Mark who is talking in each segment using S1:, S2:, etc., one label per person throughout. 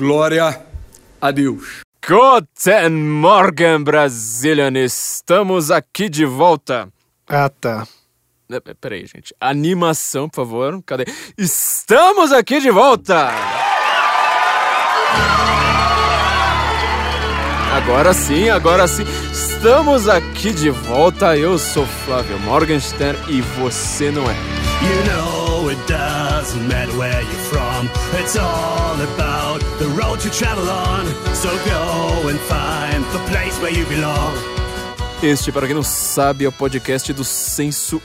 S1: Glória a Deus.
S2: Guten Morgen, Brazilian! Estamos aqui de volta.
S3: Ah, tá.
S2: Peraí, gente. Animação, por favor. Cadê? Estamos aqui de volta! Agora sim, agora sim. Estamos aqui de volta. Eu sou Flávio Morgenstern e você não é.
S4: You know it doesn't matter where you're from. It's all about the road you travel on. So go and find the place where you belong.
S2: Este, para quem não sabe, é o podcast do Senso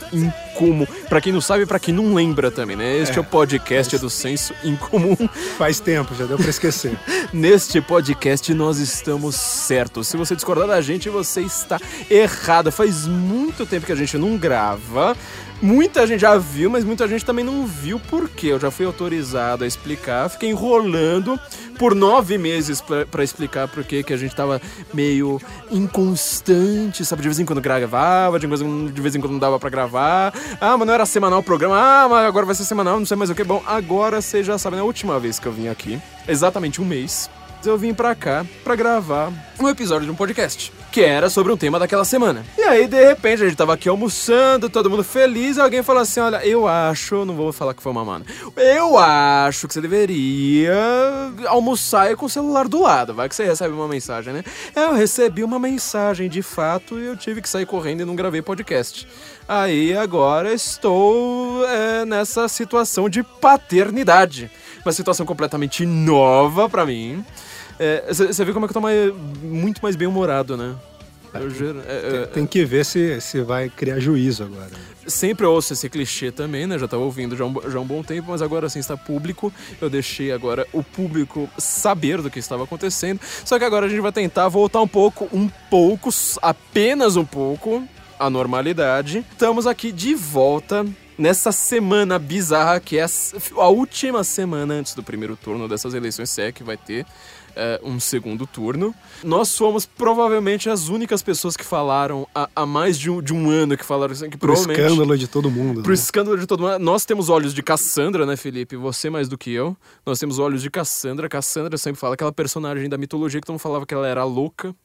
S2: Incomum. Para quem não sabe, para quem não lembra também, né? Este é, o podcast do Senso Incomum.
S3: Faz tempo, já deu pra esquecer.
S2: Neste podcast nós estamos certos. Se você discordar da gente, você está errado. Faz muito tempo que a gente não grava. Muita gente já viu, mas muita gente também não viu por quê. Eu já fui autorizado a explicar, fiquei enrolando por nove meses pra pra explicar por que que a gente tava meio inconstante, sabe? De vez em quando gravava, de vez em, de vez em quando não dava pra gravar. Ah, mas não era semanal o programa. Ah, mas agora vai ser semanal, não sei mais o que. Bom, agora você já sabe, na última vez que eu vim aqui, exatamente um mês, eu vim pra cá pra gravar um episódio de um podcast. Que era sobre um tema daquela semana. E aí, de repente, a gente tava aqui almoçando, todo mundo feliz, e alguém falou assim: Olha, eu acho, não vou falar que foi uma mana, eu acho que você deveria almoçar aí com o celular do lado. Vai que você recebe uma mensagem, né? Eu recebi uma mensagem de fato e eu tive que sair correndo e não gravei podcast. Aí agora estou é, nessa situação de paternidade. Uma situação completamente nova pra mim. Você viu como é que eu tô mais- muito mais bem-humorado, né? Eu juro. é, é,
S3: Tem que ver se, se vai criar juízo agora.
S2: Sempre ouço esse clichê também, né? Já tava ouvindo já um, já um bom tempo, mas agora sim está público. Eu deixei agora o público saber do que estava acontecendo. Só que agora a gente vai tentar voltar um pouco, um pouco, apenas um pouco, à normalidade. Estamos aqui de volta nessa semana bizarra que é a, a última semana antes do primeiro turno dessas eleições, se é que vai ter é, um segundo turno. Nós fomos provavelmente as únicas pessoas que falaram há, há mais de um, de um ano que falaram assim, que
S3: Pro
S2: provavelmente...
S3: escândalo de todo mundo.
S2: Pro
S3: né?
S2: escândalo de todo mundo. Nós temos olhos de Cassandra, né, Felipe? Você mais do que eu. Nós temos olhos de Cassandra. Cassandra sempre fala aquela personagem da mitologia que todo mundo falava que ela era louca.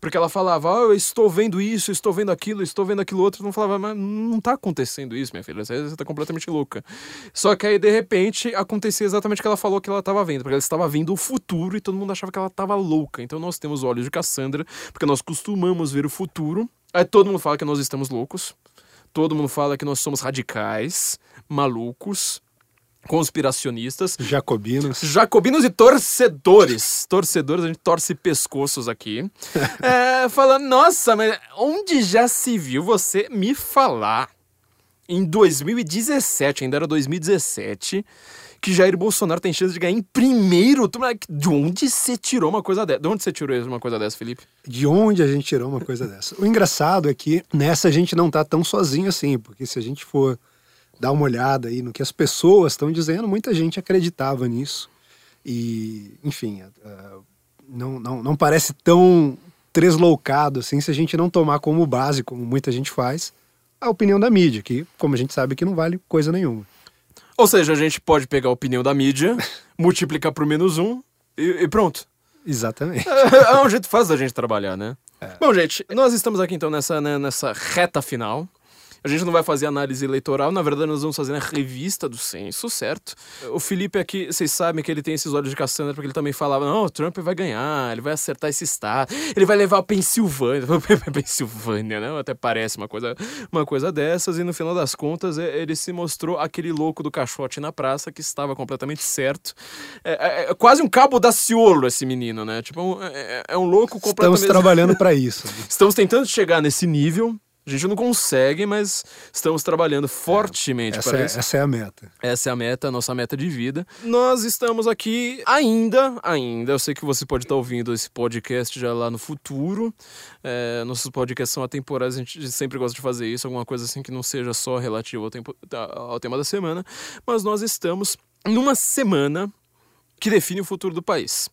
S2: Porque ela falava, ah, eu estou vendo isso, estou vendo aquilo, estou vendo aquilo outro. Não falava, mas não tá acontecendo isso, minha filha. Você você tá completamente louca. Só que aí, de repente, acontecia exatamente o que ela falou que ela estava vendo. Porque ela estava vendo o futuro e todo mundo achava que ela estava louca. Então nós temos olhos de Cassandra, porque nós costumamos ver o futuro. Aí todo mundo fala que nós estamos loucos. Todo mundo fala que nós somos radicais, malucos, conspiracionistas,
S3: Jacobinos.
S2: jacobinos e torcedores. Torcedores, a gente torce pescoços aqui. É, falando, nossa, mas onde já se viu você me falar em 2017, ainda era 2017, que Jair Bolsonaro tem chance de ganhar em primeiro turno? De onde você tirou uma coisa dessa? De onde você tirou uma coisa dessa, Felipe?
S3: De onde a gente tirou uma coisa dessa? O engraçado é que nessa a gente não tá tão sozinho assim, porque se a gente for dar uma olhada aí no que as pessoas estão dizendo, muita gente acreditava nisso. E, enfim, ah, não, não, não parece tão tresloucado assim se a gente não tomar como base, como muita gente faz, a opinião da mídia, que, como a gente sabe, que não vale coisa nenhuma.
S2: Ou seja, a gente pode pegar a opinião da mídia, multiplicar por menos um e, e pronto.
S3: Exatamente.
S2: é um jeito fácil da gente trabalhar, né? Bom, gente, nós estamos aqui então nessa, né, nessa reta final. A gente não vai fazer análise eleitoral, na verdade nós vamos fazer a revista do censo, certo? O Felipe aqui, vocês sabem que ele tem esses olhos de Cassandra, porque ele também falava, não, o Trump vai ganhar, ele vai acertar esse estado, ele vai levar a Pensilvânia, Pensilvânia, né? Até parece uma coisa, uma coisa dessas, e no final das contas é- ele se mostrou aquele louco do caixote na praça que estava completamente certo. É, é- é quase um cabo da ciolo esse menino, né? Tipo, um- é, é um louco completamente...
S3: Estamos trabalhando para isso.
S2: Estamos tentando chegar nesse nível. A gente não consegue, mas estamos trabalhando fortemente
S3: Essa
S2: para
S3: é,
S2: isso.
S3: essa é a meta.
S2: Essa é a meta, a nossa meta de vida. Nós estamos aqui ainda, ainda. Eu sei que você pode estar ouvindo esse podcast já lá no futuro. É, nossos podcasts são atemporais, a gente sempre gosta de fazer isso, alguma coisa assim que não seja só relativo ao, tempo, ao tema da semana. Mas nós estamos numa semana que define o futuro do país.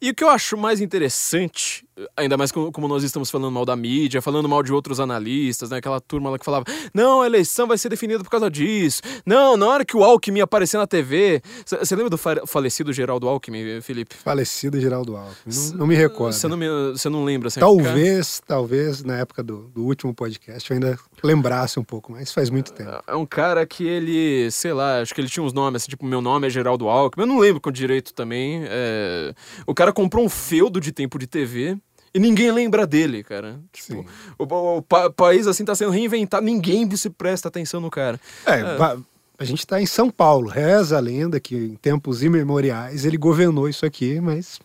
S2: E o que eu acho mais interessante ainda mais como, nós estamos falando mal da mídia, falando mal de outros analistas, né? Aquela turma lá que falava, não, a eleição vai ser definida por causa disso. Não, na hora que o Alckmin aparecer na TV. Você lembra do fa- falecido Geraldo Alckmin, Felipe?
S3: Falecido Geraldo Alckmin. Não, não me recordo.
S2: Você não, me- não lembra, assim? cara?
S3: Talvez, talvez, na época do, do último podcast, eu ainda lembrasse um pouco, mas faz muito tempo.
S2: É um cara que ele, sei lá, acho que ele tinha uns nomes, assim, tipo, meu nome é Geraldo Alckmin, eu não lembro com direito também. é, O cara comprou um feudo de tempo de TV e ninguém lembra dele, cara. Tipo, o, o- o pa- país, assim, tá sendo reinventado, ninguém se presta atenção no cara.
S3: É, va- a gente está em São Paulo. Reza a lenda que em tempos imemoriais ele governou isso aqui, mas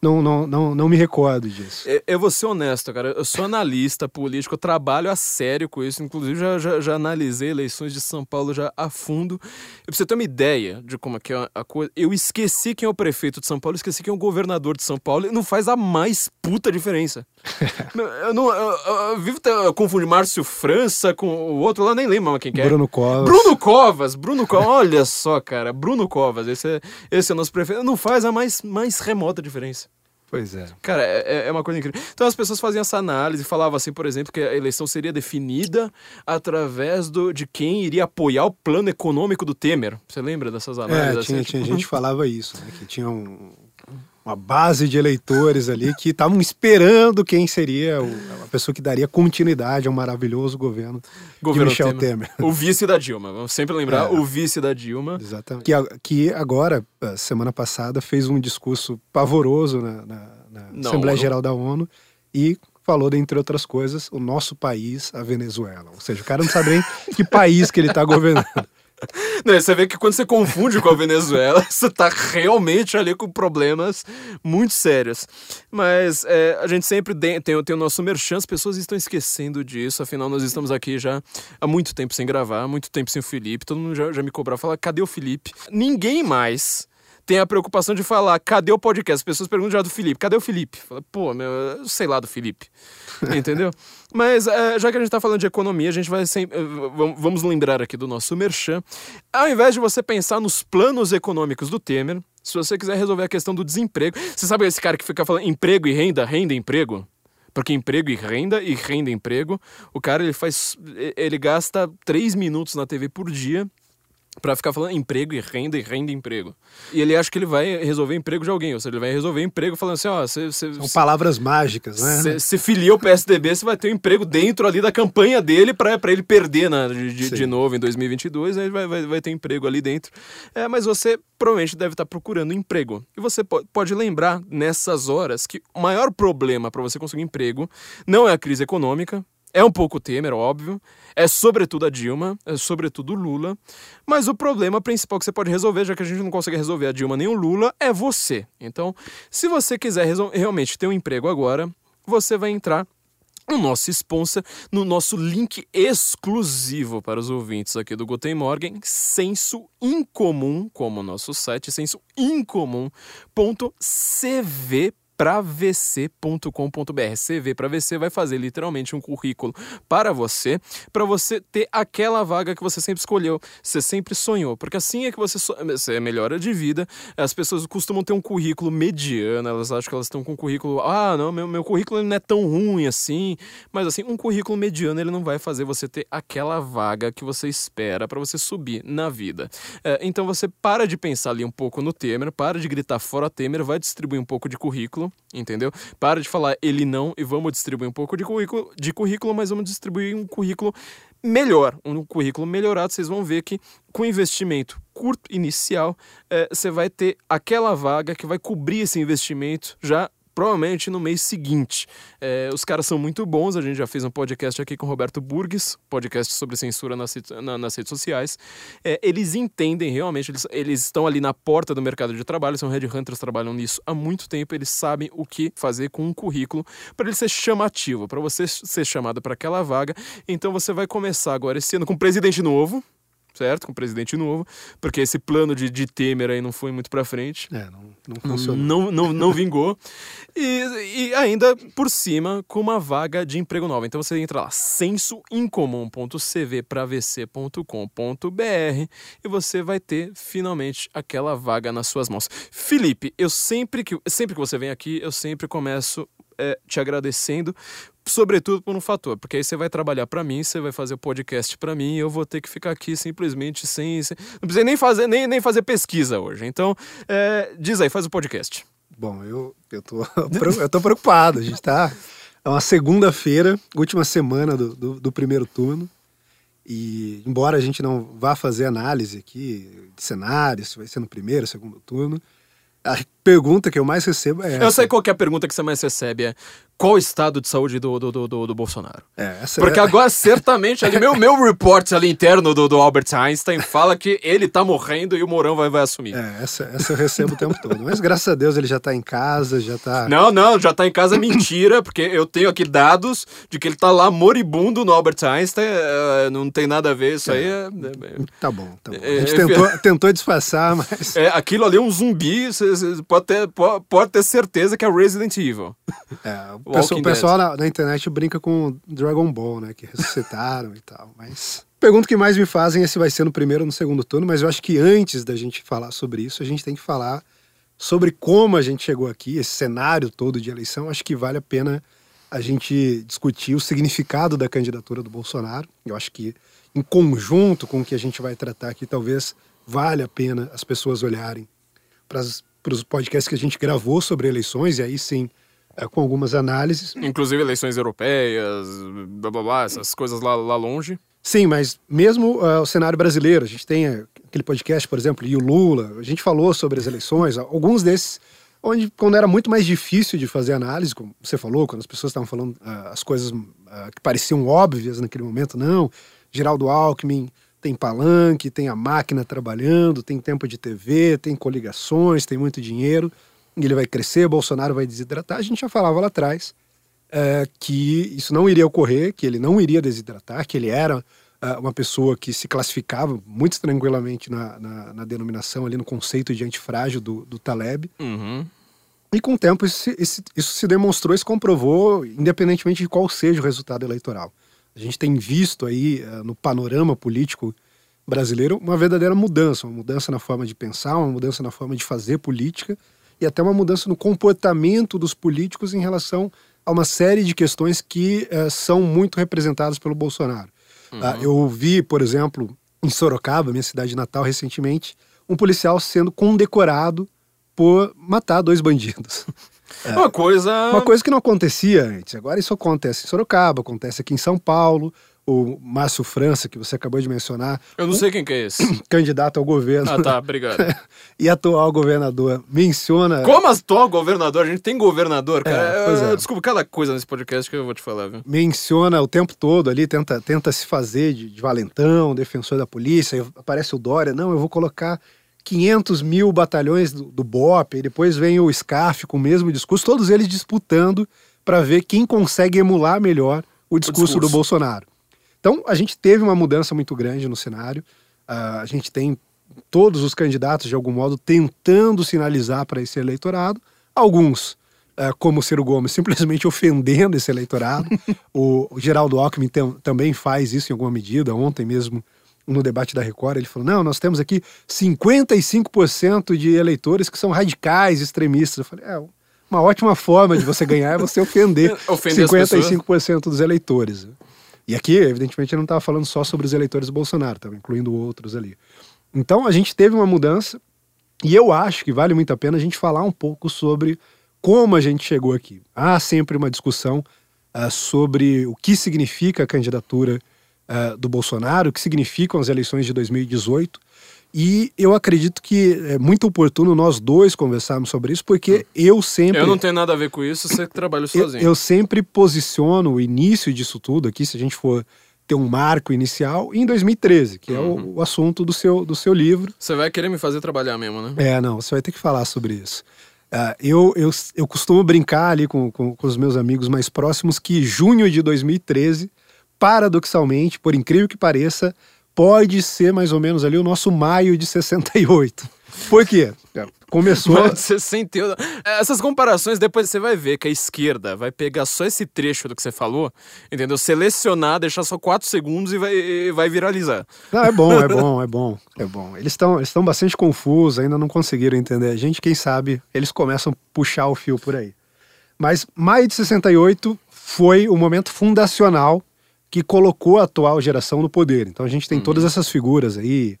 S3: não, não, não, não me recordo disso.
S2: Eu, eu vou ser honesto, cara. Eu sou analista político, eu trabalho a sério com isso. Inclusive, já, já, já analisei eleições de São Paulo já a fundo. E pra você ter uma ideia de como é que é a coisa, eu esqueci quem é o prefeito de São Paulo, esqueci quem é o governador de São Paulo, e não faz a mais puta diferença. eu não. Eu, eu- eu vivo eu confundo Márcio França com o outro lá, nem lembro quem que é.
S3: Bruno Covas.
S2: Bruno Covas, Bruno Covas, olha só, cara, Bruno Covas, esse é, esse é o nosso prefeito, não faz a mais, mais remota diferença.
S3: Pois é.
S2: Cara, é, é- é uma coisa incrível. Então as pessoas faziam essa análise, falavam assim, por exemplo, que a eleição seria definida através do, de quem iria apoiar o plano econômico do Temer. Você lembra dessas análises?
S3: É,
S2: assim?
S3: tinha,
S2: Tipo,
S3: tinha gente que falava isso, né? Que tinha um- uma base de eleitores ali que estavam esperando quem seria o- a pessoa que daria continuidade ao maravilhoso governo,
S2: governo
S3: de Michel Temer.
S2: O vice da Dilma, vamos sempre lembrar,
S3: É.
S2: o vice da Dilma.
S3: Exatamente. Que, que agora, semana passada, fez um discurso pavoroso na, na- na
S2: Na
S3: Assembleia
S2: ONU.
S3: Geral da ONU e falou, dentre outras coisas, o nosso país, a Venezuela. Ou seja, o cara não sabe nem que país que ele está governando.
S2: Não, você vê que quando você confunde com a Venezuela, você tá realmente ali com problemas muito sérios. Mas é, a gente sempre tem, tem, o nosso merchan, as pessoas estão esquecendo disso, afinal nós estamos aqui já há muito tempo sem gravar, muito tempo sem o Felipe, todo mundo já, já me cobrava, fala, cadê o Felipe? Ninguém mais tem a preocupação de falar, cadê o podcast? As pessoas perguntam já do Felipe, cadê o Felipe? Fala, Pô, meu, eu sei lá do Felipe. Entendeu? Mas é, já que a gente tá falando de economia, a gente vai sempre. eh, vam- Vamos lembrar aqui do nosso merchan. Ao invés de você pensar nos planos econômicos do Temer, se você quiser resolver a questão do desemprego. Você sabe esse cara que fica falando emprego e renda, renda e emprego? Porque emprego e renda e renda e emprego, o cara ele faz. Ele gasta três minutos na TV por dia Pra ficar falando emprego e renda e renda e emprego. E ele acha que ele vai resolver emprego de alguém, ou seja, ele vai resolver emprego falando assim, ó, você
S3: São palavras mágicas, né?
S2: se filia o PSDB, você vai ter um emprego dentro ali da campanha dele pra pra ele perder na, de, de- novo em 2022, aí ele vai, vai, vai ter emprego ali dentro. É, mas você provavelmente deve estar procurando emprego. E você po- pode lembrar nessas horas que o maior problema para você conseguir emprego não é a crise econômica, é um pouco Temer, óbvio. É sobretudo a Dilma, é sobretudo o Lula. Mas o problema principal que você pode resolver, já que a gente não consegue resolver a Dilma nem o Lula, é você. Então, se você quiser realmente ter um emprego agora, você vai entrar no nosso sponsor, no nosso link exclusivo para os ouvintes aqui do Guten Morgen, senso incomum, como o nosso site, senso incomum.cv para vc.com.br. CV para VC vai fazer literalmente um currículo para você, para você ter aquela vaga que você sempre escolheu, você sempre sonhou, porque assim é que você, so- você melhora de vida. As pessoas costumam ter um currículo mediano, elas acham que elas estão com um currículo, ah, não, meu, meu currículo não é tão ruim assim, mas assim, um currículo mediano ele não vai fazer você ter aquela vaga que você espera para você subir na vida. É, então você para de pensar ali um pouco no Temer, para de gritar fora Temer, vai distribuir um pouco de currículo, entendeu? Para de falar ele não e vamos distribuir um pouco de currículo, de currículo mas vamos distribuir um currículo melhor, um currículo melhorado. Vocês vão ver que com investimento curto inicial, é, você vai ter aquela vaga que vai cobrir esse investimento já provavelmente no mês seguinte. É, os caras são muito bons, a gente já fez um podcast aqui com o Roberto Burgues, podcast sobre censura nas, na- nas redes sociais. É, eles entendem realmente, eles, eles estão ali na porta do mercado de trabalho, são headhunters, trabalham nisso há muito tempo, eles sabem o que fazer com um currículo para ele ser chamativo, para você ser chamado para aquela vaga. Então você vai começar agora esse ano com um presidente novo, certo? Com um presidente novo, porque esse plano de, de Temer aí não foi muito para frente.
S3: É, não, não funcionou.
S2: Não, não, não vingou. E, e ainda por cima com uma vaga de emprego nova. Então você entra lá, sensoincomum.cvpravc.com.br e você vai ter finalmente aquela vaga nas suas mãos. Felipe, eu sempre que, sempre que você vem aqui, eu sempre começo é, te agradecendo, sobretudo por um fator, porque aí você vai trabalhar para mim, você vai fazer o podcast para mim, e eu vou ter que ficar aqui simplesmente sem, sem não precisa nem fazer nem, nem fazer pesquisa hoje. Então, é, diz aí, faz o podcast.
S3: Bom, eu, eu, tô, eu tô preocupado. A gente tá. É uma segunda-feira, última semana do, do, do, primeiro turno. E, embora a gente não vá fazer análise aqui de cenários, se vai ser no primeiro, segundo turno, a pergunta que eu mais recebo é. Essa.
S2: Eu sei qual é a pergunta que você mais recebe: é qual o estado de saúde do, do, do, do Bolsonaro.
S3: É,
S2: Porque
S3: é...
S2: agora, certamente, ali, meu, meu report ali interno do, do Albert Einstein fala que ele tá morrendo e o Mourão vai, vai assumir.
S3: É, essa, essa eu recebo o tempo todo. Mas graças a Deus ele já tá em casa, já tá.
S2: Não, não, já tá em casa mentira, porque eu tenho aqui dados de que ele tá lá moribundo no Albert Einstein. Uh, não tem nada a ver, isso é. aí é.
S3: Tá bom, tá bom. A gente tentou, tentou disfarçar, mas.
S2: É, aquilo ali é um zumbi, você pode ter, pode, pode ter certeza que é Resident Evil.
S3: É, o pessoal, pessoal na, na, internet brinca com Dragon Ball, né? Que ressuscitaram e tal. Mas. Pergunta que mais me fazem é se vai ser no primeiro ou no segundo turno, mas eu acho que antes da gente falar sobre isso, a gente tem que falar sobre como a gente chegou aqui, esse cenário todo de eleição. Acho que vale a pena a gente discutir o significado da candidatura do Bolsonaro. Eu acho que, em conjunto com o que a gente vai tratar aqui, talvez valha a pena as pessoas olharem para os podcasts que a gente gravou sobre eleições, e aí sim com algumas análises.
S2: Inclusive eleições europeias, blá blá blá, essas coisas lá, lá longe.
S3: Sim, mas mesmo uh, o cenário brasileiro, a gente tem aquele podcast, por exemplo, e o Lula, a gente falou sobre as eleições, alguns desses, onde quando era muito mais difícil de fazer análise, como você falou, quando as pessoas estavam falando uh, as coisas uh, que pareciam óbvias naquele momento, não, Geraldo Alckmin tem palanque, tem a máquina trabalhando, tem tempo de TV, tem coligações, tem muito dinheiro ele vai crescer, Bolsonaro vai desidratar. A gente já falava lá atrás é, que isso não iria ocorrer, que ele não iria desidratar, que ele era é, uma pessoa que se classificava muito tranquilamente na, na, na, denominação ali, no conceito de antifrágil do, do Taleb.
S2: Uhum.
S3: E com o tempo isso, isso, isso se demonstrou, se comprovou, independentemente de qual seja o resultado eleitoral. A gente tem visto aí uh, no panorama político brasileiro uma verdadeira mudança, uma mudança na forma de pensar, uma mudança na forma de fazer política e até uma mudança no comportamento dos políticos em relação a uma série de questões que uh, são muito representadas pelo Bolsonaro. Uhum. Uh, eu vi, por exemplo, em Sorocaba, minha cidade natal, recentemente, um policial sendo condecorado por matar dois bandidos.
S2: É. Uma coisa.
S3: Uma coisa que não acontecia antes. Agora isso acontece em Sorocaba, acontece aqui em São Paulo o Márcio França, que você acabou de mencionar.
S2: Eu não sei quem que é esse.
S3: Candidato ao governo.
S2: Ah, tá, obrigado.
S3: e atual governador menciona.
S2: Como atual governador? A gente tem governador, cara. É, eu, é. Desculpa cada coisa nesse podcast que eu vou te falar, viu?
S3: Menciona o tempo todo ali, tenta, tenta se fazer de, de valentão, defensor da polícia. Aí aparece o Dória. Não, eu vou colocar 500 mil batalhões do, do BOP. E depois vem o SCAF com o mesmo discurso, todos eles disputando para ver quem consegue emular melhor o discurso, o discurso. do Bolsonaro. Então, a gente teve uma mudança muito grande no cenário. Uh, a gente tem todos os candidatos, de algum modo, tentando sinalizar para esse eleitorado. Alguns, uh, como o Ciro Gomes, simplesmente ofendendo esse eleitorado. o, o, Geraldo Alckmin tem, também faz isso em alguma medida. Ontem mesmo, no debate da Record, ele falou: não, nós temos aqui 55% de eleitores que são radicais, extremistas. Eu falei: é, uma ótima forma de você ganhar é você ofender, ofender 55% dos eleitores. E aqui, evidentemente, eu não estava falando só sobre os eleitores do Bolsonaro, estava incluindo outros ali. Então, a gente teve uma mudança e eu acho que vale muito a pena a gente falar um pouco sobre como a gente chegou aqui. Há sempre uma discussão uh, sobre o que significa a candidatura uh, do Bolsonaro, o que significam as eleições de 2018. E eu acredito que é muito oportuno nós dois conversarmos sobre isso, porque eu sempre.
S2: Eu não tenho nada a ver com isso, você trabalha sozinho.
S3: Eu, eu sempre posiciono o início disso tudo aqui, se a gente for ter um marco inicial, em 2013, que uhum. é o, uhum. o, assunto do seu, do seu livro.
S2: Você vai querer me fazer trabalhar mesmo, né?
S3: É, não, você vai ter que falar sobre isso. Uh, eu, eu, eu costumo brincar ali com, com, com os meus amigos mais próximos que junho de 2013, paradoxalmente, por incrível que pareça, pode ser mais ou menos ali o nosso maio de 68. Por quê? Começou.
S2: Maio de 68. Essas comparações, depois você vai ver que a esquerda vai pegar só esse trecho do que você falou, entendeu? Selecionar, deixar só 4 segundos e vai, e vai viralizar.
S3: Não, é bom, é bom, é bom. É bom. Eles estão eles bastante confusos, ainda não conseguiram entender a gente. Quem sabe eles começam a puxar o fio por aí. Mas maio de 68 foi o momento fundacional que colocou a atual geração no poder. Então a gente tem todas essas figuras aí,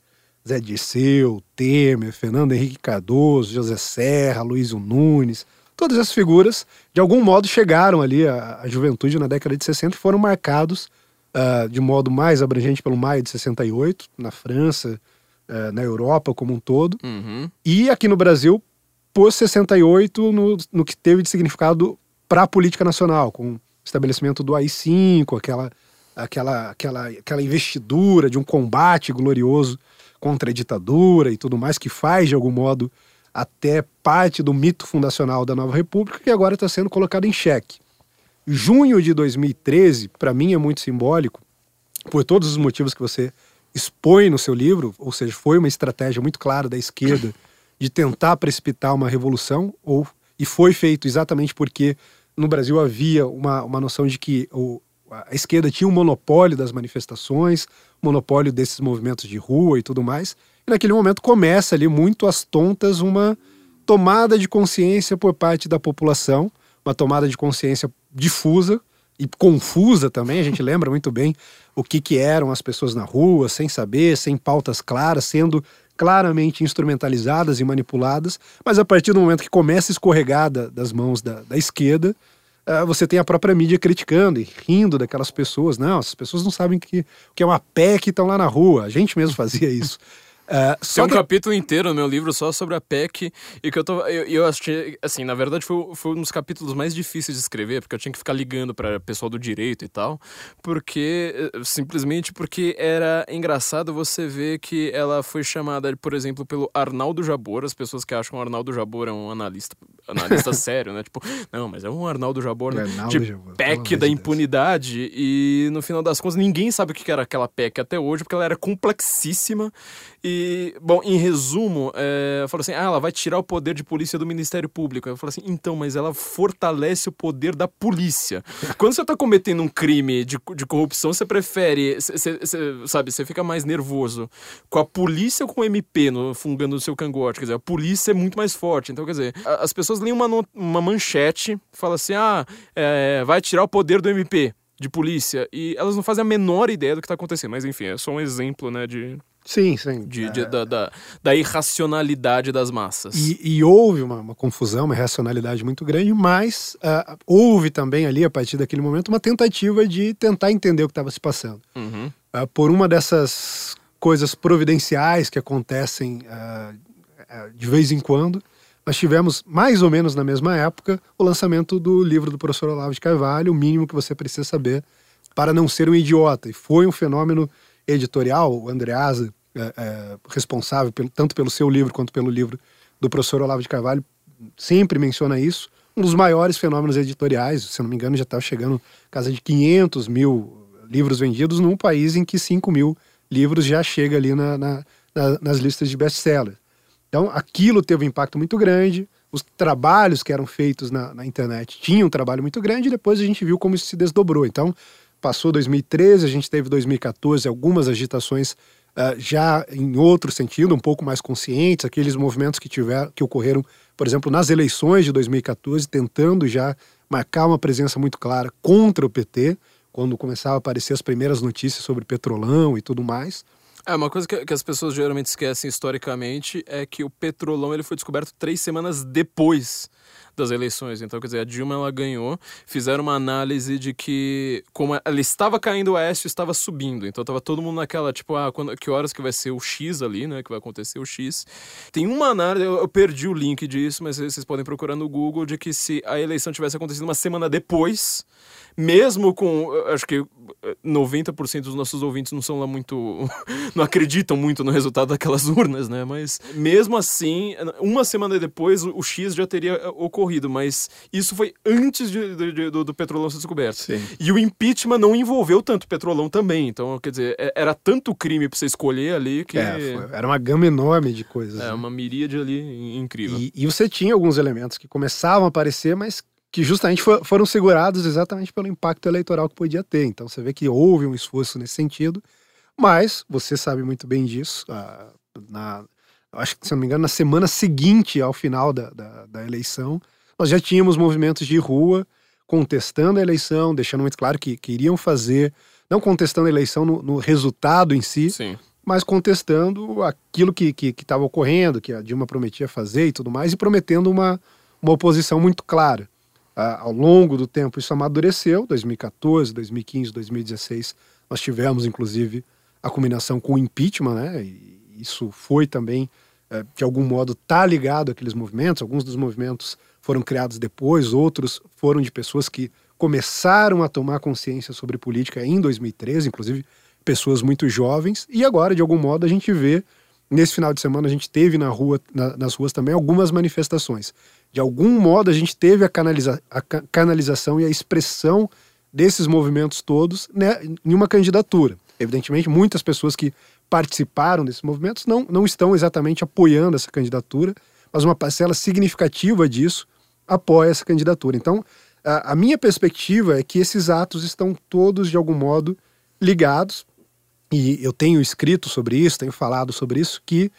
S3: Zé Dirceu, Temer, Fernando Henrique Cardoso, José Serra, Luísio Nunes, todas essas figuras, de algum modo, chegaram ali à, à juventude na década de 60 e foram marcados ah, de modo mais abrangente pelo maio de 68, na França, ah, na Europa como um todo,
S2: Uhum.
S3: e aqui no Brasil, pós 68, no, no que teve de significado para a política nacional, com o estabelecimento do AI-5, aquela, aquela, aquela, aquela investidura de um combate glorioso contra a ditadura e tudo mais, que faz, de algum modo, até parte do mito fundacional da nova república, que agora está sendo colocado em xeque. Junho de 2013, para mim, é muito simbólico, por todos os motivos que você expõe no seu livro, ou seja, foi uma estratégia muito clara da esquerda de tentar precipitar uma revolução, ou e foi feito exatamente porque no Brasil havia uma, uma noção de que o, a esquerda tinha um monopólio das manifestações, monopólio desses movimentos de rua e tudo mais. E naquele momento começa ali muito às tontas uma tomada de consciência por parte da população, uma tomada de consciência difusa e confusa também. A gente lembra muito bem o que, que eram as pessoas na rua, sem saber, sem pautas claras, sendo claramente instrumentalizadas e manipuladas. Mas a partir do momento que começa a escorregar da- das mãos da, da esquerda, você tem a própria mídia criticando e rindo daquelas pessoas. Não, essas pessoas não sabem que, que é uma PEC que estão lá na rua. A gente mesmo fazia isso. Ah,
S2: Tem um
S3: que
S2: capítulo inteiro no meu livro só sobre a PEC e que eu tô. Eu, eu achei. Assim, na verdade, foi, foi um dos capítulos mais difíceis de escrever, porque eu tinha que ficar ligando para pessoal do direito e tal. Porque. eh, Simplesmente porque era engraçado você ver que ela foi chamada, por exemplo, pelo Arnaldo Jabor. As pessoas que acham que o Arnaldo Jabor é um analista, analista sério, né? Tipo, não, mas é um Arnaldo Jabor, né?
S3: Arnaldo
S2: de
S3: Jabor,
S2: PEC da
S3: Deus.
S2: impunidade. E no final das contas, ninguém sabe o que era aquela PEC até hoje, porque ela era complexíssima. E, bom, em resumo, é, eu falo assim: ah, ela vai tirar o poder de polícia do Ministério Público. Eu falo assim: então, mas ela fortalece o poder da polícia. Quando você tá cometendo um crime de, de corrupção, você prefere, cê- cê- cê- sabe, você fica mais nervoso com a polícia ou com o MP no, fungando no seu cangote. Quer dizer, a polícia é muito mais forte. Então, quer dizer, a- as pessoas leem uma, uma manchete, fala assim: ah, é, vai tirar o poder do MP. De polícia, e elas não fazem a menor ideia do que tá acontecendo. Mas enfim, é só um exemplo, né, de,
S3: sim, sim.
S2: de, de- da, da, da irracionalidade das massas.
S3: E, e houve uma, uma confusão, uma racionalidade muito grande, mas ah, houve também ali, a partir daquele momento, uma tentativa de tentar entender o que estava se passando.
S2: Uhum.
S3: Ah, por uma dessas coisas providenciais que acontecem ah, de vez em quando, nós tivemos, mais ou menos na mesma época, o lançamento do livro do professor Olavo de Carvalho, o mínimo que você precisa saber para não ser um idiota. E foi um fenômeno editorial, o Andreasa, é, é, responsável pelo- tanto pelo seu livro quanto pelo livro do professor Olavo de Carvalho, sempre menciona isso. Um dos maiores fenômenos editoriais, se não me engano, já estava chegando casa de 500 mil livros vendidos num país em que 5 mil livros já chega ali na- na- na- nas listas de best-seller. Então, aquilo teve um impacto muito grande. Os trabalhos que eram feitos na, na internet tinham um trabalho muito grande e depois a gente viu como isso se desdobrou. Então, passou 2013, a gente teve 2014 algumas agitações ah, já em outro sentido, um pouco mais conscientes, aqueles movimentos que, tiver, que ocorreram, por exemplo, nas eleições de 2014, tentando já marcar uma presença muito clara contra o PT, quando começavam a aparecer as primeiras notícias sobre petrolão e tudo mais.
S2: É, uma coisa que, que as pessoas geralmente esquecem historicamente é que o petrolão ele foi descoberto três semanas depois das eleições. Então, quer dizer, a Dilma ela ganhou, fizeram uma análise de que, como ela estava caindo, o Aécio estava subindo. Então, tava todo mundo naquela, tipo, ah, quando, que horas que vai ser o X ali, né? Que vai acontecer o X. Tem uma análise, eu, eu perdi o link disso, mas vocês podem procurar no Google, de que se a eleição tivesse acontecido uma semana depois, mesmo com, acho que eh, 90% dos nossos ouvintes não são lá muito, não acreditam muito no resultado daquelas urnas, né? Mas mesmo assim, uma semana depois o, X já teria eh, ocorrido, mas isso foi antes de- de- de- do, do petrolão ser descoberto.
S3: Sim.
S2: E o impeachment não envolveu tanto o petrolão também, então quer dizer, é- era tanto crime pra você escolher ali que
S3: É, foi- era uma gama enorme de coisas.
S2: é
S3: né?
S2: uma miríade ali incrível.
S3: E, e você tinha alguns elementos que começavam a aparecer, mas que justamente fo- foram segurados exatamente pelo impacto eleitoral que podia ter. Então você vê que houve um esforço nesse sentido, mas você sabe muito bem disso. ah, na, acho que, se não me engano, na semana seguinte ao final da, da, da eleição, nós já tínhamos movimentos de rua contestando a eleição, deixando muito claro que queriam fazer, não contestando a eleição no, no resultado em si,
S2: Sim.
S3: mas contestando aquilo que estava que, estava ocorrendo, que a Dilma prometia fazer e tudo mais, e prometendo uma, uma oposição muito clara. Ah, ao longo do tempo isso amadureceu, 2014, 2015, 2016, nós tivemos inclusive a combinação com o impeachment, né? E isso foi também, eh, de algum modo, tá ligado àqueles movimentos. Alguns dos movimentos foram criados depois, outros foram de pessoas que começaram a tomar consciência sobre política em 2013, inclusive pessoas muito jovens. E agora, de algum modo, a gente vê nesse final de semana a gente teve na rua, na, nas ruas também algumas manifestações. De algum modo a gente teve a, canaliza, a ca- canalização e a expressão desses movimentos todos né, em uma candidatura. Evidentemente, muitas pessoas que participaram desses movimentos não, não estão exatamente apoiando essa candidatura, mas uma parcela significativa disso apoia essa candidatura. Então, a, a minha perspectiva é que esses atos estão todos, de algum modo, ligados, e eu tenho escrito sobre isso, tenho falado sobre isso, que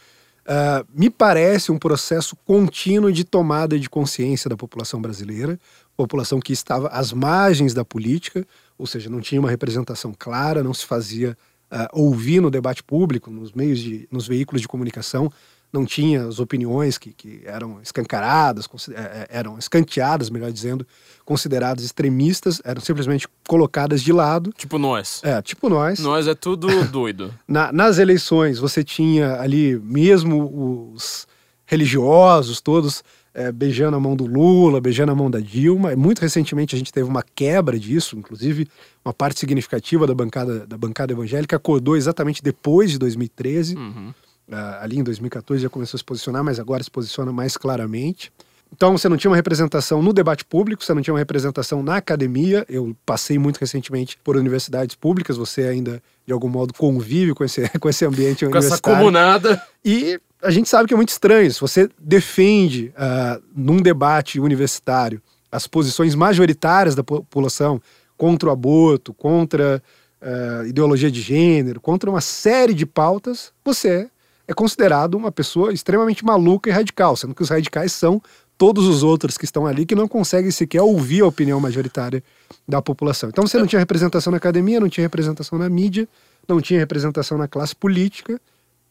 S3: ah, me parece um processo contínuo de tomada de consciência da população brasileira, população que estava às margens da política, ou seja, não tinha uma representação clara, não se fazia ah, ouvir no debate público, nos meios de, nos veículos de comunicação, não tinha as opiniões que, que eram escancaradas, eh, eh, eram escanteadas, melhor dizendo, consideradas extremistas, eram simplesmente colocadas de lado.
S2: Tipo nós.
S3: É, tipo nós.
S2: Nós é tudo doido.
S3: Na- nas eleições, você tinha ali mesmo os religiosos todos eh, beijando a mão do Lula, beijando a mão da Dilma. Muito recentemente a gente teve uma quebra disso, inclusive uma parte significativa da bancada, da bancada evangélica acordou exatamente depois de 2013.
S2: Uhum.
S3: Ah, ali em 2014 já começou a se posicionar, mas agora se posiciona mais claramente. Então você não tinha uma representação no debate público, você não tinha uma representação na academia. Eu passei muito recentemente por universidades públicas, você ainda de algum modo convive com esse, com esse ambiente
S2: Com essa
S3: universitário.
S2: comunada.
S3: E a gente sabe que é muito estranho. Se você defende, ah, num debate universitário, as posições majoritárias da população contra o aborto, contra ah, ideologia de gênero, contra uma série de pautas, você é considerado uma pessoa extremamente maluca e radical, sendo que os radicais são todos os outros que estão ali que não conseguem sequer ouvir a opinião majoritária da população. Então você não tinha representação na academia, não tinha representação na mídia, não tinha representação na classe política.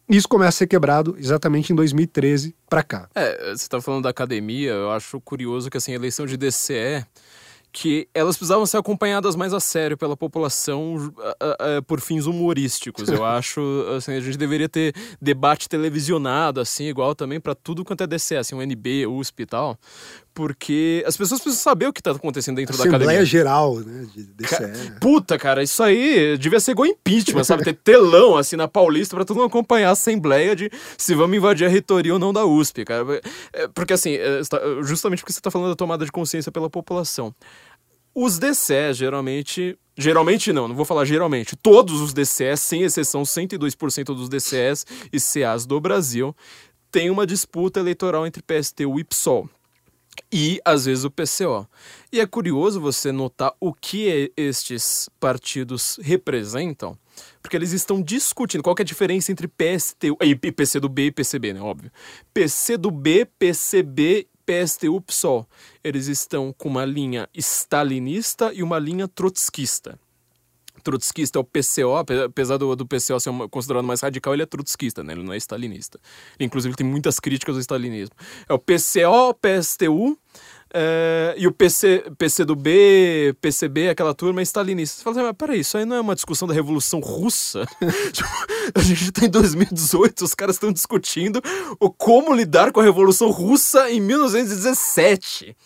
S3: Isso começa a ser quebrado exatamente em 2013 para cá.
S2: É, você tá falando da academia, eu acho curioso que assim, a eleição de DCE, que elas precisavam ser acompanhadas mais a sério pela população ah, ah, por fins humorísticos. Eu acho, assim, a gente deveria ter debate televisionado, assim, igual também para tudo quanto é DCE, assim, o NB, USP e tal, porque as pessoas precisam saber o que tá acontecendo dentro da academia.
S3: Assembleia Geral, né, de
S2: Ca-
S3: DCE.
S2: Puta, cara, isso aí devia ser igual impeachment, sabe? Ter telão assim na Paulista pra todo mundo acompanhar a assembleia de se vamos invadir a reitoria ou não da USP, cara. É, Porque assim, é, está- justamente porque você tá falando da tomada de consciência pela população. Os DCE, geralmente. Geralmente não, não vou falar geralmente. Todos os DCEs, sem exceção, 102% dos DCEs e CAs do Brasil, tem uma disputa eleitoral entre PSTU e PSOL e às vezes o PCO. E é curioso você notar o que é- estes partidos representam, porque eles estão discutindo qual é a diferença entre PSTU e PCdoB e PCB, né, óbvio. PCdoB, PCB, PSTU, PSOL. Eles estão com uma linha stalinista e uma linha trotskista. Trotskista é o PCO, ape- apesar do, do PCO ser considerado mais radical, ele é trotskista, né? Ele não é stalinista. Inclusive, tem muitas críticas ao stalinismo. É o PCO, PSTU é, e o PC, PCdoB, PCB, aquela turma é stalinista. Você fala assim, mas peraí, isso aí não é uma discussão da Revolução Russa? Tipo, a gente tá em 2018, os caras estão discutindo o como lidar com a Revolução Russa em 1917.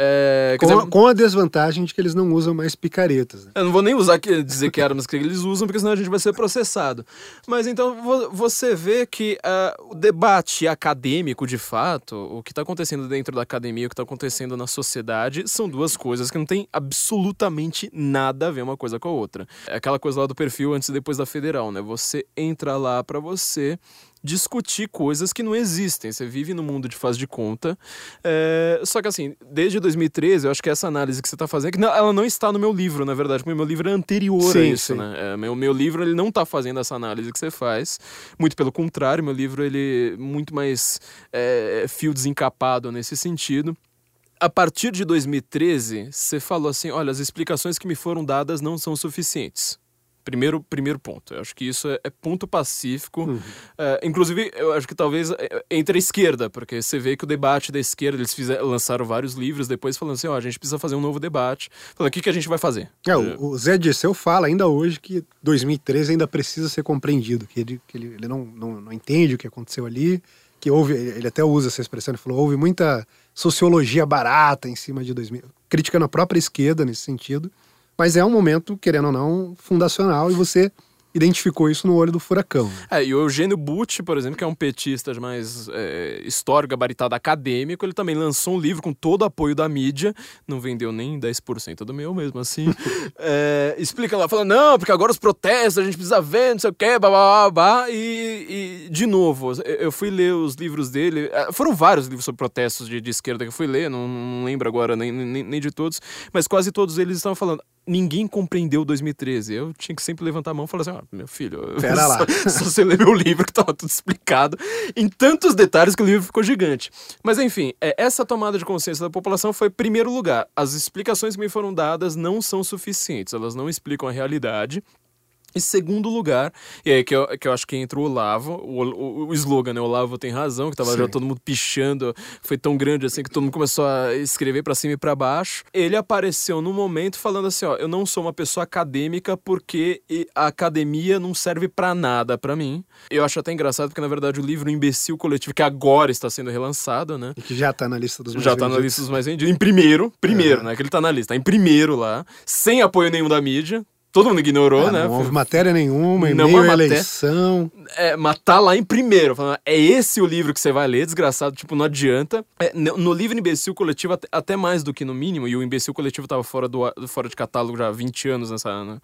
S2: É,
S3: Com,
S2: dizer,
S3: a, com a desvantagem de que eles não usam mais picaretas. né?
S2: eu não vou nem usar que, dizer que armas que eles usam, porque senão a gente vai ser processado. Mas então vo- você vê que ah, o debate acadêmico, de fato, o que está acontecendo dentro da academia, o que está acontecendo na sociedade, são duas coisas que não tem absolutamente nada a ver uma coisa com a outra. É aquela coisa lá do perfil antes e depois da federal, né? Você entra lá para você discutir coisas que não existem. Você vive no mundo de faz de conta. É, só que assim, desde 2013, eu acho que essa análise que você está fazendo, que não- ela não está no meu livro, na verdade, porque meu livro é anterior a
S3: Sim,
S2: isso,
S3: sim.
S2: né? É, meu, meu livro, ele não está fazendo essa análise que você faz. Muito pelo contrário, meu livro, ele é muito mais é, fio desencapado nesse sentido. a partir de 2013, você falou assim: olha, as explicações que me foram dadas não são suficientes. Primeiro, primeiro ponto. Eu acho que isso é, é ponto pacífico. Uhum. É, inclusive, eu acho que talvez é, entre a esquerda, porque você vê que o debate da esquerda, eles fizeram, lançaram vários livros depois falando assim: ó, a gente precisa fazer um novo debate. Falando, o que, que a gente vai fazer?
S3: É, o, o Zé Dirceu fala ainda hoje que 2013 ainda precisa ser compreendido, que ele, que ele, ele não, não, não entende o que aconteceu ali, que houve, ele até usa essa expressão, ele falou, houve muita sociologia barata em cima de 2000, criticando a própria esquerda nesse sentido. Mas é um momento, querendo ou não, fundacional e você identificou isso no olho do furacão.
S2: É, e o Eugênio Butti, por exemplo, que é um petista mais é, histórico, gabaritado acadêmico, ele também lançou um livro com todo o apoio da mídia, não vendeu nem 10% do meu mesmo assim. é, explica lá, fala, não, porque agora os protestos, a gente precisa ver, não sei o quê, blá, blá, e, e, de novo, eu fui ler os livros dele, é, foram vários livros sobre protestos de, de esquerda que eu fui ler, não, não lembro agora nem, nem, nem de todos, mas quase todos eles estavam falando, ninguém compreendeu 2013. Eu tinha que sempre levantar a mão e falar assim: ah, meu filho,
S3: Pera lá.
S2: só, só você lê meu livro que tava tudo explicado em tantos detalhes que o livro ficou gigante. Mas enfim, é, essa tomada de consciência da população foi primeiro lugar. As explicações que me foram dadas não são suficientes, elas não explicam a realidade. E segundo lugar, e aí que eu, que eu acho que entra o Olavo, o, o, o slogan, né? O Olavo tem razão, que tava Sim. já todo mundo pichando, foi tão grande assim que todo mundo começou a escrever para cima e para baixo. Ele apareceu no momento falando assim, ó, eu não sou uma pessoa acadêmica porque a academia não serve para nada para mim. Eu acho até engraçado porque na verdade o livro Imbecil Coletivo, que agora está sendo relançado, né?
S3: E que já tá na lista dos mais
S2: Já vendidos. tá na lista dos mais vendidos. Em primeiro, primeiro, é. né? Que ele tá na lista, em primeiro lá, sem apoio nenhum da mídia todo mundo ignorou,
S3: é,
S2: né?
S3: Não houve matéria nenhuma, e-mail, é eleição.
S2: É, mas tá lá em primeiro, falando, é esse o livro que você vai ler, desgraçado, tipo, não adianta. É, no livro Imbecil Coletivo, até, até, mais do que no mínimo, e o Imbecil Coletivo tava fora, do, fora de catálogo já há 20 anos nessa, né,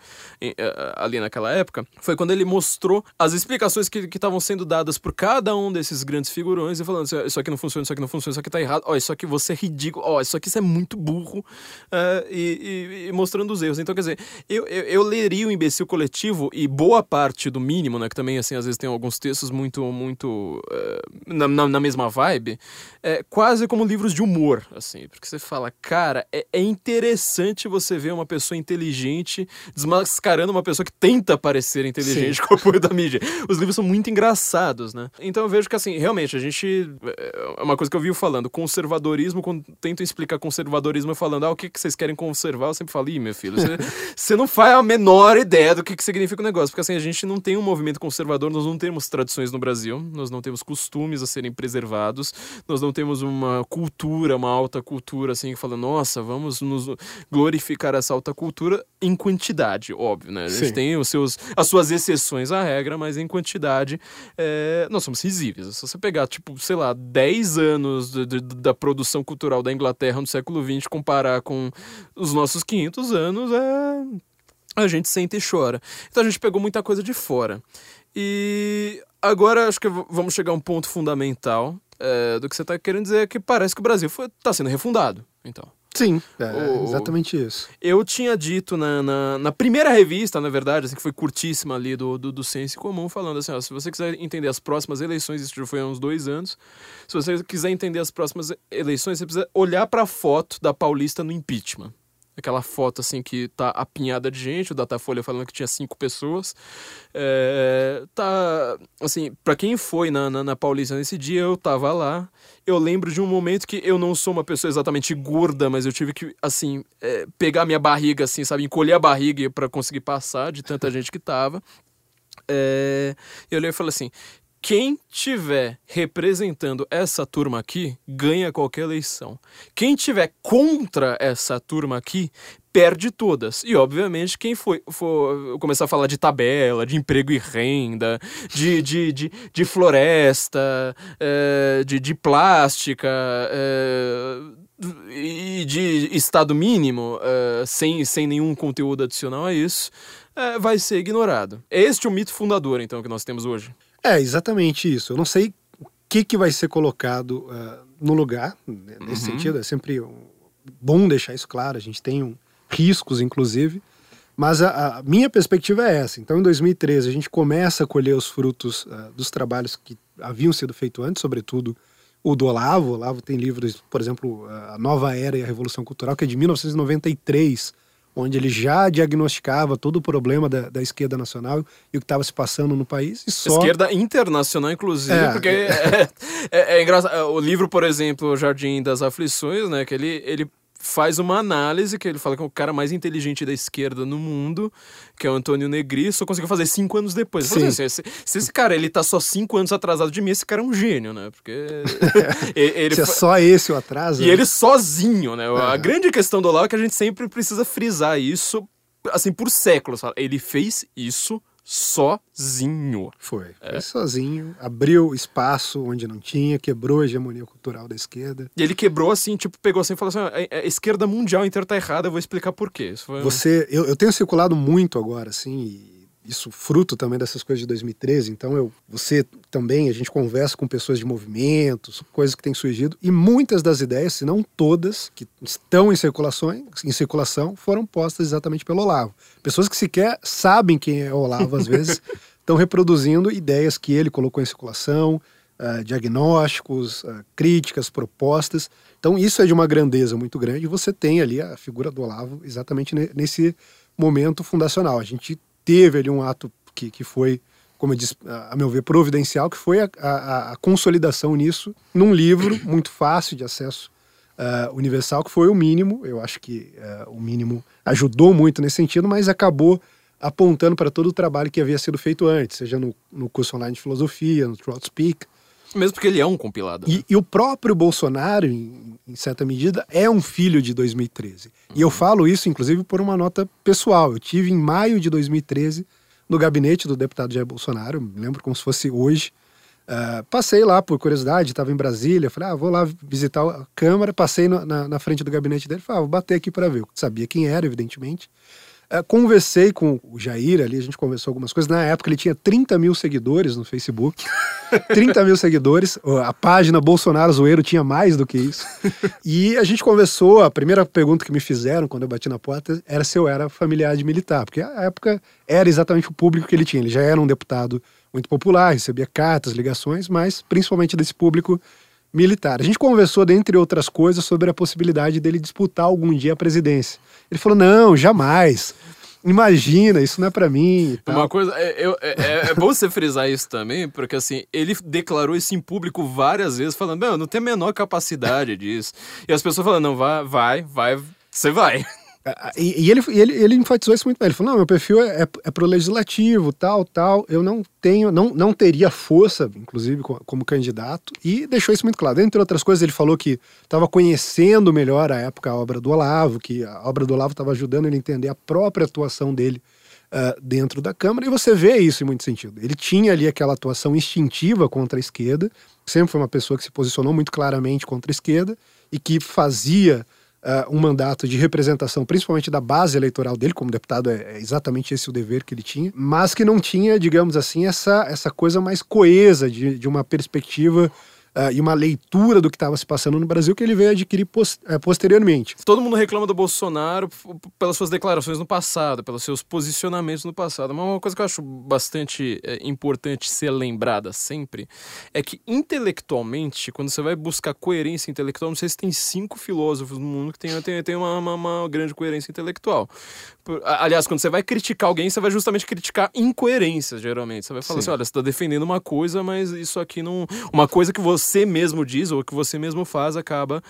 S2: ali naquela época, foi quando ele mostrou as explicações que estavam sendo dadas por cada um desses grandes figurões e falando, isso aqui não funciona, isso aqui não funciona, isso aqui tá errado, ó, isso aqui você é ridículo, ó, isso aqui você é muito burro, é, e, e, e, mostrando os erros. Então, quer dizer, eu, eu, eu leria o Imbecil Coletivo e boa parte do mínimo, né, que também, assim, às vezes tem alguns textos muito, muito uh, na, na, na, mesma vibe, é quase como livros de humor, assim, porque você fala, cara, é, é interessante você ver uma pessoa inteligente desmascarando uma pessoa que tenta parecer inteligente Sim. com o apoio da mídia. Os livros são muito engraçados, né? Então eu vejo que, assim, realmente, a gente, é uma coisa que eu vi falando, conservadorismo, quando tentam explicar conservadorismo falando, ah, o que, que vocês querem conservar, eu sempre falo, ih, meu filho, você, você não faz a menor ideia do que, que significa o negócio, porque, assim, a gente não tem um movimento conservador, nós não temos tradições no Brasil, nós não temos costumes a serem preservados, nós não temos uma cultura, uma alta cultura, assim, que fala, nossa, vamos nos glorificar essa alta cultura em quantidade, óbvio, né? A gente Sim. tem os seus, as suas exceções à regra, mas em quantidade é, nós somos risíveis. Se você pegar, tipo, sei lá, 10 anos de, de, da produção cultural da Inglaterra no século XX, comparar com os nossos 500 anos, é a gente sente e chora. Então a gente pegou muita coisa de fora. E agora acho que vamos chegar a um ponto fundamental é, do que você está querendo dizer, que parece que o Brasil está sendo refundado. Então.
S3: Sim, é o, exatamente isso.
S2: Eu tinha dito na, na, na, primeira revista, na verdade, assim, que foi curtíssima ali do, do, do Sense Comum, falando assim: ó, se você quiser entender as próximas eleições, isso já foi há uns dois anos. Se você quiser entender as próximas eleições, você precisa olhar para a foto da Paulista no impeachment aquela foto assim que tá apinhada de gente, o Datafolha falando que tinha cinco pessoas. É, tá, assim, para quem foi na, na, na, Paulista nesse dia, eu tava lá. Eu lembro de um momento que eu não sou uma pessoa exatamente gorda, mas eu tive que, assim, é, pegar minha barriga, assim, sabe, encolher a barriga para conseguir passar de tanta gente que tava. É, eu olhei e falei assim: quem tiver representando essa turma aqui ganha qualquer eleição. Quem tiver contra essa turma aqui perde todas. E, obviamente, quem for, for começar a falar de tabela, de emprego e renda, de, de, de, de floresta, é, de, de plástica. É, e de estado mínimo, é, sem, sem nenhum conteúdo adicional a isso, vai ser ignorado. É este o mito fundador, então, que nós temos hoje.
S3: É, exatamente isso. Eu não sei o que, que vai ser colocado uh, no lugar, né, nesse uhum. sentido. É sempre bom deixar isso claro. A gente tem um, riscos, inclusive. Mas a, a, minha perspectiva é essa. Então, em 2013, a gente começa a colher os frutos uh, dos trabalhos que haviam sido feitos antes, sobretudo o do Olavo. O Olavo tem livros, por exemplo, A Nova Era e a Revolução Cultural, que é de 1993, onde ele já diagnosticava todo o problema da, da esquerda nacional e o que estava se passando no país. E só...
S2: Esquerda internacional, inclusive,
S3: É.
S2: porque é, é- é engraçado. O livro, por exemplo, O Jardim das Aflições, né? Que ele, ele faz uma análise que ele fala que é o cara mais inteligente da esquerda no mundo, que é o Antônio Negri, só conseguiu fazer cinco anos depois.
S3: Sim.
S2: assim, se, se esse cara ele tá só cinco anos atrasado de mim, esse cara é um gênio, né? Porque ele,
S3: Se é só esse o atraso.
S2: e
S3: né?
S2: ele sozinho, né? A
S3: É.
S2: grande questão do Olavo é que a gente sempre precisa frisar isso, assim, por séculos. Ele fez isso sozinho.
S3: Foi.
S2: É.
S3: Foi sozinho, abriu espaço onde não tinha, quebrou a hegemonia cultural da esquerda.
S2: E ele quebrou assim, tipo, pegou assim e falou assim: "Ah, a, a esquerda mundial inteira tá errada, eu vou explicar por quê. Foi
S3: Você, eu, eu tenho circulado muito agora, assim, e isso fruto também dessas coisas de 2013. Então, eu, você também, a gente conversa com pessoas de movimentos, coisas que têm surgido, e muitas das ideias, se não todas, que estão em circulação, em circulação foram postas exatamente pelo Olavo. Pessoas que sequer sabem quem é o Olavo, às vezes, estão reproduzindo ideias que ele colocou em circulação, ah, diagnósticos, ah, críticas, propostas. Então, isso é de uma grandeza muito grande. e Você tem ali a figura do Olavo exatamente ne- nesse momento fundacional. A gente teve ali um ato que, que foi, como eu disse, a meu ver, providencial, que foi a, a- a consolidação nisso num livro muito fácil de acesso ah, universal, que foi o mínimo. Eu acho que ah, o mínimo ajudou muito nesse sentido, mas acabou apontando para todo o trabalho que havia sido feito antes, seja no, no curso online de filosofia, no Trout Speak,
S2: Mesmo porque ele é um compilado. né?
S3: e, e o próprio Bolsonaro, em, em certa medida, é um filho de 2013. E eu falo isso, inclusive, por uma nota pessoal. Eu tive em maio de 2013 no gabinete do deputado Jair Bolsonaro, me lembro como se fosse hoje. Ah, passei lá por curiosidade, estava em Brasília, falei, ah, vou lá visitar a Câmara, passei na, na- na frente do gabinete dele, falei, ah, vou bater aqui para ver. Eu sabia quem era, evidentemente. Ah, conversei com o Jair ali, a gente conversou algumas coisas. Na época ele tinha 30 mil seguidores no Facebook. 30 mil seguidores. A página Bolsonaro Zoeiro tinha mais do que isso. E a gente conversou. A primeira pergunta que me fizeram quando eu bati na porta era se eu era familiar de militar, porque a época era exatamente o público que ele tinha. Ele já era um deputado muito popular, recebia cartas, ligações, mas principalmente desse público militar. A gente conversou, dentre outras coisas, sobre a possibilidade dele disputar algum dia a presidência. Ele falou: não, jamais. Imagina, isso não é pra mim.
S2: Uma coisa, é, é- é- é bom você frisar isso também, porque assim, ele declarou isso em público várias vezes, falando, não, eu não tenho a menor capacidade disso. E as pessoas falando, não, vai, vai, vai, você vai.
S3: E, e ele, ele, ele enfatizou isso muito bem. Ele falou: não, meu perfil é, é, é pro legislativo, tal, tal. Eu não tenho, não, não teria força, inclusive, co- como candidato. E deixou isso muito claro. Entre outras coisas, ele falou que estava conhecendo melhor a época a obra do Olavo, que a obra do Olavo estava ajudando ele a entender a própria atuação dele ah, dentro da Câmara. E você vê isso em muito sentido. Ele tinha ali aquela atuação instintiva contra a esquerda, sempre foi uma pessoa que se posicionou muito claramente contra a esquerda e que fazia ah, um mandato de representação, principalmente da base eleitoral dele, como deputado, é, é exatamente esse o dever que ele tinha, mas que não tinha, digamos assim, essa, essa coisa mais coesa de, de uma perspectiva ah, e uma leitura do que estava se passando no Brasil que ele veio adquirir pos- eh, posteriormente.
S2: Todo mundo reclama do Bolsonaro pelas suas declarações no passado, pelos seus posicionamentos no passado. Mas uma coisa que eu acho bastante é, importante ser lembrada sempre é que, intelectualmente, quando você vai buscar coerência intelectual, não sei se tem cinco filósofos no mundo que tem, tem, tem uma, uma, uma grande coerência intelectual. Aliás, quando você vai criticar alguém, você vai justamente criticar incoerências, geralmente. Você vai falar
S3: Sim.
S2: assim: olha, você está defendendo uma coisa, mas isso aqui não. Uma coisa que você mesmo diz ou que você mesmo faz acaba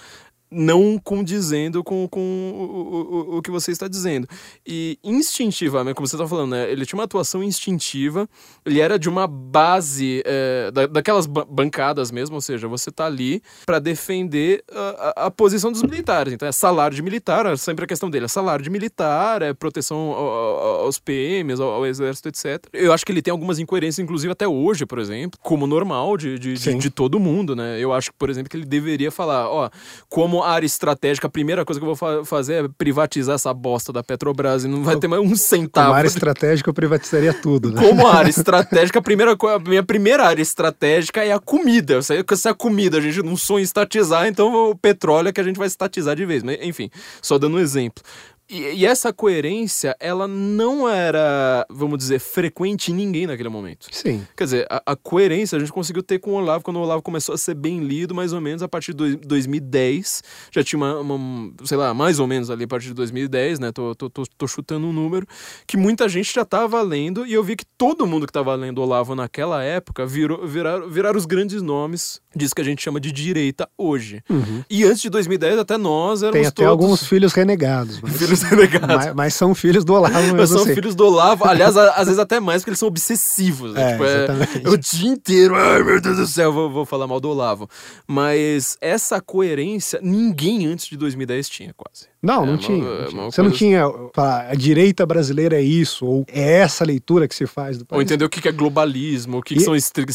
S2: não condizendo com, com o, o, o que você está dizendo. E instintivamente, como você está falando, né? Ele tinha uma atuação instintiva, ele era de uma base é, da, daquelas ba- bancadas mesmo, ou seja, você tá ali para defender a, a- posição dos militares. Então é salário de militar, é sempre a questão dele, é salário de militar, é proteção ao- ao- aos PMs, ao, ao exército, etc. Eu acho que ele tem algumas incoerências, inclusive até hoje, por exemplo, como normal de, de, de, de todo mundo, né? Eu acho, por exemplo, que ele deveria falar, ó, como área estratégica, a primeira coisa que eu vou fa- fazer é privatizar essa bosta da Petrobras e não vai ter mais um
S3: Como
S2: centavo.
S3: área estratégica, eu privatizaria tudo, né?
S2: Como área estratégica, a primeira a minha primeira área estratégica é a comida. Eu sei que se a comida a gente não sonha em estatizar, então o petróleo é que a gente vai estatizar de vez. Mas, enfim, só dando um exemplo. E, e essa coerência, ela não era, vamos dizer, frequente em ninguém naquele momento.
S3: Sim.
S2: Quer dizer, a, a coerência a gente conseguiu ter com o Olavo quando o Olavo começou a ser bem lido, mais ou menos a partir de dois- 2010. Já tinha uma, uma- sei lá, mais ou menos ali a partir de 2010, né? Tô, tô, tô, tô chutando um número. Que muita gente já tava lendo, e eu vi que todo mundo que tava lendo Olavo naquela época virou, viraram, viraram os grandes nomes disso que a gente chama de direita hoje. E antes de 2010, até nós éramos
S3: Uhum. Tem até
S2: todos
S3: alguns filhos renegados. Mas,
S2: filhos renegados.
S3: mas, mas são filhos do Olavo
S2: Mas são
S3: assim.
S2: filhos do Olavo, aliás, a- às vezes até mais, porque eles são obsessivos. Né?
S3: É,
S2: Tipo, é, é o dia inteiro, ai meu Deus do céu, vou, vou falar mal do Olavo. Mas essa coerência, ninguém antes de 2010 tinha, quase.
S3: Não,
S2: É
S3: não tinha.
S2: é
S3: não tinha.
S2: uma
S3: Você não tinha. falar, a direita brasileira é isso, ou é essa leitura que se faz do país.
S2: Ou entender o que que é globalismo, o que, que
S3: E-
S2: são extre-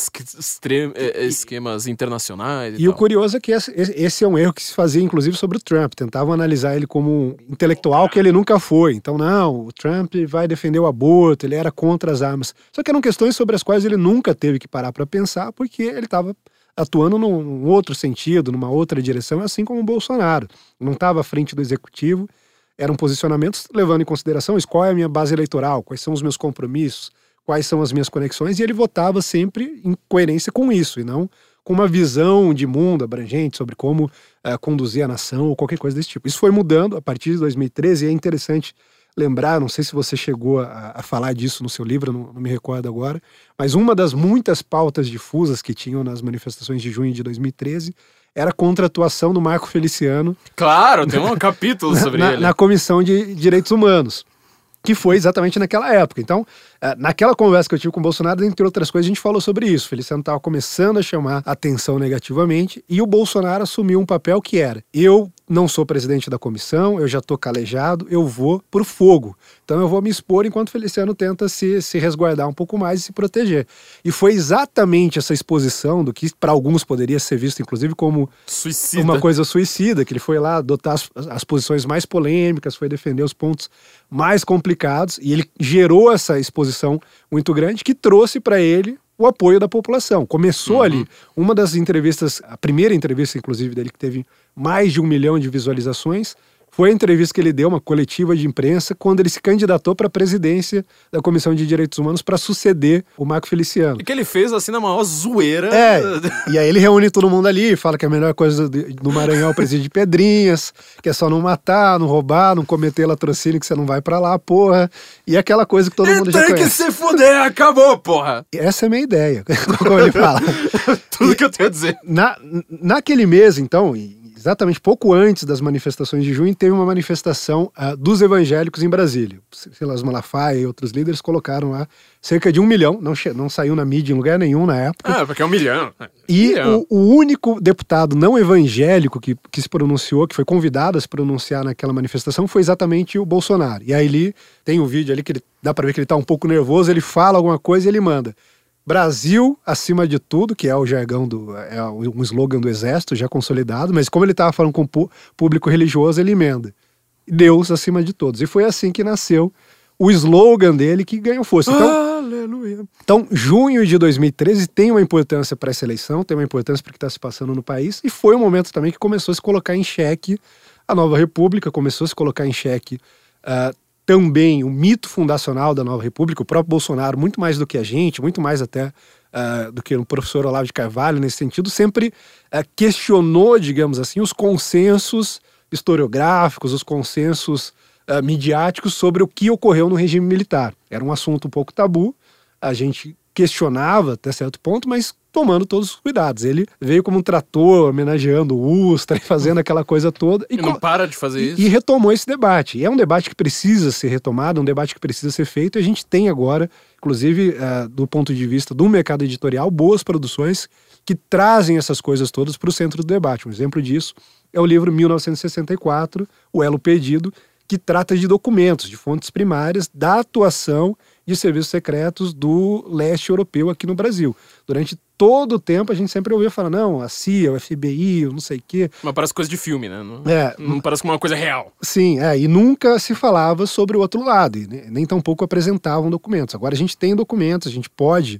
S2: é, esquemas internacionais e,
S3: E o curioso é que esse, esse é um erro que se fazia, inclusive, sobre o Trump. Tentavam analisar ele como um intelectual que ele nunca foi. Então, não, o Trump vai defender o aborto, ele era contra as armas. Só que eram questões sobre as quais ele nunca teve que parar para pensar, porque ele estava atuando num, outro sentido, numa outra direção, assim como o Bolsonaro. Não estava à frente do executivo. Eram posicionamentos levando em consideração isso, qual é a minha base eleitoral, quais são os meus compromissos, quais são as minhas conexões, e ele votava sempre em coerência com isso, e não com uma visão de mundo abrangente sobre como eh, conduzir a nação ou qualquer coisa desse tipo. Isso foi mudando a partir de 2013 e é interessante lembrar, não sei se você chegou a, a falar disso no seu livro, não, não me recordo agora, mas uma das muitas pautas difusas que tinham nas manifestações de junho de 2013 era contra a atuação do Marco Feliciano
S2: Claro, tem um capítulo sobre
S3: na,
S2: ele.
S3: na Comissão de Direitos Humanos, que foi exatamente naquela época. Então, eh, naquela conversa que eu tive com o Bolsonaro, entre outras coisas, a gente falou sobre isso. Feliciano estava começando a chamar atenção negativamente e o Bolsonaro assumiu um papel que era: eu não sou presidente da comissão, eu já estou calejado, eu vou pro fogo. Então eu vou me expor enquanto o Feliciano tenta se, se resguardar um pouco mais e se proteger. E foi exatamente essa exposição do que para alguns poderia ser visto, inclusive, como
S2: Suicida.
S3: uma coisa suicida, que ele foi lá adotar as, as posições mais polêmicas, foi defender os pontos mais complicados, e ele gerou essa exposição muito grande que trouxe para ele o apoio da população. Começou ali. Uma das entrevistas, a primeira entrevista, inclusive, dele, que teve mais de um milhão de visualizações, foi a entrevista que ele deu, uma coletiva de imprensa, quando ele se candidatou para a presidência da Comissão de Direitos Humanos para suceder o Marco Feliciano.
S2: E que ele fez assim na maior zoeira.
S3: É, e aí ele reúne todo mundo ali, fala que a melhor coisa do Maranhão é o presídio de Pedrinhas, que é só não matar, não roubar, não cometer latrocínio, que você não vai pra lá, porra. E aquela coisa que todo mundo
S2: E
S3: já
S2: tem que
S3: conhece.
S2: se fuder, acabou, porra.
S3: Essa é a minha ideia, como ele fala.
S2: Tudo que eu tenho a dizer.
S3: Na, naquele mês, então, e exatamente pouco antes das manifestações de junho, teve uma manifestação ah, dos evangélicos em Brasília. Silas Malafaia e outros líderes colocaram lá cerca de um milhão, não, não saiu na mídia em lugar nenhum na época.
S2: Ah, porque é um milhão.
S3: E
S2: Milhão.
S3: o, o único deputado não evangélico que, que se pronunciou, que foi convidado a se pronunciar naquela manifestação, foi exatamente o Bolsonaro. E aí ele tem um vídeo ali que ele, dá pra ver que ele tá um pouco nervoso, ele fala alguma coisa e ele manda. Brasil acima de tudo, que é o jargão do. é um slogan do exército já consolidado, mas como ele estava falando com o público religioso, ele emenda. Deus acima de todos. E foi assim que nasceu o slogan dele que ganhou força. Então,
S2: Aleluia.
S3: então, junho de 2013 tem uma importância para essa eleição, tem uma importância para o que está se passando no país, e foi um momento também que começou a se colocar em xeque a nova república, começou a se colocar em xeque ah, também o mito fundacional da nova república, o próprio Bolsonaro, muito mais do que a gente, muito mais até ah, do que o professor Olavo de Carvalho nesse sentido, sempre ah, questionou, digamos assim, os consensos historiográficos, os consensos ah, midiáticos sobre o que ocorreu no regime militar. Era um assunto um pouco tabu, a gente questionava até certo ponto, mas tomando todos os cuidados. Ele veio como um trator, homenageando o Ustra e fazendo aquela coisa toda.
S2: E não
S3: co-
S2: para de fazer
S3: e,
S2: isso.
S3: e retomou esse debate. E é um debate que precisa ser retomado, um debate que precisa ser feito. E a gente tem agora, inclusive, eh, do ponto de vista do mercado editorial, boas produções que trazem essas coisas todas para o centro do debate. Um exemplo disso é o livro 1964, O Elo Perdido, que trata de documentos, de fontes primárias da atuação de serviços secretos do leste europeu aqui no Brasil. Durante todo o tempo a gente sempre ouvia falar, não, a CIA, o FBI, o não sei o quê.
S2: Mas parece coisa de filme, né? Não,
S3: É,
S2: não parece como uma coisa real.
S3: Sim, é, e nunca se falava sobre o outro lado, e ne- nem tampouco apresentavam documentos. Agora a gente tem documentos, a gente pode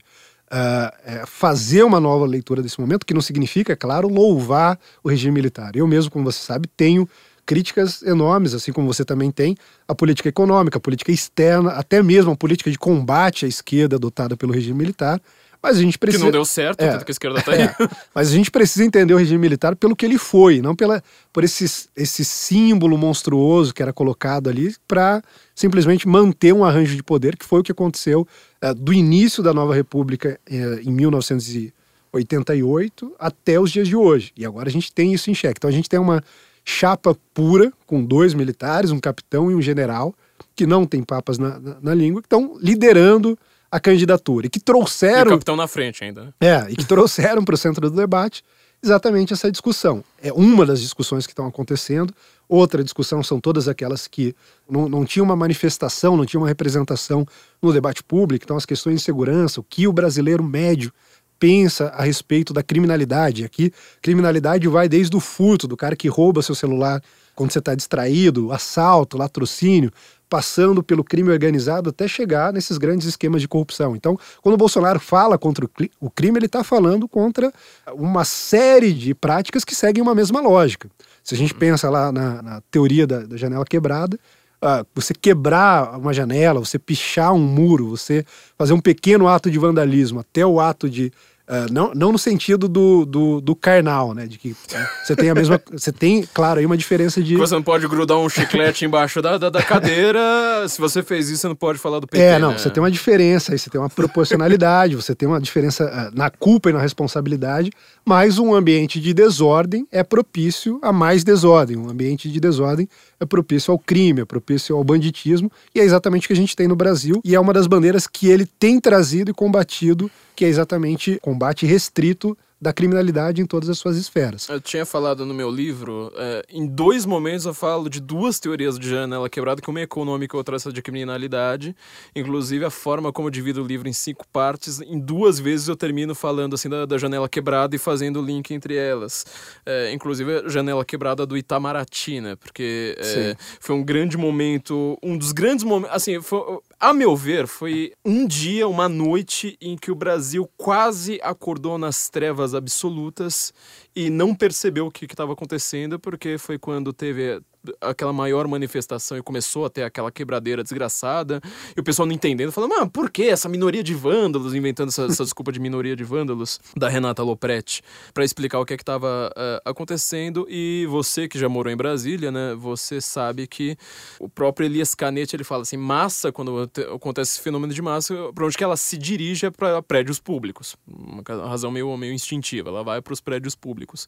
S3: é, fazer uma nova leitura desse momento, que não significa, é claro, louvar o regime militar. Eu mesmo, como você sabe, tenho críticas enormes, assim como você também tem a política econômica, a política externa, até mesmo a política de combate à esquerda adotada pelo regime militar. Mas a gente precisa.
S2: Que não deu certo,
S3: É.
S2: tanto que a esquerda tá aí.
S3: É, mas a gente precisa entender o regime militar pelo que ele foi, não pela, por esse, esse símbolo monstruoso que era colocado ali para simplesmente manter um arranjo de poder, que foi o que aconteceu eh, do início da nova república eh, em 1988 até os dias de hoje. E agora a gente tem isso em xeque. Então a gente tem uma chapa pura com dois militares, um capitão e um general, que não tem papas na, na, na língua, que estão liderando a candidatura e que
S2: E o
S3: trouxeram
S2: capitão na frente ainda. né?
S3: é, e que trouxeram para o centro do debate exatamente essa discussão. É uma das discussões que estão acontecendo. Outra discussão são todas aquelas que não, não tinham uma manifestação, não tinham uma representação no debate público. Então, as questões de segurança, o que o brasileiro médio pensa a respeito da criminalidade. Aqui, criminalidade vai desde o furto, do cara que rouba seu celular quando você está distraído, assalto, latrocínio, passando pelo crime organizado até chegar nesses grandes esquemas de corrupção. Então, quando o Bolsonaro fala contra o crime, ele está falando contra uma série de práticas que seguem uma mesma lógica. Se a gente pensa lá na, na teoria da, da janela quebrada, ah, você quebrar uma janela, você pichar um muro, você fazer um pequeno ato de vandalismo, até o ato de. Ah, não, não no sentido do, do, do carnal, né? De que você tem a mesma. Você tem, claro, aí uma diferença de.
S2: Você não pode grudar um chiclete embaixo da, da, da cadeira. Se você fez isso, você não pode falar do PT.
S3: É, não,
S2: né?
S3: você tem uma diferença aí, você tem uma proporcionalidade, você tem uma diferença ah, na culpa e na responsabilidade, mas um ambiente de desordem é propício a mais desordem. Um ambiente de desordem é propício ao crime, é propício ao banditismo, e é exatamente o que a gente tem no Brasil, e é uma das bandeiras que ele tem trazido e combatido, que é exatamente combate restrito da criminalidade em todas as suas esferas.
S2: Eu tinha falado no meu livro, é, em dois momentos eu falo de duas teorias de janela quebrada, que uma é econômica e outra essa de criminalidade. Inclusive a forma como eu divido o livro em cinco partes, em duas vezes eu termino falando assim da, da janela quebrada e fazendo o link entre elas. É, inclusive a janela quebrada do Itamaraty, né? Porque é, foi um grande momento, um dos grandes momentos, assim, foi, a meu ver, foi um dia, uma noite em que o Brasil quase acordou nas trevas absolutas e não percebeu o que estava acontecendo, porque foi quando teve aquela maior manifestação e começou a ter aquela quebradeira desgraçada, e o pessoal não entendendo, falando, mas por que essa minoria de vândalos, inventando essa, essa desculpa de minoria de vândalos, da Renata Lopretti, para explicar o que é que estava acontecendo, e você que já morou em Brasília, né, você sabe que o próprio Elias Canete, ele fala assim, massa, quando te- acontece esse fenômeno de massa, para onde que ela se dirige é para prédios públicos, uma razão meio, meio instintiva, ela vai para os prédios públicos.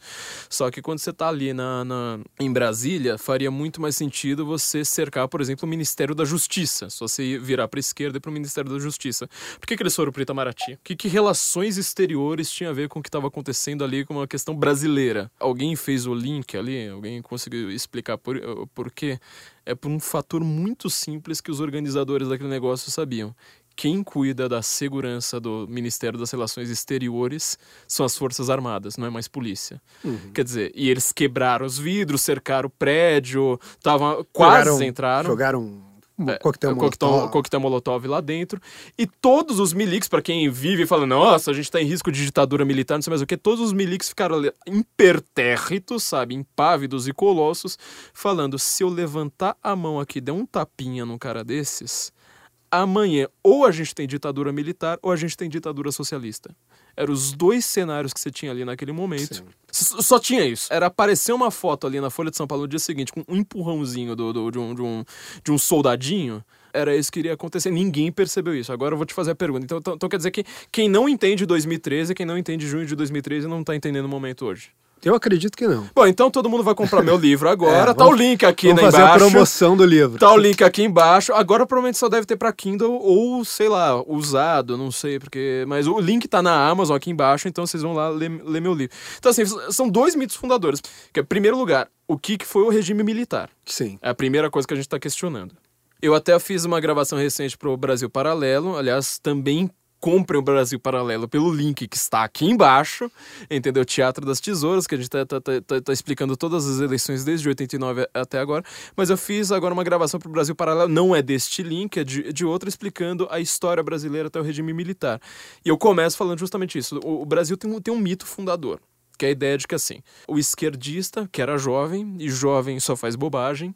S2: Só que quando você tá ali na, na- em Brasília, faria muito mais sentido você cercar, por exemplo, o Ministério da Justiça. Se você virar para esquerda e para o Ministério da Justiça. Por que, que eles foram para Itamaraty? O que, que relações exteriores tinha a ver com o que estava acontecendo ali com uma questão brasileira? Alguém fez o link ali? Alguém conseguiu explicar por, por quê? É por um fator muito simples que os organizadores daquele negócio sabiam. Quem cuida da segurança do Ministério das Relações Exteriores são as Forças Armadas, não é mais polícia. Quer dizer, e eles quebraram os vidros, cercaram o prédio, tava, quase
S3: Jogaram-
S2: entraram.
S3: Jogaram
S2: É,
S3: coquetel molotov.
S2: coquetel molotov lá dentro. E todos os miliques, para quem vive e fala, nossa, a gente tá em risco de ditadura militar, não sei mais o que, todos os miliques ficaram ali impertérritos, sabe, impávidos e colossos, falando: se eu levantar a mão aqui der um tapinha num cara desses, amanhã ou a gente tem ditadura militar ou a gente tem ditadura socialista. Eram os dois cenários que você tinha ali naquele momento. Só tinha isso. Era aparecer uma foto ali na Folha de São Paulo no dia seguinte, com um empurrãozinho do, do- de, um, de, um, de um soldadinho. Era isso que iria acontecer. Ninguém percebeu isso. Agora eu vou te fazer a pergunta. Então, então, então quer dizer que quem não entende 2013, quem não entende junho de 2013, não tá entendendo o momento hoje.
S3: Eu acredito que não.
S2: Bom, então todo mundo vai comprar meu livro agora.
S3: É,
S2: tá
S3: vamos-
S2: o link aqui
S3: Vamos fazer a
S2: embaixo.
S3: promoção do livro.
S2: Tá o link aqui embaixo. Agora provavelmente só deve ter pra Kindle ou, sei lá, usado, não sei, porque. Mas o link tá na Amazon aqui embaixo, então vocês vão lá ler, ler meu livro. Então, assim, são dois mitos fundadores. Que é, em primeiro lugar, o que, que foi o regime militar?
S3: Sim.
S2: É a primeira coisa que a gente está questionando. Eu até fiz uma gravação recente para o Brasil Paralelo, aliás, também comprem o Brasil Paralelo pelo link que está aqui embaixo, entendeu? Teatro das Tesouras, que a gente está tá, tá, tá- tá explicando todas as eleições desde 89 até agora, mas eu fiz agora uma gravação para o Brasil Paralelo, não é deste link, é de, de outro, explicando a história brasileira até o regime militar. E eu começo falando justamente isso, o, o Brasil tem um, tem um mito fundador. Que é a ideia de que assim, o esquerdista, que era jovem, e jovem só faz bobagem,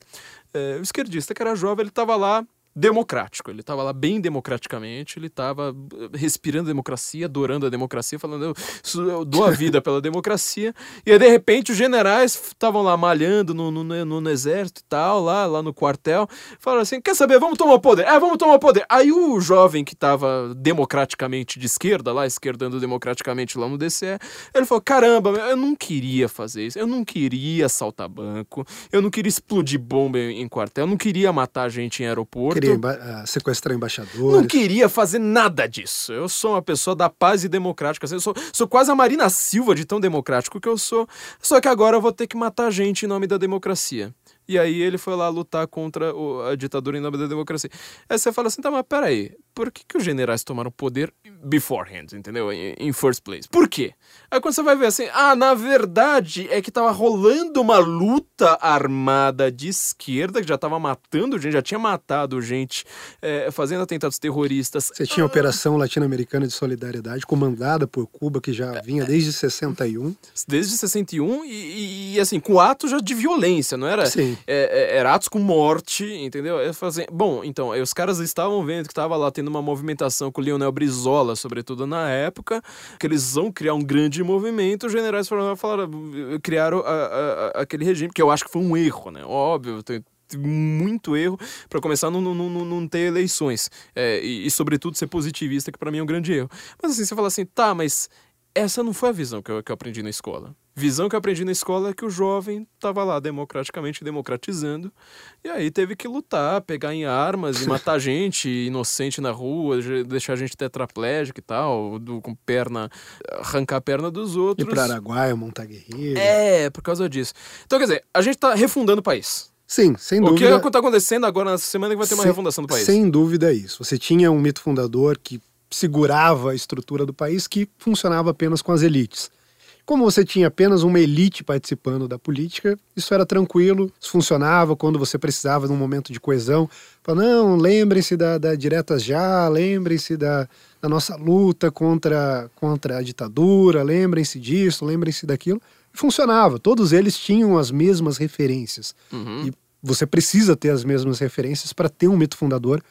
S2: é, o esquerdista que era jovem, ele estava lá democrático. Ele estava lá bem democraticamente, ele estava respirando democracia, adorando a democracia, falando eu, eu dou a vida pela democracia. E aí, de repente, os generais estavam lá malhando no, no, no, no, exército e tal, lá, lá no quartel, falaram assim: quer saber, vamos tomar o poder? É, vamos tomar poder. Aí o jovem que estava democraticamente de esquerda, lá, esquerdando democraticamente lá no DCE, ele falou: caramba, eu não queria fazer isso, eu não queria assaltar banco, eu não queria explodir bomba em, em quartel, eu não queria matar gente em aeroporto
S3: queria emba uh, sequestrar embaixadores.
S2: Não queria fazer nada disso. Eu sou uma pessoa da paz e democrática. Eu sou, sou quase a Marina Silva de tão democrático que eu sou. Só que agora eu vou ter que matar gente em nome da democracia. E aí ele foi lá lutar contra a ditadura em nome da democracia. Aí você fala assim, tá, mas peraí, por que, que os generais tomaram poder beforehand, entendeu? Em, first place. Por quê? Aí quando você vai ver assim, ah, na verdade é que tava rolando uma luta armada de esquerda, que já tava matando gente, já tinha matado gente, é, fazendo atentados terroristas.
S3: Você tinha a Operação Latino-Americana de Solidariedade, comandada por Cuba, que já vinha desde 61.
S2: Desde 61 e, e, assim, com atos já de violência, não era?
S3: Sim.
S2: É, é, era atos com morte, entendeu? É fazer... Bom, então, os caras estavam vendo que tava lá tendo tendo uma movimentação com o Lionel Brizola, sobretudo na época, que eles vão criar um grande movimento, os generais falaram, falaram criaram a, a, a, aquele regime, que eu acho que foi um erro, né? Óbvio, tem, muito erro para começar não, não, não, não ter eleições. É, e, e, sobretudo ser positivista que para mim é um grande erro. Mas assim você fala assim tá mas essa não foi a visão que eu, que eu aprendi na escola visão que eu aprendi na escola é que o jovem estava lá democraticamente democratizando e aí teve que lutar, pegar em armas e matar gente inocente na rua, deixar gente tetraplégica e tal, do, com perna, arrancar a perna dos outros.
S3: E para Araguaia, montar guerreiro.
S2: É, por causa disso. Então, quer dizer, a gente está refundando o país.
S3: Sim, sem dúvida.
S2: O que está acontecendo agora nessa semana é que vai ter uma sem, refundação do país?
S3: Sem dúvida é isso. Você tinha um mito fundador que segurava a estrutura do país que funcionava apenas com as elites. Como você tinha apenas uma elite participando da política, isso era tranquilo, isso funcionava quando você precisava num momento de coesão. Fala, não, lembrem-se da, da Diretas Já, lembrem-se da, da nossa luta contra, contra a ditadura, lembrem-se disso, lembrem-se daquilo. E funcionava, todos eles tinham as mesmas referências.
S2: Uhum.
S3: E você precisa ter as mesmas referências para ter um mito fundador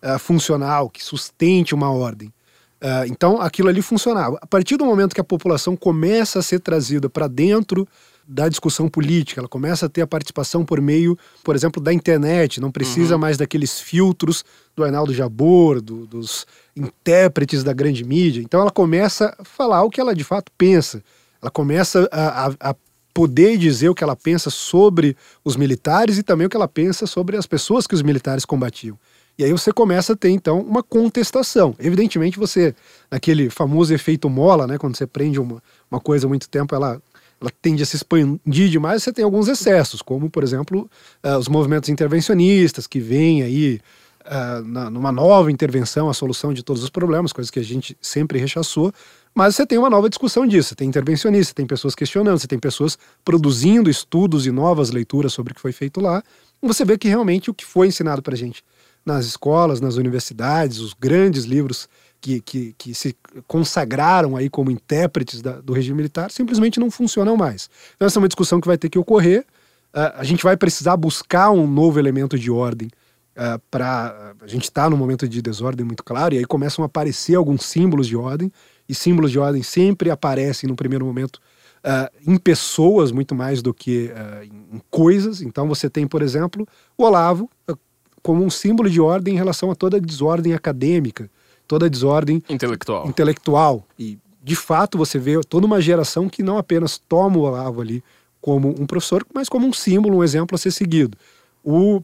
S3: uh, funcional, que sustente uma ordem. Uh, então aquilo ali funcionava. A partir do momento que a população começa a ser trazida para dentro da discussão política, ela começa a ter a participação por meio, por exemplo, da internet, não precisa uhum. mais daqueles filtros do Arnaldo Jabor, do, dos intérpretes da grande mídia. Então ela começa a falar o que ela de fato pensa. Ela começa a, a, a poder dizer o que ela pensa sobre os militares e também o que ela pensa sobre as pessoas que os militares combatiam. E aí você começa a ter, então, uma contestação. Evidentemente, você, naquele famoso efeito mola, né? Quando você prende uma, uma coisa há muito tempo, ela, ela tende a se expandir demais, você tem alguns excessos, como, por exemplo, uh, os movimentos intervencionistas, que vêm aí uh, na, numa nova intervenção, a solução de todos os problemas, coisas que a gente sempre rechaçou. Mas você tem uma nova discussão disso. Você tem intervencionistas, você tem pessoas questionando, você tem pessoas produzindo estudos e novas leituras sobre o que foi feito lá. E você vê que realmente o que foi ensinado para gente nas escolas, nas universidades, os grandes livros que, que, que se consagraram aí como intérpretes da, do regime militar simplesmente não funcionam mais. Então essa é uma discussão que vai ter que ocorrer. Uh, a gente vai precisar buscar um novo elemento de ordem uh, para a gente está num momento de desordem muito claro e aí começam a aparecer alguns símbolos de ordem e símbolos de ordem sempre aparecem no primeiro momento uh, em pessoas muito mais do que uh, em coisas. Então você tem, por exemplo, o Olavo como um símbolo de ordem em relação a toda desordem acadêmica, toda desordem
S2: intelectual.
S3: intelectual. E, de fato, você vê toda uma geração que não apenas toma o Olavo ali como um professor, mas como um símbolo, um exemplo a ser seguido. O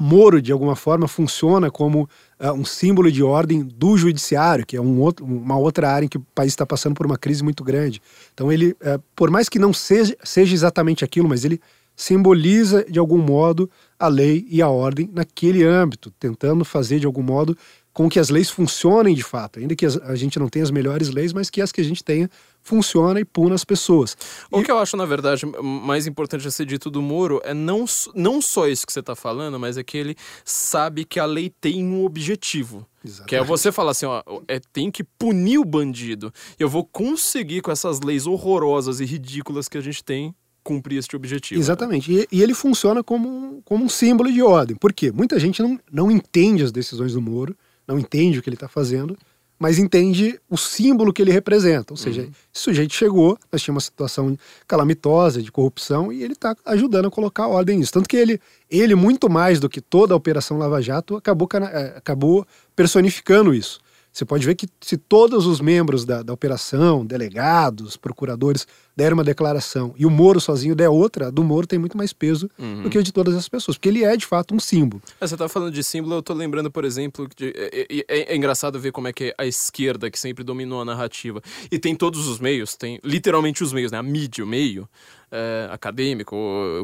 S3: Moro, de alguma forma, funciona como uh, um símbolo de ordem do judiciário, que é um outro, uma outra área em que o país está passando por uma crise muito grande. Então, ele, uh, por mais que não seja, seja exatamente aquilo, mas ele simboliza de algum modo a lei e a ordem naquele âmbito, tentando fazer de algum modo com que as leis funcionem de fato, ainda que a gente não tenha as melhores leis, mas que as que a gente tenha funciona e puna as pessoas.
S2: O e... que eu acho, na verdade, mais importante a ser dito do Moro é não, não só isso que você está falando, mas é que ele sabe que a lei tem um objetivo. Que é você falar assim, ó, é, tem que punir o bandido. Eu vou conseguir com essas leis horrorosas e ridículas que a gente tem cumprir este objetivo.
S3: Exatamente. E, e ele funciona como um, como um símbolo de ordem. Por quê? Muita gente não, não entende as decisões do Moro, não entende o que ele está fazendo, mas entende o símbolo que ele representa. Ou seja, uhum. esse sujeito chegou, nós tínhamos uma situação calamitosa de corrupção e ele está ajudando a colocar ordem nisso. Tanto que ele, ele, muito mais do que toda a Operação Lava Jato, acabou, eh, acabou personificando isso. Você pode ver que se todos os membros da, da operação, delegados, procuradores, deram uma declaração e o Moro sozinho der outra, do Moro tem muito mais peso uhum. do que a de todas as pessoas, porque ele é de fato um símbolo.
S2: É, você tá falando de símbolo, eu tô lembrando, por exemplo, de, é, é, é, é, engraçado ver como é que a esquerda, que sempre dominou a narrativa, e tem todos os meios, tem literalmente os meios, né? A mídia, o meio, é, acadêmico,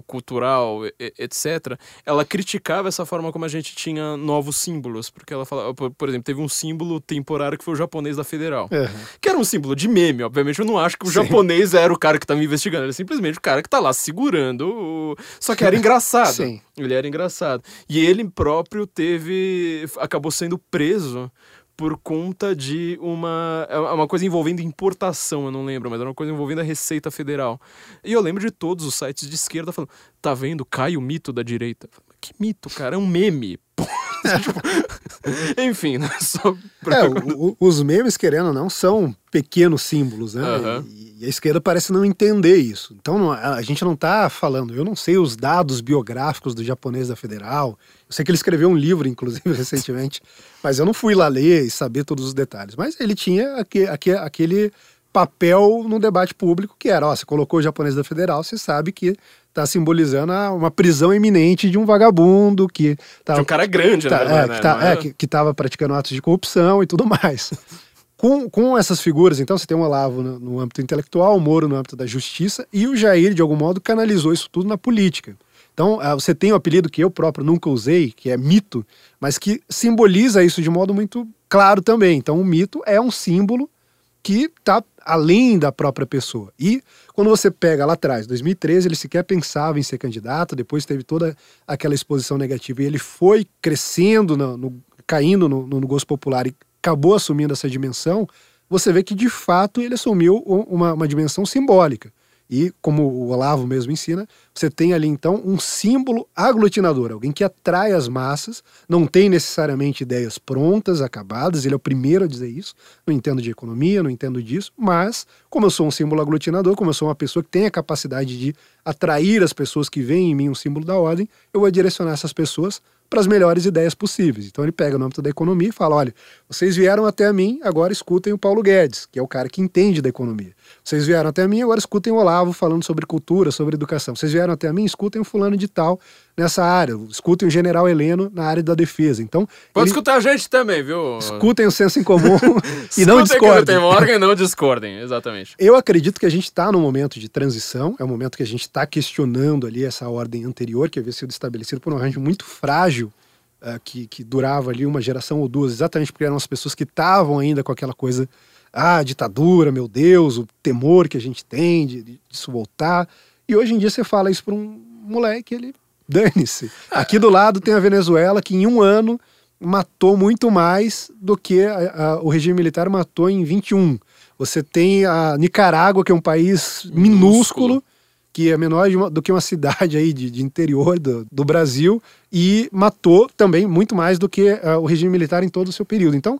S2: cultural, etc., ela criticava essa forma como a gente tinha novos símbolos, porque ela falava, por, por exemplo, teve um símbolo temporário que foi o japonês da Federal, que era um símbolo de meme, obviamente eu não acho que o Sim. japonês era o cara que estava investigando, ele é simplesmente o cara que está lá segurando, o... só que era engraçado. Sim. Ele era engraçado. E ele próprio teve, acabou sendo preso por conta de uma, é uma coisa envolvendo importação, eu não lembro, mas era uma coisa envolvendo a Receita Federal. E eu lembro de todos os sites de esquerda falando: tá vendo? Cai o mito da direita. Que mito, cara? É um meme. Enfim, né? Só
S3: pra... é, o, os memes, querendo ou não, são pequenos símbolos, né? Uhum. E, e, a esquerda parece não entender isso. Então não, a gente não está falando, eu não sei os dados biográficos do japonês da Federal. Eu sei que ele escreveu um livro, inclusive, recentemente, mas eu não fui lá ler e saber todos os detalhes. Mas ele tinha aquele, aquele papel no debate público que era, ó, você colocou o japonês da Federal, você sabe que está simbolizando uma prisão iminente de um vagabundo que
S2: tá, de um cara grande,
S3: tá,
S2: né?
S3: É, que, tá, é, que, que tava praticando atos de corrupção e tudo mais. Com, com essas figuras, então, você tem o Olavo no, no âmbito intelectual, o Moro no âmbito da justiça, e o Jair, de algum modo, canalizou isso tudo na política. Então, ah, você tem o um apelido que eu próprio nunca usei, que é mito, mas que simboliza isso de modo muito claro também. Então, o mito é um símbolo que está além da própria pessoa. E quando você pega lá atrás, 2013, ele sequer pensava em ser candidato, depois teve toda aquela exposição negativa e ele foi crescendo, no, no caindo no, no, gosto popular e acabou assumindo essa dimensão. Você vê que de fato ele assumiu uma, uma dimensão simbólica. E, como o Olavo mesmo ensina, você tem ali então um símbolo aglutinador, alguém que atrai as massas, não tem necessariamente ideias prontas, acabadas, ele é o primeiro a dizer isso. Não entendo de economia, não entendo disso, mas, como eu sou um símbolo aglutinador, como eu sou uma pessoa que tem a capacidade de atrair as pessoas que veem em mim um símbolo da ordem, eu vou direcionar essas pessoas para as melhores ideias possíveis. Então ele pega no âmbito da economia e fala: olha, vocês vieram até mim, agora escutem o Paulo Guedes, que é o cara que entende da economia. Vocês vieram até mim, agora escutem o Olavo falando sobre cultura, sobre educação. Vocês vieram até mim, escutem o fulano de tal nessa área. Escutem o general Heleno na área da defesa. Então.
S2: Pode ele... escutar a gente também, viu?
S3: Escutem o senso em comum e não discordem.
S2: Tem órgão e não discordem, exatamente.
S3: Eu acredito que a gente está num momento de transição, é um momento que a gente está questionando ali essa ordem anterior, que havia sido estabelecida por um arranjo muito frágil. Uh, que, que durava ali uma geração ou duas, exatamente porque eram as pessoas que estavam ainda com aquela coisa ah, ditadura, meu Deus, o temor que a gente tem de, de, disso voltar. E hoje em dia você fala isso para um moleque, ele dane-se. Aqui do lado tem a Venezuela, que em um ano matou muito mais do que a, a, o regime militar matou em 21. Você tem a Nicarágua, que é um país minúsculo, minúsculo que é menor uma, do que uma cidade aí de, de interior do, do, Brasil, e matou também muito mais do que uh, o regime militar em todo o seu período. Então,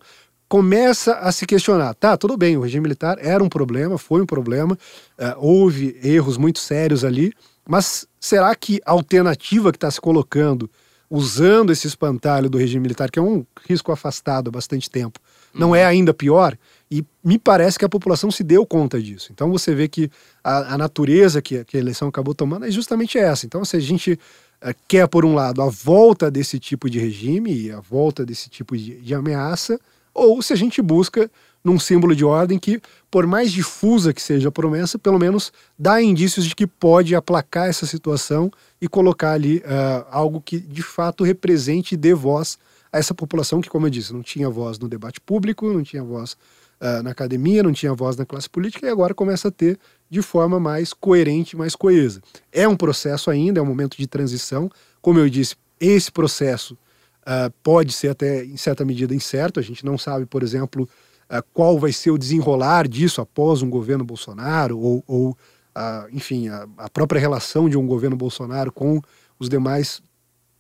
S3: começa a se questionar. Tá, tudo bem, o regime militar era um problema, foi um problema, uh, houve erros muito sérios ali, mas será que a alternativa que está se colocando, usando esse espantalho do regime militar, que é um risco afastado há bastante tempo, não é ainda pior? E me parece que a população se deu conta disso. Então você vê que a, a natureza que, que, a eleição acabou tomando é justamente essa. Então, se a gente uh, quer, por um lado, a volta desse tipo de regime e a volta desse tipo de, de ameaça, ou se a gente busca num símbolo de ordem que, por mais difusa que seja a promessa, pelo menos dá indícios de que pode aplacar essa situação e colocar ali uh, algo que de fato represente e dê voz a essa população que, como eu disse, não tinha voz no debate público, não tinha voz uh, na academia, não tinha voz na classe política e agora começa a ter de forma mais coerente, mais coesa. É um processo ainda, é um momento de transição. Como eu disse, esse processo ah, pode ser até em certa medida incerto. A gente não sabe, por exemplo, ah, qual vai ser o desenrolar disso após um governo Bolsonaro ou, ou ah, enfim, a, a própria relação de um governo Bolsonaro com os demais,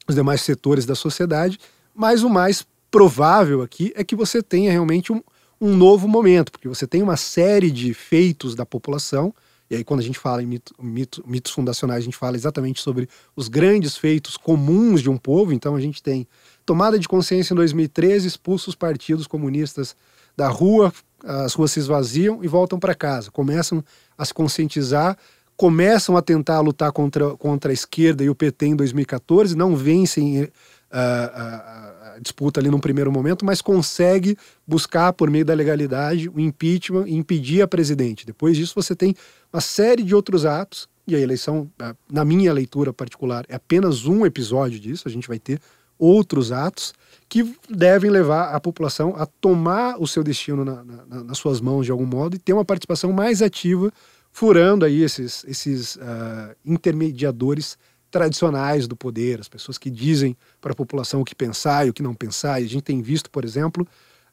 S3: os demais setores da sociedade. Mas o mais provável aqui é que você tenha realmente um, um novo momento, porque você tem uma série de feitos da população. E aí, quando a gente fala em mito, mito, mitos fundacionais, a gente fala exatamente sobre os grandes feitos comuns de um povo. Então, a gente tem tomada de consciência em 2013, expulsos os partidos comunistas da rua, as ruas se esvaziam e voltam para casa. Começam a se conscientizar, começam a tentar lutar contra, contra a esquerda e o PT em 2014, não vencem a, a, disputa ali num primeiro momento, mas consegue buscar, por meio da legalidade, o impeachment e impedir a presidente. Depois disso, você tem uma série de outros atos, e a eleição, na minha leitura particular, é apenas um episódio disso, a gente vai ter outros atos que devem levar a população a tomar o seu destino na, na, nas suas mãos de algum modo e ter uma participação mais ativa, furando aí esses, esses uh, intermediadores tradicionais do poder, as pessoas que dizem para a população o que pensar e o que não pensar. E a gente tem visto, por exemplo,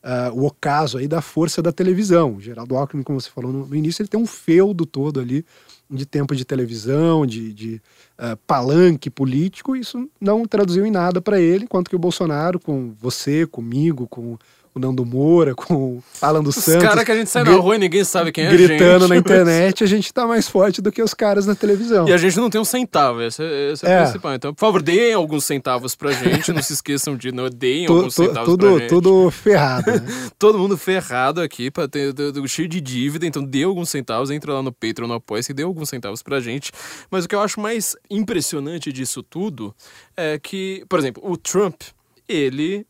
S3: uh, o ocaso aí da força da televisão. O Geraldo Alckmin, como você falou no, no início, ele tem um feudo todo ali de tempo de televisão, de, de uh, palanque político, isso não traduziu em nada para ele, enquanto que o Bolsonaro, com você, comigo, com o Nando Moura, com o Alan dos
S2: Os
S3: Santos.
S2: caras que a gente sai na rua e ninguém sabe quem é
S3: Gritando na internet, a gente tá mais forte do que os caras na televisão.
S2: E a gente não tem um centavo, esse é, esse é,
S3: É.
S2: o principal. Então, por favor, deem alguns centavos pra gente, não se esqueçam de não deem
S3: Tu-
S2: alguns
S3: tu-
S2: centavos pra
S3: tudo,
S2: gente.
S3: tudo ferrado, né?
S2: Todo mundo ferrado aqui, pra ter, cheio de dívida, então dê alguns centavos, entra lá no Patreon, no apoia e dê alguns centavos pra gente. Mas o que eu acho mais impressionante disso tudo é que, por exemplo, o Trump, ele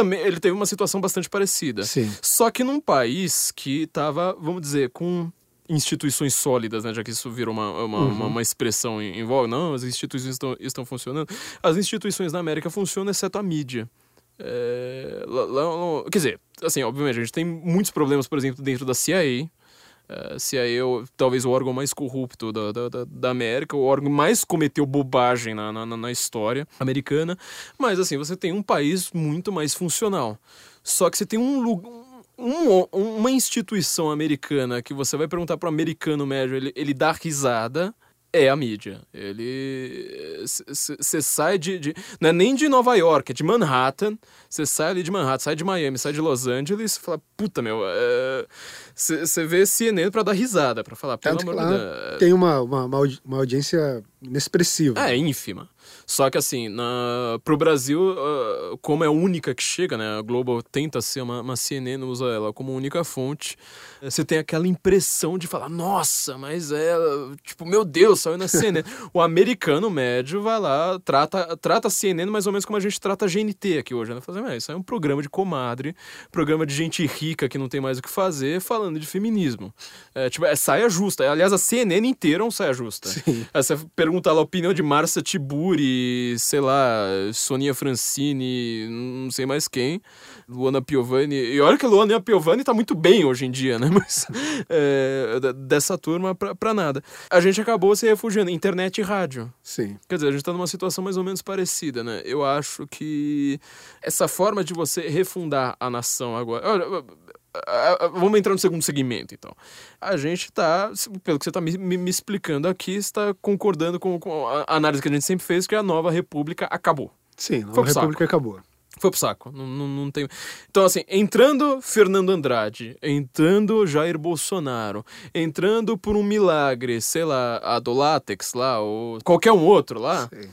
S2: também ele teve uma situação bastante parecida.
S3: Sim.
S2: Só que num país que tava, vamos dizer, com instituições sólidas, né? Já que isso virou uma, uma,
S3: Uhum.
S2: uma, uma expressão em, em voga. Não, as instituições estão, estão funcionando. As instituições na América funcionam, exceto a mídia. É, lá- lá- lá- quer dizer, assim, obviamente, a gente tem muitos problemas, por exemplo, dentro da CIA. É, CIA é o- talvez o órgão mais corrupto da, da, da, América, o órgão mais cometeu bobagem na, na, na- na história americana. Mas, assim, você tem um país muito mais funcional. Só que você tem um lugar. Um, uma instituição americana que você vai perguntar para o americano médio, ele, ele dá risada, é a mídia. Ele. Você sai de, de- Não é nem de Nova York, é de Manhattan. Você sai ali de Manhattan, sai de Miami, sai de Los Angeles e fala, puta, meu. Você vê CNN pra dar risada, pra falar, pelo
S3: Tanto que
S2: amor de
S3: lá
S2: Deus.
S3: tem uma, uma, uma audiência inexpressiva.
S2: É, ínfima. Só que assim, na, pro Brasil, ah, como é a única que chega, né? A Globo tenta ser uma, uma CNN, usa ela como única fonte. eh, Você tem aquela impressão de falar, nossa, mas é. Tipo, meu Deus, saiu na CNN. o americano médio vai lá, trata, trata a CNN mais ou menos como a gente trata a GNT aqui hoje, né? Fazendo, é, isso é um programa de comadre, programa de gente rica que não tem mais o que fazer, falando de feminismo. É, tipo, é saia justa. Aliás, a CNN inteira é um saia justa. Aí você pergunta lá a opinião de Márcia Tiburi, sei lá, Soninha Francini, não sei mais quem, Luana Piovani. E olha que a Luana Piovani tá muito bem hoje em dia, né? Mas é, dessa turma pra, pra nada. A gente acabou se refugiando internet e rádio.
S3: Sim.
S2: Quer dizer, a gente tá numa situação mais ou menos parecida, né? Eu acho que essa forma de você refundar a nação agora. Olha, Vamos entrar no segundo segmento, então. A gente tá, pelo que você tá me, me- explicando aqui, está concordando com, com a análise que a gente sempre fez, que a nova república acabou.
S3: Sim, a nova
S2: pro saco.
S3: República acabou.
S2: Foi pro saco. Não, não, não tem... Então, assim, entrando Fernando Andrade, entrando Jair Bolsonaro, entrando por um milagre, sei lá, a do Látex lá, ou qualquer um outro lá,
S3: Sim.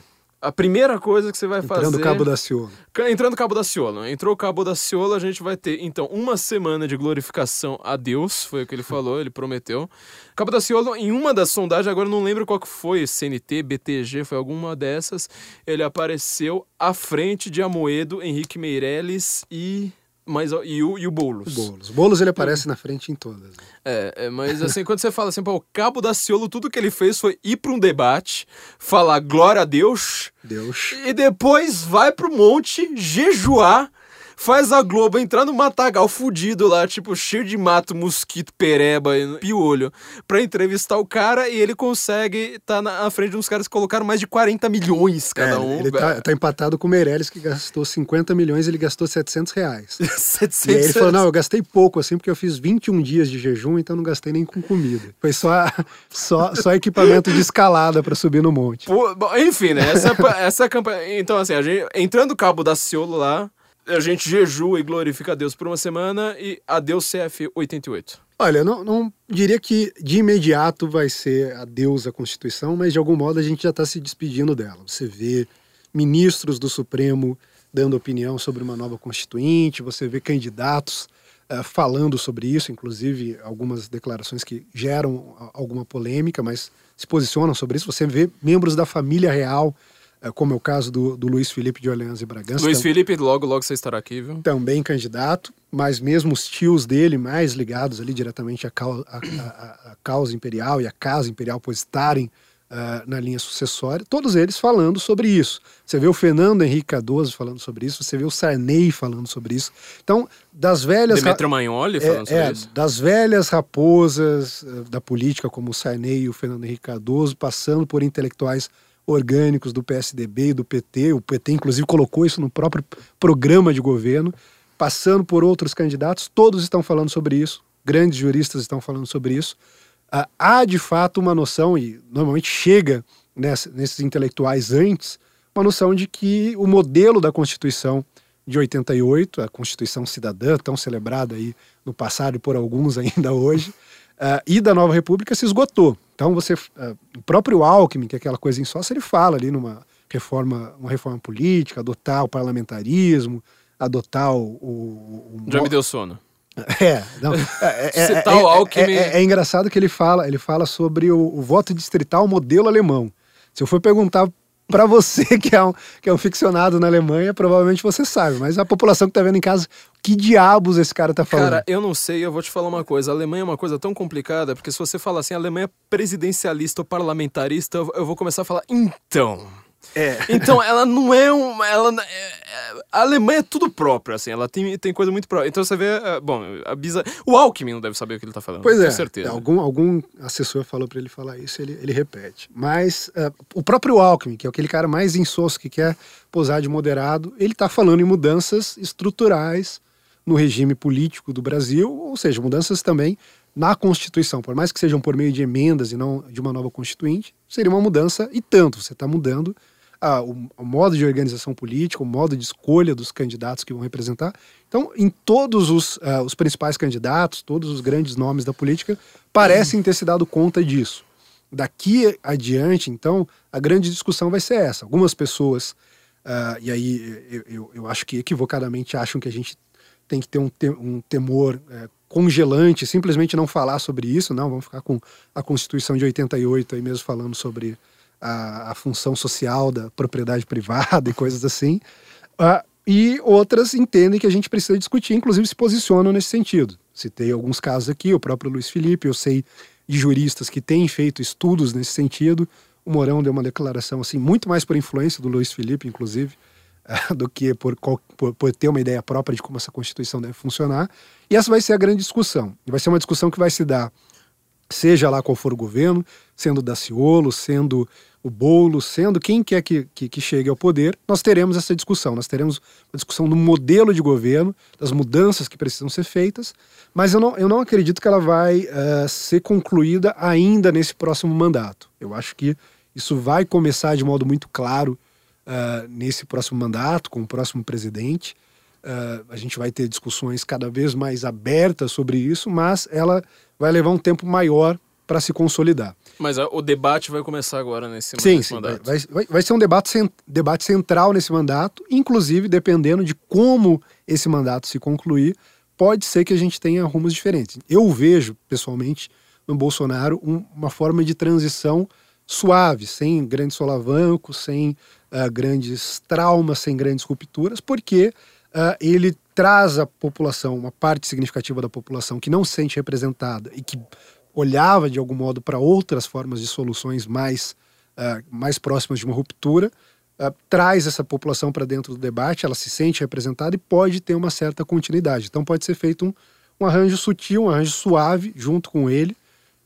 S2: A primeira coisa que você vai fazer...
S3: Entrando o Cabo da Ciolo.
S2: Ca- Entrando o Cabo da Ciolo. Entrou o Cabo da Ciolo, a gente vai ter, então, uma semana de glorificação a Deus, foi o que ele falou, ele prometeu. Cabo da Ciolo, em uma das sondagens, agora eu não lembro qual que foi, CNT, BTG, foi alguma dessas, ele apareceu à frente de Amoedo, Henrique Meirelles e... Mas, e, o, e o Boulos.
S3: Boulos. Boulos ele aparece na frente em todas. né?
S2: É, é, mas assim, quando você fala assim, pô, o Cabo da Ciolo, tudo que ele fez foi ir para um debate, falar glória a Deus,
S3: Deus.
S2: e depois vai pro monte jejuar faz a Globo entrar no matagal fudido lá, tipo, cheio de mato, mosquito, pereba e piolho, pra entrevistar o cara e ele consegue estar tá na frente de uns caras que colocaram mais de 40 milhões cada
S3: É,
S2: um.
S3: ele tá, tá empatado com o Meirelles, que gastou 50 milhões ele gastou 700 reais.
S2: 700
S3: E aí ele falou, não, eu gastei pouco, assim, porque eu fiz 21 dias de jejum, então não gastei nem com comida. Foi só, só, só equipamento de escalada pra subir no monte.
S2: Pô, bom, enfim, né? Essa, é essa é campanha. Então, assim, a gente, entrando o cabo da Ciolo lá, a gente jejua e glorifica a Deus por uma semana e adeus CF 88.
S3: Olha, não, não diria que de imediato vai ser adeus à Constituição, mas de algum modo a gente já está se despedindo dela. Você vê ministros do Supremo dando opinião sobre uma nova Constituinte, você vê candidatos eh, falando sobre isso, inclusive algumas declarações que geram alguma polêmica, mas se posicionam sobre isso. Você vê membros da família real, como é o caso do, do Luiz Felipe de Orleans e Bragança.
S2: Luiz
S3: tam-
S2: Felipe, logo, logo você estará aqui, viu?
S3: também candidato, mas mesmo os tios dele, mais ligados ali diretamente à, cau- à- à- à causa imperial e à casa imperial, por estarem ah, na linha sucessória, todos eles falando sobre isso. Você vê o Fernando Henrique Cardoso falando sobre isso, você vê o Sarney falando sobre isso. Então, das velhas.
S2: Demetrio Magnoli falando sobre
S3: É, é,
S2: isso.
S3: das velhas raposas eh, da política, como o Sarney e o Fernando Henrique Cardoso, passando por intelectuais orgânicos do PSDB e do PT. O PT, inclusive, colocou isso no próprio programa de governo, passando por outros candidatos, todos estão falando sobre isso, grandes juristas estão falando sobre isso. Ah, há, de fato, uma noção, e normalmente chega nessa- nesses intelectuais antes, uma noção de que o modelo da Constituição de 88, a Constituição Cidadã, tão celebrada aí no passado e por alguns ainda hoje, ah, e da Nova República se esgotou. Então você, ah, o próprio Alckmin, que é aquela coisa em sócia, ele fala ali numa reforma, uma reforma política, adotar o parlamentarismo, adotar o, o, o
S2: Já me deu sono.
S3: é, não, é, é, é,
S2: o Alckmin-
S3: é, é- é engraçado que ele fala, ele fala sobre o, o voto distrital modelo alemão. Se eu for perguntar para você que é, um, que é um ficcionado na Alemanha, provavelmente você sabe, mas a população que tá vendo em casa, que diabos esse cara tá falando?
S2: Cara, eu não sei, eu vou te falar uma coisa. A Alemanha é uma coisa tão complicada, porque se você fala assim, a Alemanha é presidencialista ou parlamentarista, eu vou começar a falar, então.
S3: É.
S2: Então, ela não é uma. Ela, é- é- a Alemanha é tudo próprio, assim, ela tem, tem coisa muito própria. Então você vê. é, Bom, a Bisa. O Alckmin não deve saber o que ele tá falando.
S3: Pois
S2: com
S3: é,
S2: certeza.
S3: algum, algum assessor falou para ele falar isso, ele, ele repete. Mas eh, o próprio Alckmin, que é aquele cara mais insosso que quer posar de moderado, ele está falando em mudanças estruturais no regime político do Brasil, ou seja, mudanças também na Constituição. Por mais que sejam por meio de emendas e não de uma nova Constituinte, seria uma mudança e tanto. Você está mudando ah, o, o modo de organização política, o modo de escolha dos candidatos que vão representar. Então, em todos os, ah, os principais candidatos, todos os grandes nomes da política, parecem ter se dado conta disso. Daqui adiante, então, a grande discussão vai ser essa. Algumas pessoas, ah, e aí eu, eu, eu acho que equivocadamente acham que a gente tem que ter um, te- um temor eh, congelante, simplesmente não falar sobre isso, não, vamos ficar com a Constituição de 88 aí mesmo falando sobre a, a função social da propriedade privada e coisas assim. Ah, e outras entendem que a gente precisa discutir, inclusive se posicionam nesse sentido. Citei alguns casos aqui, o próprio Luiz Felipe, eu sei de juristas que têm feito estudos nesse sentido. O Mourão deu uma declaração assim, muito mais por influência do Luiz Felipe, inclusive, do que por, por, por ter uma ideia própria de como essa Constituição deve funcionar. E essa vai ser a grande discussão. Vai ser uma discussão que vai se dar seja lá qual for o governo, sendo Daciolo, sendo o Bolo, sendo quem quer que, que, que chegue ao poder, nós teremos essa discussão. Nós teremos uma discussão do modelo de governo, das mudanças que precisam ser feitas, mas eu não, eu não acredito que ela vai eh, ser concluída ainda nesse próximo mandato. Eu acho que isso vai começar de modo muito claro eh, nesse próximo mandato, com o próximo presidente. Uh, a gente vai ter discussões cada vez mais abertas sobre isso, mas ela vai levar um tempo maior para se consolidar.
S2: Mas o debate vai começar agora nesse,
S3: Sim,
S2: nesse
S3: sim vai,
S2: mandato.
S3: vai, vai- vai ser um debate, cen- debate central nesse mandato, inclusive dependendo de como esse mandato se concluir, pode ser que a gente tenha rumos diferentes. Eu vejo, pessoalmente, no Bolsonaro um- uma forma de transição suave, sem grandes solavancos, sem ah, grandes traumas, sem grandes rupturas, porque ah, ele traz à população, uma parte significativa da população que não se sente representada e que olhava de algum modo para outras formas de soluções mais, ah, mais próximas de uma ruptura, uh, traz essa população para dentro do debate, ela se sente representada e pode ter uma certa continuidade. Então pode ser feito um, um arranjo sutil, um arranjo suave junto com ele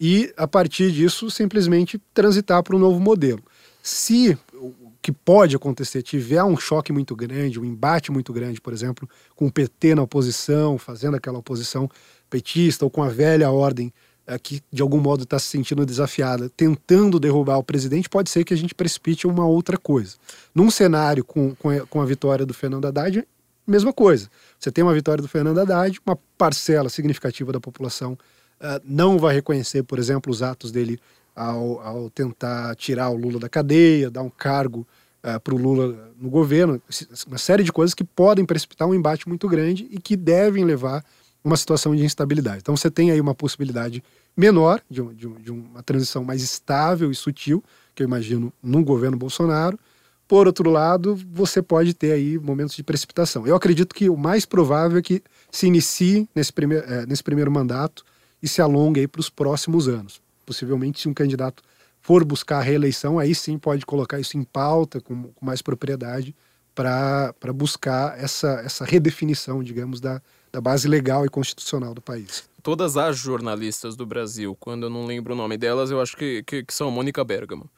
S3: e, a partir disso, simplesmente transitar para um novo modelo. Se o que pode acontecer tiver um choque muito grande, um embate muito grande, por exemplo, com o PT na oposição, fazendo aquela oposição petista ou com a velha ordem que de algum modo está se sentindo desafiada, tentando derrubar o presidente, pode ser que a gente precipite uma outra coisa. Num cenário com, com, a, com a vitória do Fernando Haddad, mesma coisa. Você tem uma vitória do Fernando Haddad, uma parcela significativa da população uh, não vai reconhecer, por exemplo, os atos dele ao, ao tentar tirar o Lula da cadeia, dar um cargo uh, eh, para o Lula no governo, uma série de coisas que podem precipitar um embate muito grande e que devem levar uma situação de instabilidade. Então você tem aí uma possibilidade menor de, de, de uma transição mais estável e sutil, que eu imagino num governo Bolsonaro. Por outro lado, você pode ter aí momentos de precipitação. Eu acredito que o mais provável é que se inicie nesse, é, nesse primeiro mandato e se alongue aí para os próximos anos. Possivelmente, se um candidato for buscar a reeleição, aí sim pode colocar isso em pauta com, com mais propriedade para buscar essa, essa redefinição, digamos, da, da base legal e constitucional do país
S2: todas as jornalistas do Brasil, quando eu não lembro o nome delas, eu acho que, que, que são Mônica Bergamo.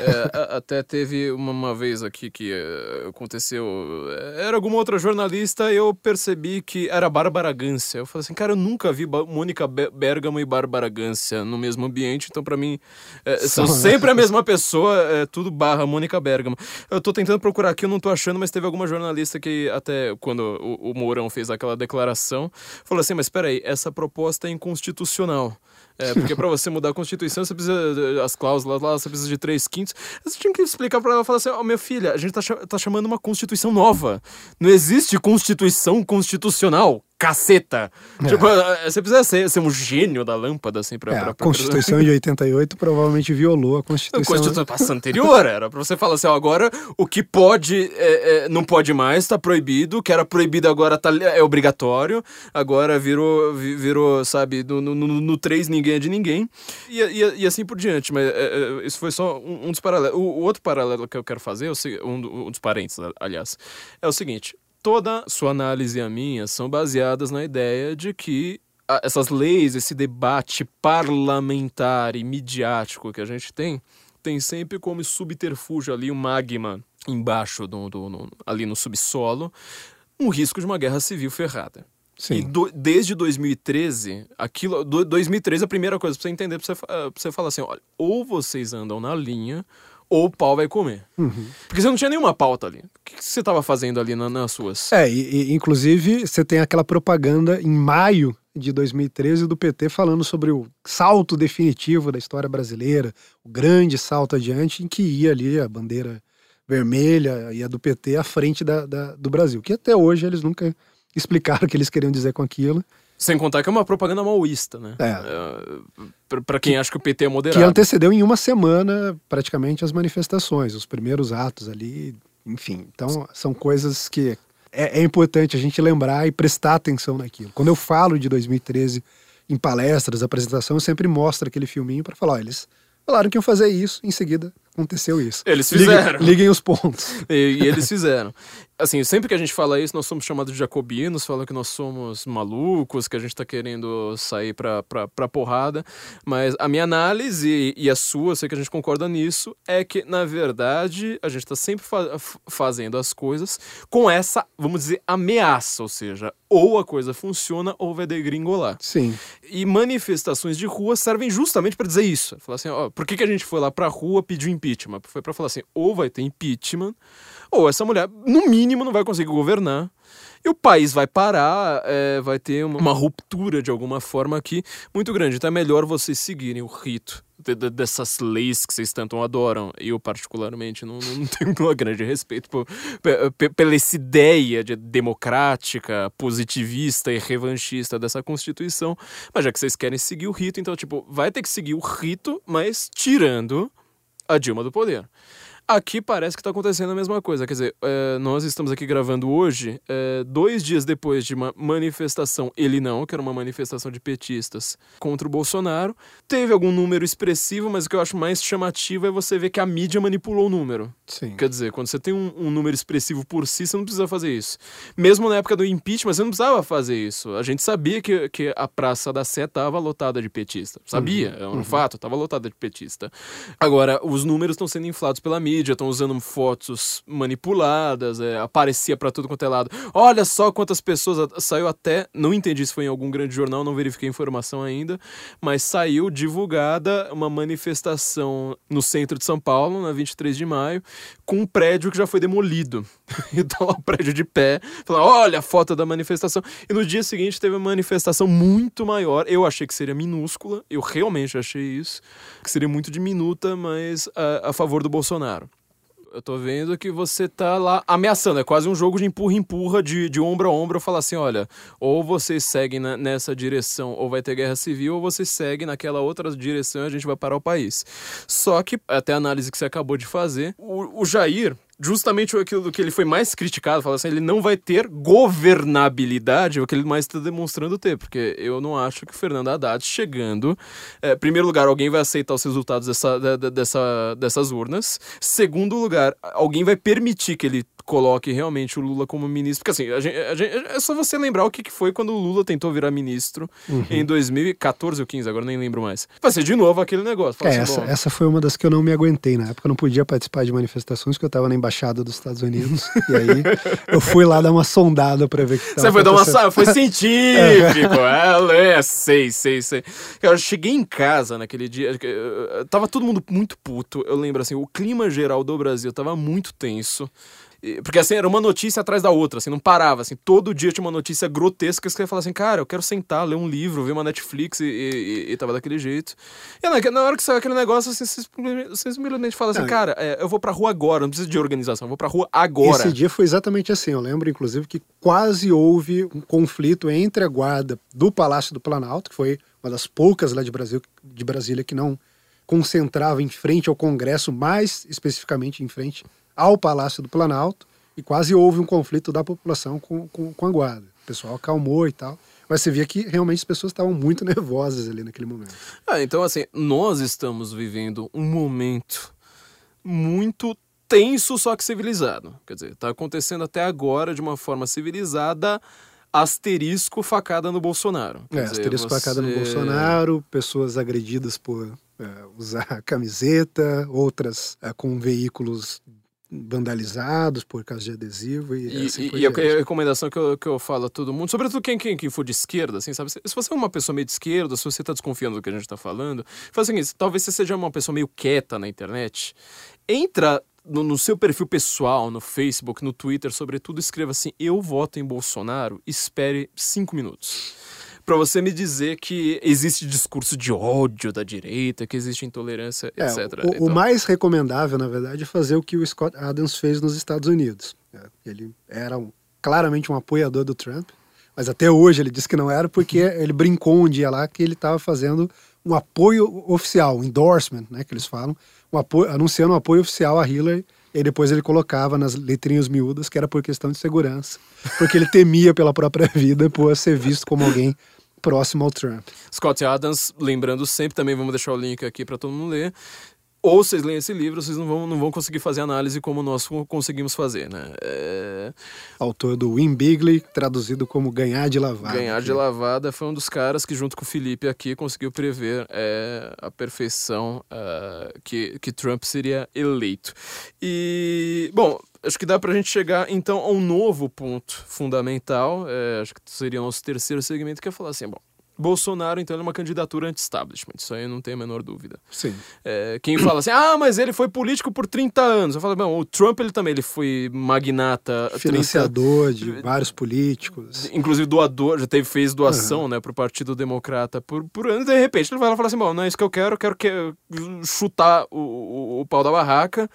S2: É, até teve uma, uma, vez aqui que é, aconteceu. É, era alguma outra jornalista e eu percebi que era Bárbara Gância. Eu falei assim, cara, eu nunca vi Mônica Bergamo e Bárbara Gância no mesmo ambiente, então para mim é, são sempre a mesma pessoa, é tudo barra Mônica Bergamo. Eu tô tentando procurar aqui, eu não tô achando, mas teve alguma jornalista que até quando o, o Mourão fez aquela declaração, falou assim, mas espera aí, essa proposta proposta inconstitucional. É, porque para você mudar a Constituição, você precisa. As cláusulas lá, você precisa de três quintos. Você tinha que explicar para ela falar assim: Ó, oh, minha filha, a gente tá, tá chamando uma Constituição nova. Não existe Constituição constitucional caceta. É. Tipo, eh, você precisa ser, ser, um gênio da lâmpada, assim, pra...
S3: É,
S2: pra,
S3: pra... A Constituição de 88 provavelmente violou a Constituição...
S2: A Constituição anterior era pra você falar assim, ó, agora o que pode, é, é, não pode mais, tá proibido, o que era proibido agora tá, é obrigatório, agora virou, virou sabe, no, no, no, no 3 ninguém é de ninguém, e, e, e assim por diante, mas é, é, isso foi só um, um dos paralelos. O, o, outro paralelo que eu quero fazer, um, um dos parentes, aliás, é o seguinte, toda sua análise e a minha são baseadas na ideia de que essas leis, esse debate parlamentar e midiático que a gente tem, tem sempre como subterfúgio ali o um magma embaixo, do, do, no, ali no subsolo, um risco de uma guerra civil ferrada. Sim. E do, desde 2013, aquilo. Do, 2013, a primeira coisa pra você entender, pra você, pra você falar assim: olha, ou vocês andam na linha, ou o pau vai comer. Uhum. Porque você não tinha nenhuma pauta ali. O que, você estava fazendo ali na, nas suas?
S3: É, e, e, inclusive você tem aquela propaganda em maio de 2013 do PT falando sobre o salto definitivo da história brasileira, o grande salto adiante, em que ia ali a bandeira vermelha e a do PT à frente da, da do Brasil. Que até hoje eles nunca explicaram o que eles queriam dizer com aquilo.
S2: Sem contar que é uma propaganda maoísta, né? É. é para quem que, acha que o PT é moderado.
S3: Que antecedeu em uma semana, praticamente, as manifestações, os primeiros atos ali, enfim. Então, são coisas que é, é importante a gente lembrar e prestar atenção naquilo. Quando eu falo de 2013 em palestras, apresentação, eu sempre mostro aquele filminho para falar, ó, eles falaram que iam fazer isso, em seguida aconteceu isso.
S2: Eles fizeram.
S3: Liguem, liguem os pontos.
S2: E, e, eles fizeram. Assim, sempre que a gente fala isso, nós somos chamados de jacobinos, falam que nós somos malucos, que a gente tá querendo sair pra, pra, pra porrada. Mas a minha análise e a sua, sei que a gente concorda nisso, é que, na verdade, a gente tá sempre fa fazendo as coisas com essa, vamos dizer, ameaça. Ou seja, ou a coisa funciona ou vai degringolar.
S3: Sim.
S2: E manifestações de rua servem justamente para dizer isso. Falar assim, ó, por que, que a gente foi lá pra rua pedir impeachment. Foi para falar assim: ou vai ter impeachment, ou essa mulher, no mínimo, não vai conseguir governar. E o país vai parar, é, vai ter uma, uma, ruptura de alguma forma aqui muito grande. Então é melhor vocês seguirem o rito de, de, dessas leis que vocês tanto adoram. Eu, particularmente, não, não tenho um grande respeito por, pela essa ideia de democrática, positivista e revanchista dessa Constituição. Mas já que vocês querem seguir o rito, então, tipo, vai ter que seguir o rito, mas tirando a Dilma do poder. Aqui parece que está acontecendo a mesma coisa. Quer dizer, é, nós estamos aqui gravando hoje, é, dois dias depois de uma manifestação, ele não, que era uma manifestação de petistas contra o Bolsonaro. Teve algum número expressivo, mas o que eu acho mais chamativo é você ver que a mídia manipulou o número.
S3: Sim.
S2: Quer dizer, quando você tem um, um número expressivo por si, você não precisa fazer isso. Mesmo na época do impeachment, você não precisava fazer isso. A gente sabia que, que a Praça da Sé estava lotada de petista. Sabia, é um fato, estava lotada de petista. Agora, os números estão sendo inflados pela mídia, estão usando fotos manipuladas, é, aparecia para tudo quanto é lado. Olha só quantas pessoas. Saiu até. Não entendi se foi em algum grande jornal, não verifiquei a informação ainda, mas saiu divulgada uma manifestação no centro de São Paulo, na 23 de maio, com um prédio que já foi demolido. então o prédio de pé, olha a foto da manifestação. E no dia seguinte teve uma manifestação muito maior. Eu achei que seria minúscula, eu realmente achei isso, que seria muito diminuta, mas a, a favor do Bolsonaro. Eu tô vendo que você tá lá ameaçando. É quase um jogo de empurra-empurra, de, de ombro a ombro. Falar assim: olha, ou vocês seguem na- nessa direção, ou vai ter guerra civil, ou vocês seguem naquela outra direção e a gente vai parar o país. Só que, até a análise que você acabou de fazer, o, o Jair. Justamente aquilo que ele foi mais criticado, fala assim, ele não vai ter governabilidade, é o que ele mais está demonstrando ter, porque eu não acho que o Fernando Haddad chegando, é, primeiro lugar, alguém vai aceitar os resultados dessa, dessa, dessas urnas, segundo lugar, alguém vai permitir que ele coloque realmente o Lula como ministro, porque assim, a gente- a gente- é só você lembrar o que que foi quando o Lula tentou virar ministro em 2014 ou 15, agora nem lembro mais. Vai ser de novo aquele negócio.
S3: É,
S2: assim,
S3: essa,
S2: bom,
S3: essa foi uma das que eu não me aguentei na época. Eu não podia participar de manifestações porque eu estava na embaixada dos Estados Unidos. e aí eu fui lá dar uma sondada para ver o que tava
S2: Você foi dar uma foi científico. é, é, sei, sei, sei. Cara, eu cheguei em casa naquele dia, eh, tava todo mundo muito puto. Eu lembro assim, o clima geral do Brasil tava muito tenso. Porque assim, era uma notícia atrás da outra, assim, não parava, assim, todo dia tinha uma notícia grotesca que você falar assim, cara, eu quero sentar, ler um livro, ver uma Netflix e, e, e- e tava daquele jeito. E na, na hora que saiu aquele negócio, assim, você simplesmente- você simplesmente fala assim, cara, é, eu vou pra rua agora, não preciso de organização, eu vou pra rua agora.
S3: Esse dia foi exatamente assim. Eu lembro, inclusive, que quase houve um conflito entre a guarda do Palácio do Planalto, que foi uma das poucas lá de, Brasil, de Brasília que não concentrava em frente ao Congresso, mais especificamente em frente ao Palácio do Planalto, e quase houve um conflito da população com, com, com a guarda. O pessoal acalmou e tal. Mas você via que realmente as pessoas estavam muito nervosas ali naquele momento.
S2: Ah, então assim, nós estamos vivendo um momento muito tenso, só que civilizado. Quer dizer, tá acontecendo até agora de uma forma civilizada, asterisco facada no Bolsonaro. Quer
S3: É,
S2: dizer,
S3: asterisco facada no
S2: você-
S3: Bolsonaro, pessoas agredidas por é, usar camiseta, outras é, com veículos vandalizados por causa de adesivo e,
S2: E,
S3: assim
S2: e- e a,
S3: diante.
S2: a recomendação que eu, que eu falo a todo mundo, sobretudo quem, quem, quem for de esquerda, assim, sabe? Se, se você é uma pessoa meio de esquerda, se você tá desconfiando do que a gente tá falando, faz o seguinte, talvez você seja uma pessoa meio quieta na internet, entra no, no seu perfil pessoal, no Facebook, no Twitter, sobretudo, escreva assim, eu voto em Bolsonaro, espere cinco minutos. Pra você me dizer que existe discurso de ódio da direita, que existe intolerância,
S3: É,
S2: etc.
S3: o, o
S2: Então-
S3: mais recomendável, na verdade, é fazer o que o Scott Adams fez nos Estados Unidos. É, Ele era um- claramente um apoiador do Trump, mas até hoje ele disse que não era porque ele brincou um dia lá que ele estava fazendo um apoio oficial, um endorsement, né, que eles falam, um apoio, anunciando um apoio oficial a Hillary. E depois ele colocava nas letrinhas miúdas que era por questão de segurança, porque ele temia pela própria vida por ser visto como alguém próximo ao Trump.
S2: Scott Adams, lembrando sempre, também vamos deixar o link aqui para todo mundo ler. Ou vocês leem esse livro, vocês não vão, não vão conseguir fazer análise como nós conseguimos fazer, né? É,
S3: Autor do Win Bigley, traduzido como Ganhar de Lavada.
S2: ganhar de lavada foi um dos caras que, junto com o Felipe aqui, conseguiu prever é, a perfeição é, que, que Trump seria eleito. E, bom, acho que dá pra gente chegar então a um novo ponto fundamental, é, acho que seria o nosso terceiro segmento, que é falar assim, bom, Bolsonaro, então, é uma candidatura anti-establishment, isso aí eu não tenho a menor dúvida.
S3: Sim.
S2: É, quem fala assim, ah, mas ele foi político por 30 anos. Eu falo, bom, o Trump ele também ele foi magnata, 30
S3: Financiador de vários políticos.
S2: inclusive doador, já teve, fez doação, né, pro Partido Democrata por, por anos, de repente ele vai lá e fala assim, bom, não é isso que eu quero, eu quero que, chutar o, o, o pau da barraca.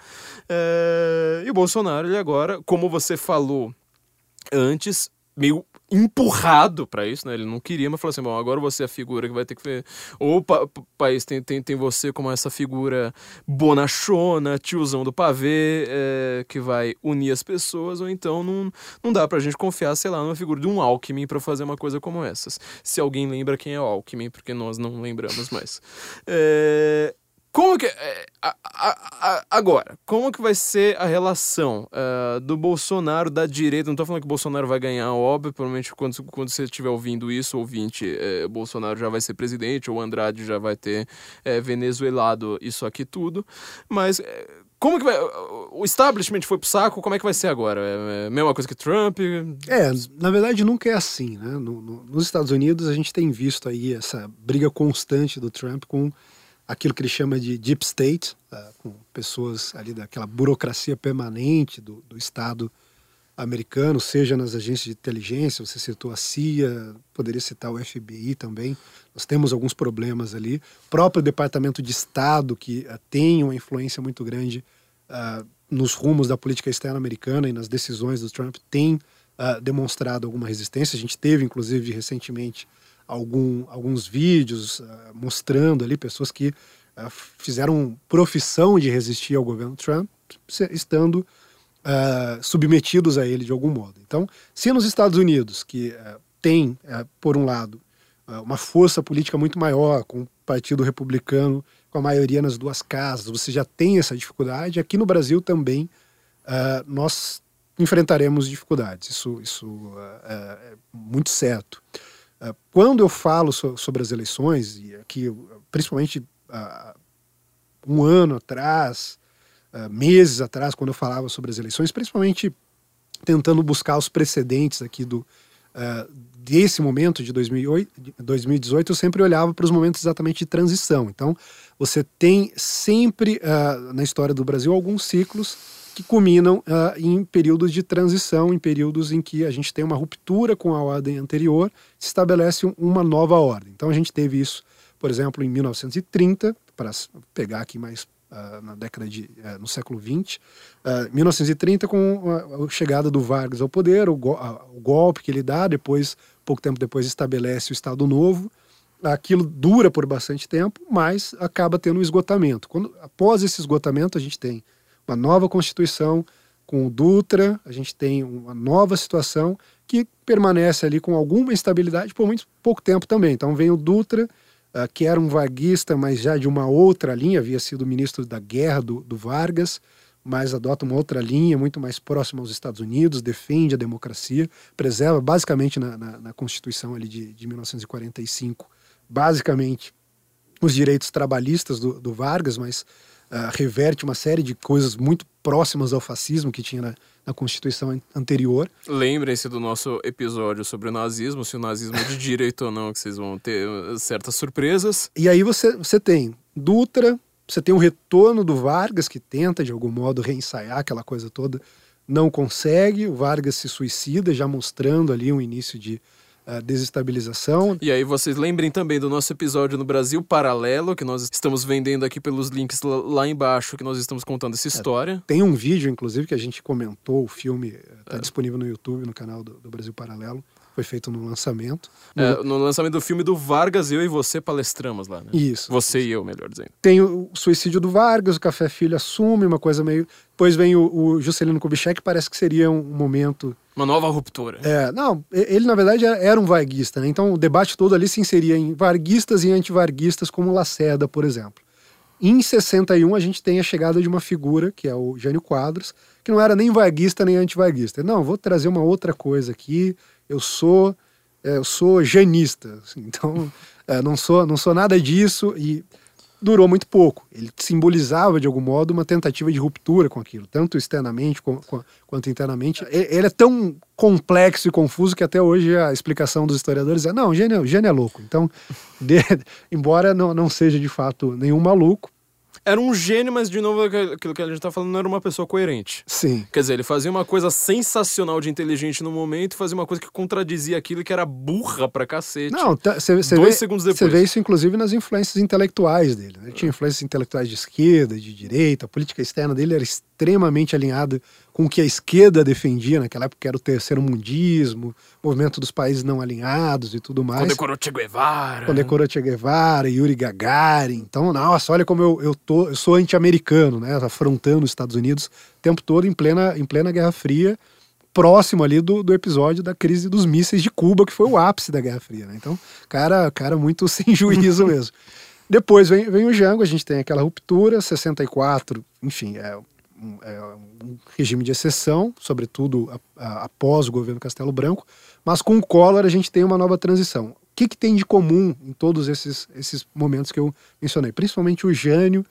S2: É, e o Bolsonaro, ele agora, como você falou antes, meio empurrado pra isso, né? Ele não queria, mas falou assim: bom, agora você é a figura que vai ter que ver. Ou o pa pa- país tem, tem, tem você como essa figura bonachona, tiozão do pavê, é, que vai unir as pessoas, ou então não, não dá pra gente confiar, sei lá, numa figura de um Alckmin pra fazer uma coisa como essas. Se alguém lembra quem é o Alckmin, porque nós não lembramos mais. É, como que. é, agora, como que vai ser a relação ah, do Bolsonaro da direita? Não tô falando que o Bolsonaro vai ganhar, óbvio. Provavelmente quando, quando você estiver ouvindo isso, ouvinte, eh, Bolsonaro já vai ser presidente, ou Andrade já vai ter eh, venezuelado isso aqui tudo. Mas. eh, como que vai. O establishment foi pro saco, como é que vai ser agora? É a mesma coisa que Trump?
S3: É, na verdade nunca é assim, né? No- no- nos Estados Unidos a gente tem visto aí essa briga constante do Trump com aquilo que ele chama de deep state, ah, com pessoas ali daquela burocracia permanente do, do Estado americano, seja nas agências de inteligência, você citou a CIA, poderia citar o FBI também. Nós temos alguns problemas ali. O próprio Departamento de Estado, que ah, tem uma influência muito grande ah, nos rumos da política externa americana e nas decisões do Trump, tem ah, demonstrado alguma resistência. A gente teve, inclusive, recentemente, algum, alguns vídeos ah, mostrando ali pessoas que ah, fizeram profissão de resistir ao governo Trump, estando ah, submetidos a ele de algum modo. Então, se nos Estados Unidos, que ah, tem, ah, por um lado, uma força política muito maior, com o Partido Republicano com a maioria nas duas casas, você já tem essa dificuldade, aqui no Brasil também nós enfrentaremos dificuldades, isso, isso ah, é muito certo. Ah, quando eu falo so- sobre as eleições, e aqui, principalmente ah, um ano atrás, ah, meses atrás, quando eu falava sobre as eleições, principalmente tentando buscar os precedentes aqui do ah, desse momento de 2008, de 2018, eu sempre olhava para os momentos exatamente de transição. Então, você tem sempre ah, na história do Brasil alguns ciclos que culminam ah, em períodos de transição, em períodos em que a gente tem uma ruptura com a ordem anterior, se estabelece um- uma nova ordem. Então, a gente teve isso, por exemplo, em 1930, para pegar aqui mais ah, na década de eh, no século 20, 1930 com a, a chegada do Vargas ao poder, o, go- a- o golpe que ele dá, depois pouco tempo depois estabelece o Estado Novo. Aquilo dura por bastante tempo, mas acaba tendo um esgotamento. Quando após esse esgotamento a gente tem uma nova constituição com o Dutra, a gente tem uma nova situação que permanece ali com alguma estabilidade por muito pouco tempo também. Então vem o Dutra, ah, que era um varguista, mas já de uma outra linha, havia sido ministro da guerra do, do Vargas, mas adota uma outra linha, muito mais próxima aos Estados Unidos, defende a democracia, preserva basicamente na, na, na Constituição ali de, de 1945, basicamente os direitos trabalhistas do, do Vargas, mas ah, reverte uma série de coisas muito próximas ao fascismo que tinha na, na Constituição an- anterior.
S2: Lembrem-se do nosso episódio sobre o nazismo, se o nazismo é de direita ou não, que vocês vão ter uh, certas surpresas.
S3: E aí você, você tem Dutra, você tem o retorno do Vargas, que tenta de algum modo reensaiar aquela coisa toda, não consegue, o Vargas se suicida, já mostrando ali um início de ah, desestabilização.
S2: E aí vocês lembrem também do nosso episódio no Brasil Paralelo, que nós estamos vendendo aqui pelos links lá- embaixo, que nós estamos contando essa história.
S3: Tem um vídeo, inclusive, que a gente comentou, o filme está disponível no YouTube, no canal do, do Brasil Paralelo, foi feito no lançamento. No-
S2: É, no lançamento do filme do Vargas, eu e você palestramos lá, né?
S3: Isso.
S2: Você e eu, melhor dizendo.
S3: Tem o suicídio do Vargas, o Café Filho assume uma coisa meio. Depois vem o, o Juscelino Kubitschek, parece que seria um momento.
S2: Uma nova ruptura.
S3: É, não, ele na verdade era- era um varguista, né? Então o debate todo ali se inseria em varguistas e antivarguistas, como Lacerda, por exemplo. Em 61 a gente tem a chegada de uma figura, que é o Jânio Quadros, que não era nem varguista nem antivarguista. Não, vou trazer uma outra coisa aqui. Eu sou, é, eu sou janista, assim, então é, não sou, não sou nada disso e durou muito pouco. Ele simbolizava de algum modo uma tentativa de ruptura com aquilo, tanto externamente com- com- quanto internamente. Ele é tão complexo e confuso que até hoje a explicação dos historiadores é não, gênio, gênio é louco. Então, de- embora não, não seja de fato nenhum maluco,
S2: Era um gênio, mas de novo aquilo que a gente tá falando não era uma pessoa coerente.
S3: sim,
S2: Quer dizer, ele fazia uma coisa sensacional de inteligente no momento e fazia uma coisa que contradizia aquilo que era burra pra cacete.
S3: Não, você
S2: Dois
S3: vê,
S2: segundos
S3: Você
S2: depois.
S3: vê isso, inclusive, nas influências intelectuais dele. né? Ele tinha influências intelectuais de esquerda, de direita, a política externa dele era extremamente alinhada com o que a esquerda defendia naquela época, que era o terceiro mundismo, movimento dos países não alinhados e tudo mais.
S2: Condecorou Che Guevara.
S3: Condecorou Che Guevara, Yuri Gagarin. Então, nossa, olha como eu, eu, tô, eu sou anti-americano, né? Afrontando os Estados Unidos o tempo todo em plena, em plena Guerra Fria, próximo ali do, do episódio da crise dos mísseis de Cuba, que foi o ápice da Guerra Fria, né? Então, cara, cara muito sem juízo mesmo. Depois vem, vem o Jango, a gente tem aquela ruptura, 64, enfim, é um, é um regime de exceção, sobretudo a, a, após o governo Castelo Branco, mas com o Collor a gente tem uma nova transição. O que, que tem de comum em todos esses, esses momentos que eu mencionei? Principalmente o Jânio,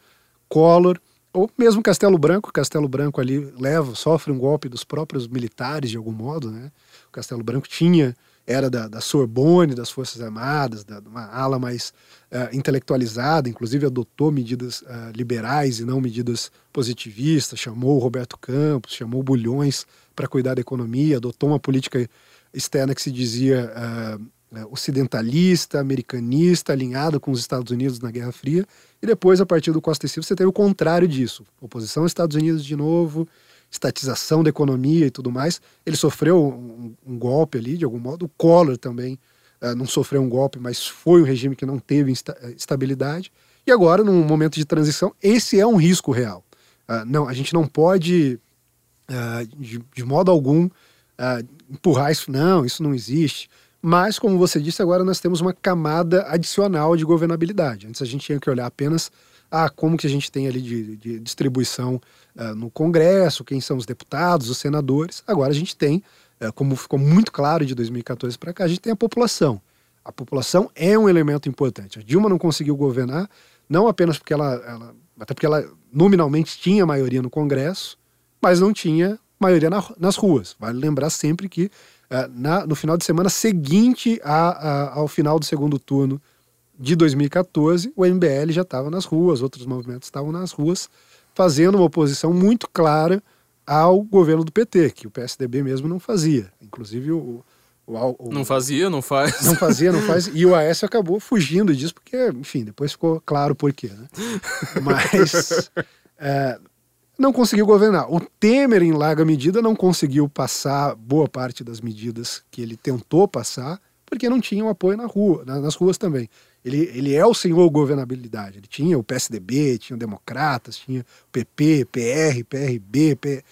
S3: Collor, ou mesmo Castelo Branco. Castelo Branco ali leva, sofre um golpe dos próprios militares de algum modo, né? O Castelo Branco tinha era da, da Sorbonne, das Forças Armadas, da, uma ala mais uh, intelectualizada, inclusive adotou medidas uh, liberais e não medidas positivistas, chamou o Roberto Campos, chamou Bulhões para cuidar da economia, adotou uma política externa que se dizia uh, ocidentalista, americanista, alinhada com os Estados Unidos na Guerra Fria, e depois, a partir do Costa e Silva, você teve o contrário disso, oposição aos Estados Unidos de novo, estatização da economia e tudo mais. Ele sofreu um, um golpe ali, de algum modo. O Collor também uh, não sofreu um golpe, mas foi um regime que não teve eh, estabilidade. E agora, num momento de transição, esse é um risco real. Uh, não, a gente não pode, uh, de, de, modo algum, empurrar isso. Não, isso não existe. Mas, como você disse, agora nós temos uma camada adicional de governabilidade. Antes a gente tinha que olhar apenas ah, como que a gente tem ali de, de distribuição uh, no Congresso, quem são os deputados, os senadores. Agora a gente tem, uh, como ficou muito claro de 2014 para cá, a gente tem a população. A população é um elemento importante. A Dilma não conseguiu governar, não apenas porque ela, ela até porque ela nominalmente tinha maioria no Congresso, mas não tinha maioria na, nas ruas. Vale lembrar sempre que uh, na, no final de semana seguinte a, a, ao final do segundo turno de 2014, o MBL já estava nas ruas, outros movimentos estavam nas ruas, fazendo uma oposição muito clara ao governo do PT, que o PSDB mesmo não fazia. Inclusive o. o,
S2: o não fazia, não faz.
S3: Não fazia, não faz. E o Aécio acabou fugindo disso, porque, enfim, depois ficou claro por quê. Né? Mas. É, não conseguiu governar. O Temer, em larga medida, não conseguiu passar boa parte das medidas que ele tentou passar, porque não tinha um apoio na rua, nas ruas também. Ele, ele é o senhor governabilidade. Ele tinha o PSDB, tinha o Democratas, tinha o PP, PR, PRB, P...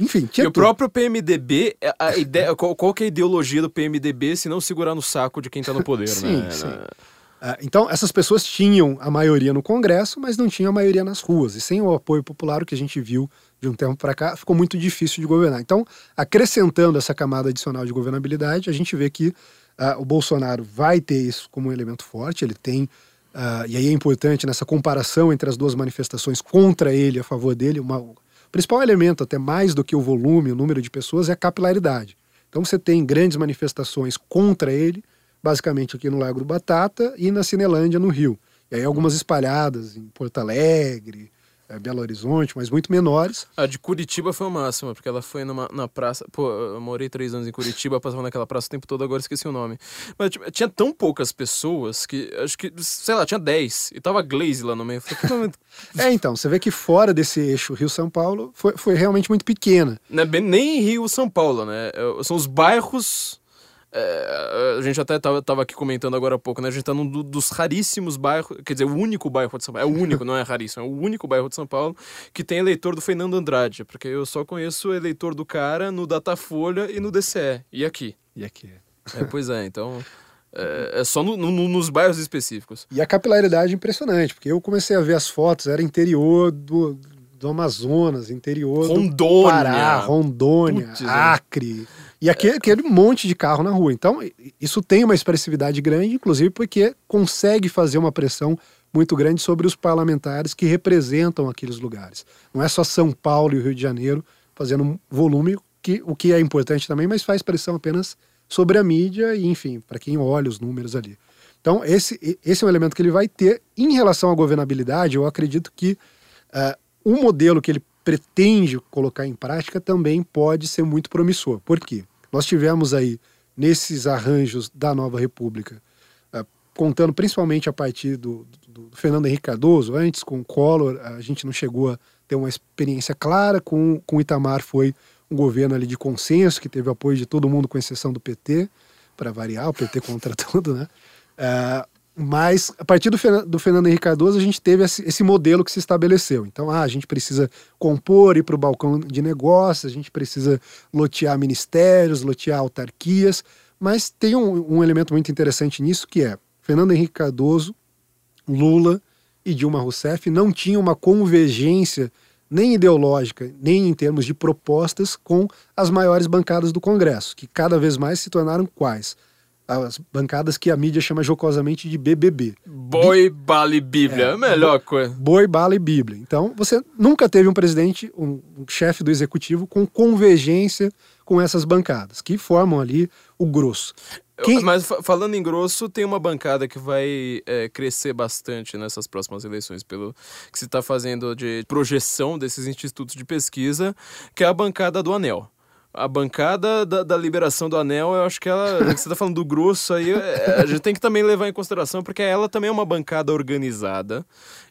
S3: enfim, tinha
S2: E o próprio PMDB, a ideia, qual, qual que é a ideologia do PMDB se não segurar no saco de quem está no poder,
S3: sim,
S2: né?
S3: Sim. Uh, então, essas pessoas tinham a maioria no Congresso, mas não tinham a maioria nas ruas. E sem o apoio popular, o que a gente viu de um tempo para cá, ficou muito difícil de governar. Então, acrescentando essa camada adicional de governabilidade, a gente vê que Uh, o Bolsonaro vai ter isso como um elemento forte, ele tem, uh, e aí é importante nessa comparação entre as duas manifestações contra ele, a favor dele, uma, o principal elemento, até mais do que o volume, o número de pessoas, é a capilaridade. Então você tem grandes manifestações contra ele, basicamente aqui no Lago do Batata e na Cinelândia, no Rio. E aí algumas espalhadas em Porto Alegre, é, Belo Horizonte, mas muito menores.
S2: A de Curitiba foi o máximo, porque ela foi numa, na praça. Pô, eu morei três anos em Curitiba, passava naquela praça o tempo todo, agora esqueci o nome. Mas tipo, tinha tão poucas pessoas que acho que, sei lá, tinha dez. E tava Glaze lá no meio. Falei,
S3: é, então, você vê que fora desse eixo Rio-São Paulo foi, foi realmente muito pequena.
S2: Não é bem, nem Rio-São Paulo, né? É, são os bairros é, a gente até tava, tava, aqui comentando agora há pouco, né? A gente tá num dos raríssimos bairros, quer dizer, o único bairro de São Paulo, é o único, não é raríssimo, é o único bairro de São Paulo que tem eleitor do Fernando Andrade, porque eu só conheço o eleitor do cara no Datafolha e no DCE, e aqui.
S3: E aqui.
S2: É, pois é, então... É, é só no, no, nos bairros específicos.
S3: E a capilaridade é impressionante, porque eu comecei a ver as fotos, era interior do, do Amazonas, interior
S2: Rondônia.
S3: do Pará, Rondônia, Putz, Acre. E aquele, aquele monte de carro na rua. Então, isso tem uma expressividade grande, inclusive porque consegue fazer uma pressão muito grande sobre os parlamentares que representam aqueles lugares. Não é só São Paulo e o Rio de Janeiro fazendo um volume, que, o que é importante também, mas faz pressão apenas sobre a mídia e, enfim, para quem olha os números ali. Então, esse, esse é um elemento que ele vai ter. Em relação à governabilidade, eu acredito que uh, o modelo que ele pretende colocar em prática também pode ser muito promissor. Por quê? Nós tivemos aí, nesses arranjos da nova República, uh, contando principalmente a partir do, do, do, Fernando Henrique Cardoso, antes com o Collor, a gente não chegou a ter uma experiência clara. Com, com o Itamar foi um governo ali de consenso, que teve apoio de todo mundo, com exceção do PT, para variar, o PT contra tudo, né? Uh, mas a partir do, do, Fernando Henrique Cardoso, a gente teve esse, modelo que se estabeleceu. Então, ah, a gente precisa compor, ir para o balcão de negócios, a gente precisa lotear ministérios, lotear autarquias. Mas tem um, um elemento muito interessante nisso, que é Fernando Henrique Cardoso, Lula e Dilma Rousseff não tinham uma convergência nem ideológica, nem em termos de propostas com as maiores bancadas do Congresso, que cada vez mais se tornaram quais? As bancadas que a mídia chama jocosamente de BBB.
S2: Boi, bala e Bíblia, é, melhor coisa.
S3: Boi, bala e Bíblia. Então, você nunca teve um presidente, um, um chefe do executivo com convergência com essas bancadas, que formam ali o grosso.
S2: Quem... Mas falando em grosso, tem uma bancada que vai é, crescer bastante nessas próximas eleições, pelo que se está fazendo de projeção desses institutos de pesquisa, que é a bancada do Anel a bancada da, da, liberação do anel, eu acho que ela. você tá falando do grosso aí, é, a gente tem que também levar em consideração, porque ela também é uma bancada organizada,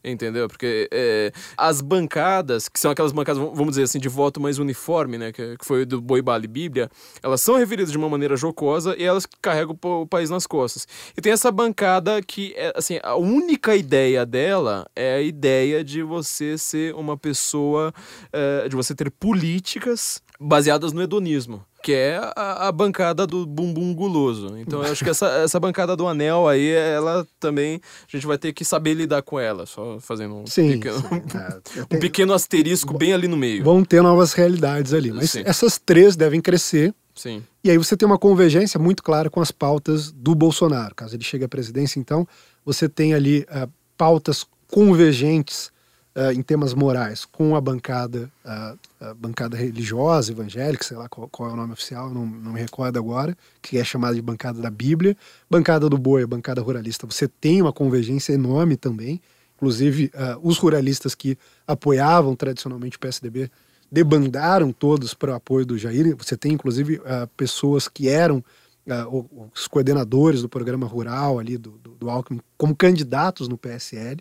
S2: entendeu? Porque é, as bancadas, que são aquelas bancadas, vamos dizer assim, de voto mais uniforme, né? Que, que foi do Boi Bali Bíblia, elas são referidas de uma maneira jocosa e elas carregam o país nas costas. E tem essa bancada que, é, assim, a única ideia dela é a ideia de você ser uma pessoa, é, de você ter políticas baseadas no hedonismo, que é a, a, bancada do bumbum guloso. Então eu acho que essa, essa bancada do anel aí, ela também, a gente vai ter que saber lidar com ela, só fazendo um, sim, pequeno, sim. É, um pequeno asterisco bem ali no meio.
S3: Vão ter novas realidades ali, mas sim. essas três devem crescer.
S2: Sim.
S3: E aí você tem uma convergência muito clara com as pautas do Bolsonaro. Caso ele chegue à presidência, então, você tem ali uh, pautas convergentes uh, em temas morais com a bancada, uh, a bancada religiosa, evangélica, sei lá qual, qual é o nome oficial, não, não, me recordo agora, que é chamada de bancada da Bíblia. Bancada do boi, bancada ruralista, você tem uma convergência enorme também. Inclusive, uh, os ruralistas que apoiavam tradicionalmente o PSDB debandaram todos para o apoio do Jair. Você tem, inclusive, pessoas que eram os coordenadores do programa rural ali do, do, do Alckmin como candidatos no PSL.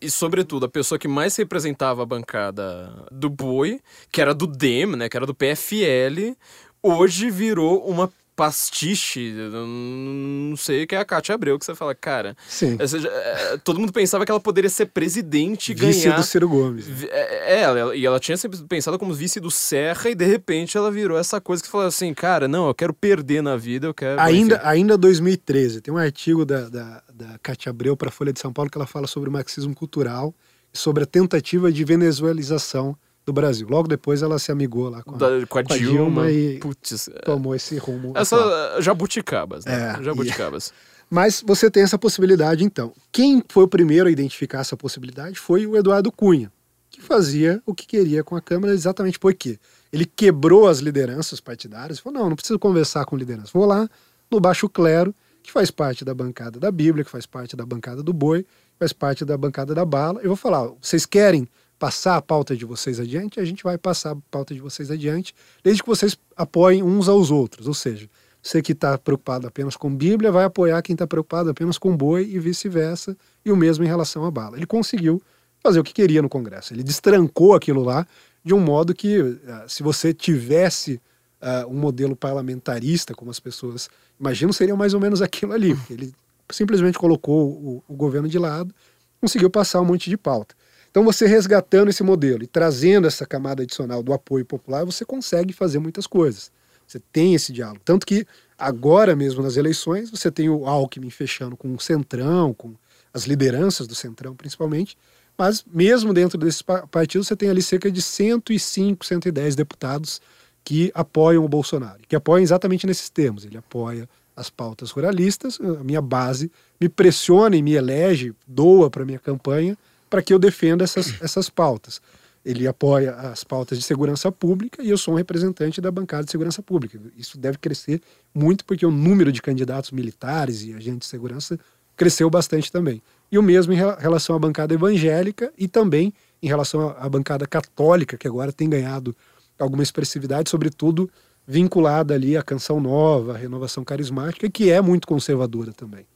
S2: E, sobretudo, a pessoa que mais representava a bancada do Boi, que era do DEM, né? Que era do PFL, hoje virou uma pastiche, não sei, que é a Cátia Abreu, que você fala, cara.
S3: Sim.
S2: Seja, é, todo mundo pensava que ela poderia ser presidente e
S3: vice do Ciro Gomes.
S2: É, é, ela, e ela tinha sempre pensado como vice do Serra, e de repente ela virou essa coisa que falou assim, cara, não, eu quero perder na vida, eu quero.
S3: Ainda, ainda 2013, tem um artigo da, da, da Cátia Abreu para a Folha de São Paulo que ela fala sobre o marxismo cultural e sobre a tentativa de venezuelização do Brasil. Logo depois ela se amigou lá com a, da, com a, com Dilma, Dilma, e Puts, é. tomou esse rumo.
S2: Essa atual. jabuticabas, né? É, jabuticabas.
S3: E... Mas você tem essa possibilidade então. Quem foi o primeiro a identificar essa possibilidade foi o Eduardo Cunha, que fazia o que queria com a Câmara exatamente porque ele quebrou as lideranças partidárias e falou: não, não preciso conversar com liderança. Vou lá no baixo clero, que faz parte da bancada da Bíblia, que faz parte da bancada do boi, faz parte da bancada da bala. Eu vou falar: vocês querem passar a pauta de vocês adiante, a gente vai passar a pauta de vocês adiante, desde que vocês apoiem uns aos outros. Ou seja, você que está preocupado apenas com Bíblia vai apoiar quem está preocupado apenas com boi e vice-versa, e o mesmo em relação à bala. Ele conseguiu fazer o que queria no Congresso. Ele destrancou aquilo lá de um modo que, eh, se você tivesse uh, um modelo parlamentarista, como as pessoas imaginam, seria mais ou menos aquilo ali. Ele simplesmente colocou o, o governo de lado, conseguiu passar um monte de pauta. Então, você resgatando esse modelo e trazendo essa camada adicional do apoio popular, você consegue fazer muitas coisas. Você tem esse diálogo. Tanto que agora mesmo nas eleições, você tem o Alckmin fechando com o Centrão, com as lideranças do Centrão principalmente, mas mesmo dentro desses partidos, você tem ali cerca de 105, 110 deputados que apoiam o Bolsonaro, que apoiam exatamente nesses termos. Ele apoia as pautas ruralistas, a minha base me pressiona e me elege, doa para minha campanha para que eu defenda essas, essas pautas. Ele apoia as pautas de segurança pública e eu sou um representante da bancada de segurança pública. Isso deve crescer muito porque o número de candidatos militares e agentes de segurança cresceu bastante também. E o mesmo em relação à bancada evangélica e também em relação à bancada católica, que agora tem ganhado alguma expressividade, sobretudo vinculada ali à canção nova, à renovação carismática, que é muito conservadora também.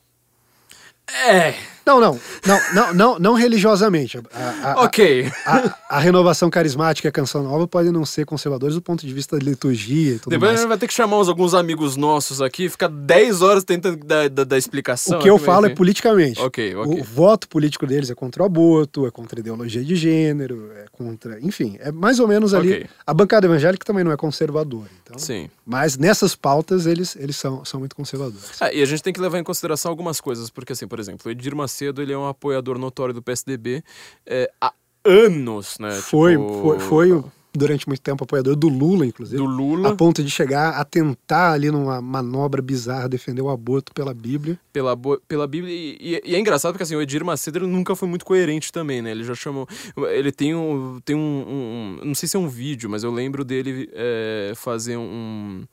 S2: É.
S3: Não, não, não, não, não, não religiosamente. A, a,
S2: Ok.
S3: a, a renovação carismática e a canção nova podem não ser conservadores do ponto de vista da liturgia e tudo
S2: Depois a
S3: mais.
S2: gente vai ter que chamar uns, alguns amigos nossos aqui, ficar 10 horas tentando dar, dar, dar explicação.
S3: O que eu
S2: aqui, mas
S3: falo é politicamente.
S2: Ok, ok.
S3: O voto político deles é contra o aborto, é contra a ideologia de gênero, é contra. Enfim, é mais ou menos ali.
S2: Ok.
S3: A bancada evangélica também não é conservadora. Então,
S2: Sim.
S3: Mas nessas pautas eles, eles são, são muito conservadores.
S2: Ah, e a gente tem que levar em consideração algumas coisas, porque assim, por exemplo, o Edir Macedo ele é um apoiador notório do PSDB é, há anos, né?
S3: Foi,
S2: Tipo,
S3: foi, foi durante muito tempo apoiador do Lula, inclusive.
S2: do Lula
S3: A ponto de chegar a tentar ali numa manobra bizarra defender o aborto pela Bíblia.
S2: pela, pela Bíblia. E, e- é engraçado porque assim, o Edir Macedo nunca foi muito coerente também, né? Ele já chamou. Ele tem um. Tem um, um- um- não sei se é um vídeo, mas eu lembro dele é, fazer um.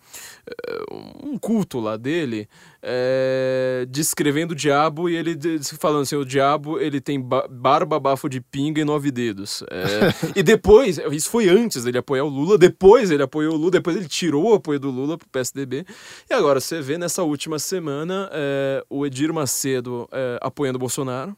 S2: é, um culto lá dele. É, descrevendo o diabo e ele falando assim: o diabo ele tem ba- barba, bafo de pinga e nove dedos. É, e depois, isso foi antes dele apoiar o Lula, depois ele apoiou o Lula, depois ele tirou o apoio do Lula pro PSDB. E agora você vê nessa última semana é, o Edir Macedo é, apoiando o Bolsonaro.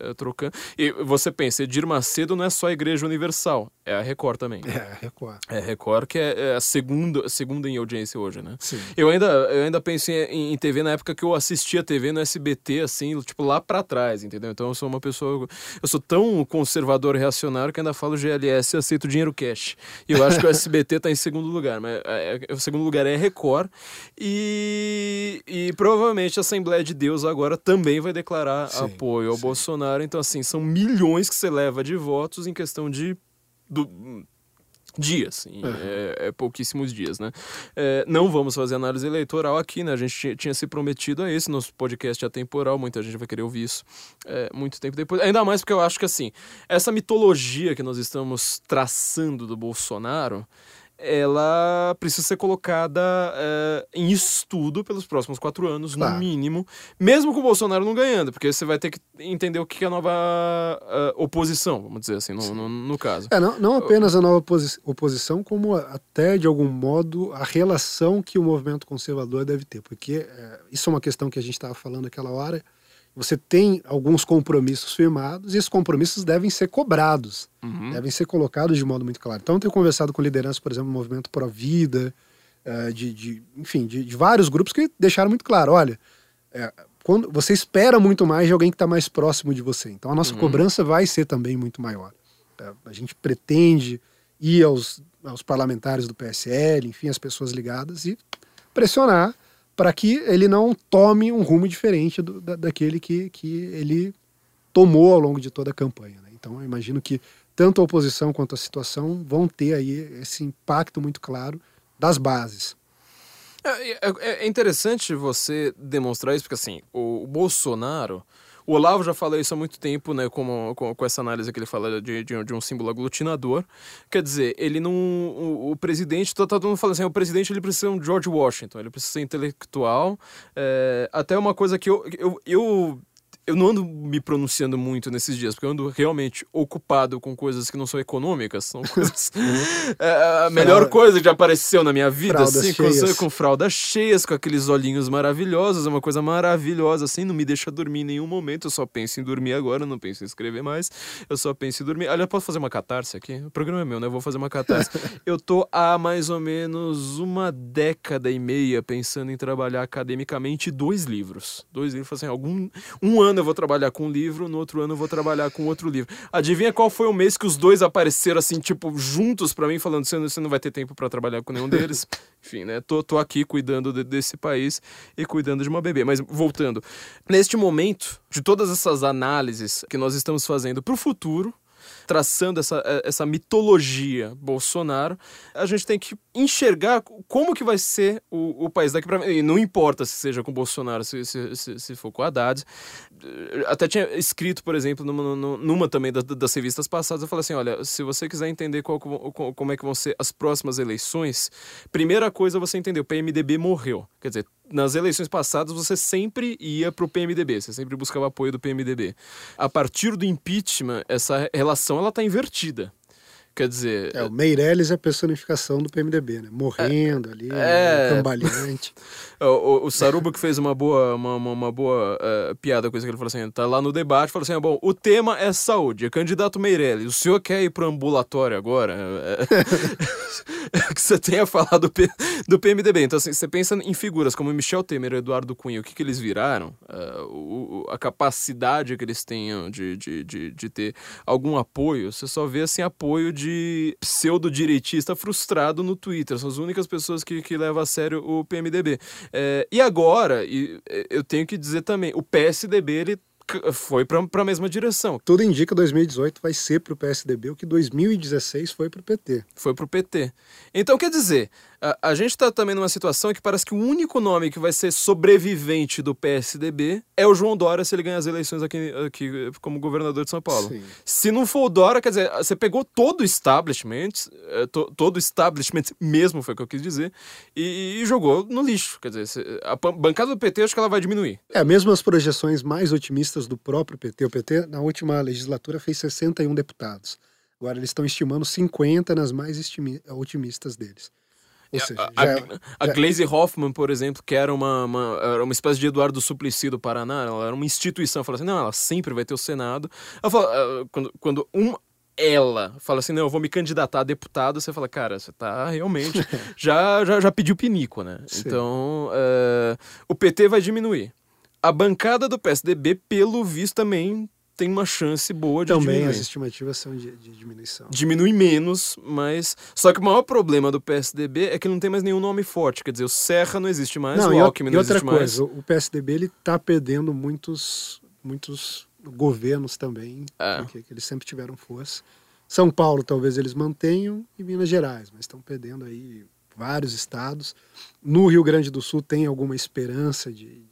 S2: É, trocando. E você pensa, Edir Macedo não é só a Igreja Universal, é a Record também.
S3: É, Record.
S2: É a Record, que é, é a segunda, segunda em audiência hoje, né?
S3: Sim.
S2: Eu ainda, eu ainda penso em, em TV na época que eu assistia TV no SBT, assim, tipo, lá pra trás, entendeu? Então eu sou uma pessoa. Eu sou tão conservador reacionário que ainda falo GLS e aceito dinheiro cash. E eu acho que o SBT tá em segundo lugar, mas é, é- o segundo lugar é Record. E, e provavelmente a Assembleia de Deus agora também vai declarar
S3: Sim,
S2: apoio ao
S3: sim.
S2: Bolsonaro. Então, assim, são milhões que você leva de votos em questão de. do- dias, e é, é pouquíssimos dias, né? É, não vamos fazer análise eleitoral aqui, né? A gente tinha, se prometido a esse, nosso podcast é atemporal, muita gente vai querer ouvir isso é, muito tempo depois. Ainda mais porque eu acho que, assim, essa mitologia que nós estamos traçando do Bolsonaro, ela precisa ser colocada é, em estudo pelos próximos quatro anos,
S3: Claro.
S2: no mínimo, mesmo com o Bolsonaro não ganhando, porque você vai ter que entender o que é a nova ah, oposição, vamos dizer assim, no, no, no caso.
S3: É, não, não apenas a nova oposi- oposição, como até, de algum modo, a relação que o movimento conservador deve ter. Porque é, isso é uma questão que a gente estava falando aquela hora. Você tem alguns compromissos firmados e esses compromissos devem ser cobrados, devem ser colocados de modo muito claro. Então, eu tenho conversado com lideranças, por exemplo, do movimento Pro Vida, eh, de, de- enfim, de, de vários grupos que deixaram muito claro: olha, é, quando você espera muito mais de alguém que está mais próximo de você. Então, a nossa cobrança vai ser também muito maior. É, A gente pretende ir aos, aos parlamentares do PSL, enfim, as pessoas ligadas e pressionar para que ele não tome um rumo diferente do- da, daquele que, que ele tomou ao longo de toda a campanha. né? Então, eu imagino que tanto a oposição quanto a situação vão ter aí esse impacto muito claro das bases.
S2: É, é- é interessante você demonstrar isso, porque assim, o, o Bolsonaro. O Olavo já falou isso há muito tempo, né? Como, com, com essa análise que ele fala de, de, de um símbolo aglutinador. Quer dizer, ele não. O, o presidente, tá, tá todo mundo falando assim, o presidente ele precisa ser um George Washington, ele precisa ser intelectual. é, até uma coisa que eu, eu, eu eu não ando me pronunciando muito nesses dias, porque eu ando realmente ocupado com coisas que não são econômicas, são coisas. É, a melhor coisa que já apareceu na minha vida,
S3: Fraldas
S2: assim, com,
S3: cheias.
S2: com fraldas cheias, com aqueles olhinhos maravilhosos, é uma coisa maravilhosa, assim, não me deixa dormir em nenhum momento, eu só penso em dormir agora, não penso em escrever mais, eu só penso em dormir. Olha, eu posso fazer uma catarse aqui? O programa é meu, né? Eu vou fazer uma catarse. eu tô há mais ou menos uma década e meia pensando em trabalhar academicamente dois livros. Dois livros, assim, algum. Um ano eu vou trabalhar com um livro, no outro ano eu vou trabalhar com outro livro. Adivinha qual foi o mês que os dois apareceram, assim, tipo, juntos pra mim, falando: você não, você não vai ter tempo pra trabalhar com nenhum deles? Enfim, né? Tô, tô aqui cuidando de- desse país e cuidando de uma bebê. Mas voltando, neste momento, de todas essas análises que nós estamos fazendo pro futuro, traçando essa, eh, essa mitologia Bolsonaro, a gente tem que enxergar como que vai ser o, o país daqui para E não importa se seja com Bolsonaro, se, se, se, se for com Haddad. Até tinha escrito, por exemplo, numa, numa- também das, das revistas passadas, eu falei assim, olha, se você quiser entender qual, co- como é que vão ser as próximas eleições, primeira coisa é você entender, o PMDB morreu. Quer dizer, nas eleições passadas você sempre ia pro PMDB, você sempre buscava apoio do PMDB. A partir do impeachment, essa relação ela tá invertida. Quer dizer,
S3: É, o Meirelles é a personificação do PMDB, né? Morrendo ali,
S2: é.
S3: cambaleante.
S2: O, o, o Saruba que fez uma boa, uma, uma, uma boa eh, piada com isso, que ele falou assim, tá lá no debate, falou assim, ah, bom, o tema é saúde, é candidato Meirelles, o senhor quer ir pro ambulatório agora? É, que você tenha falado do, do PMDB. Então, assim, você pensa em figuras como Michel Temer Eduardo Cunha, o que, que eles viraram, o- o- a capacidade que eles tenham de, de, de, de ter algum apoio, você só vê, assim, apoio de pseudo-direitista frustrado no Twitter. São as únicas pessoas que, que levam a sério o PMDB. É, e agora, e, é, eu tenho que dizer também, o PSDB ele foi para a mesma direção.
S3: Tudo indica que 2018 vai ser pro PSDB o que 2016 foi pro PT.
S2: Foi pro PT. Então, quer dizer, a, a gente tá também numa situação que parece que o único nome que vai ser sobrevivente do PSDB é o João Dória se ele ganhar as eleições aqui, aqui como governador de São Paulo.
S3: Sim.
S2: Se não for o Dória, quer dizer, você pegou todo o establishment, to- todo o establishment mesmo, foi o que eu quis dizer, e, e jogou no lixo. Quer dizer, a bancada do PT acho que ela vai diminuir.
S3: É, mesmo as projeções mais otimistas do próprio PT. O PT, na última legislatura, fez 61 deputados. Agora eles estão estimando 50 nas mais otimistas deles. Ou seja,
S2: A,
S3: já,
S2: a, a
S3: já-
S2: Glaze Hoffman, por exemplo, que era uma, uma, era uma espécie de Eduardo Suplicy do Paraná, ela era uma instituição, falou assim, não, ela sempre vai ter o Senado. Ela falou, ah, quando, quando um, ela fala assim, não, eu vou me candidatar a deputado, você fala, cara, você tá realmente, já, já, já pediu pinico, né?
S3: Sim.
S2: Então, eh, o PT vai diminuir. A bancada do PSDB, pelo visto, também tem uma chance boa de
S3: também
S2: diminuir
S3: as estimativas são de, de diminuição.
S2: diminui menos, mas. Só que o maior problema do PSDB é que não tem mais nenhum nome forte. Quer dizer, o Serra não existe mais,
S3: Não,
S2: o
S3: e,
S2: Alckmin
S3: e
S2: não
S3: outra
S2: existe
S3: coisa,
S2: mais.
S3: o PSDB ele tá perdendo muitos, muitos governos também,
S2: É.
S3: porque que eles sempre tiveram força. São Paulo talvez eles mantenham e Minas Gerais, mas estão perdendo aí vários estados. No Rio Grande do Sul tem alguma esperança de-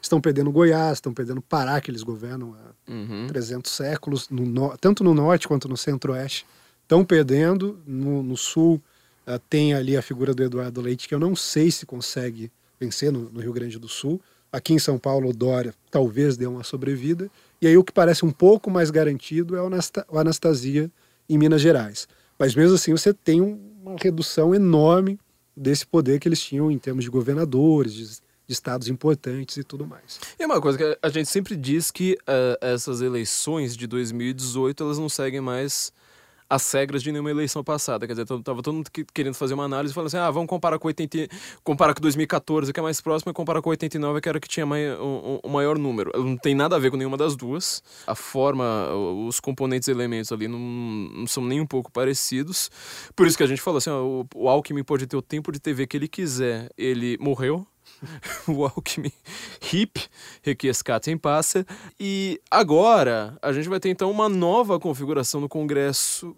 S3: estão perdendo Goiás, estão perdendo Pará que eles governam há
S2: Uhum.
S3: 300 séculos, no no- tanto no norte quanto no centro-oeste, estão perdendo. No, no sul ah, tem ali a figura do Eduardo Leite, que eu não sei se consegue vencer no, no Rio Grande do Sul. Aqui em São Paulo, o Dória talvez dê uma sobrevida. E aí o que parece um pouco mais garantido é o Anasta- o Anastasia em Minas Gerais. Mas mesmo assim você tem um- uma redução enorme desse poder que eles tinham em termos de governadores, de, de estados importantes e tudo mais.
S2: E uma coisa que a gente sempre diz que ah, essas eleições de 2018 elas não seguem mais as regras de nenhuma eleição passada. Quer dizer, tava todo mundo que- querendo fazer uma análise falando assim: ah, vamos comparar com 80, comparar com 2014, que é mais próximo, e comparar com 89, que era que tinha mai, um maior número. Não tem nada a ver com nenhuma das duas. A forma, o- os componentes e elementos ali não, não são nem um pouco parecidos. Por isso que a gente falou assim: ó, o, o Alckmin pode ter o tempo de TV que ele quiser, ele morreu. o Alckmin hip, requiescat em passa. E agora a gente vai ter então uma nova configuração no Congresso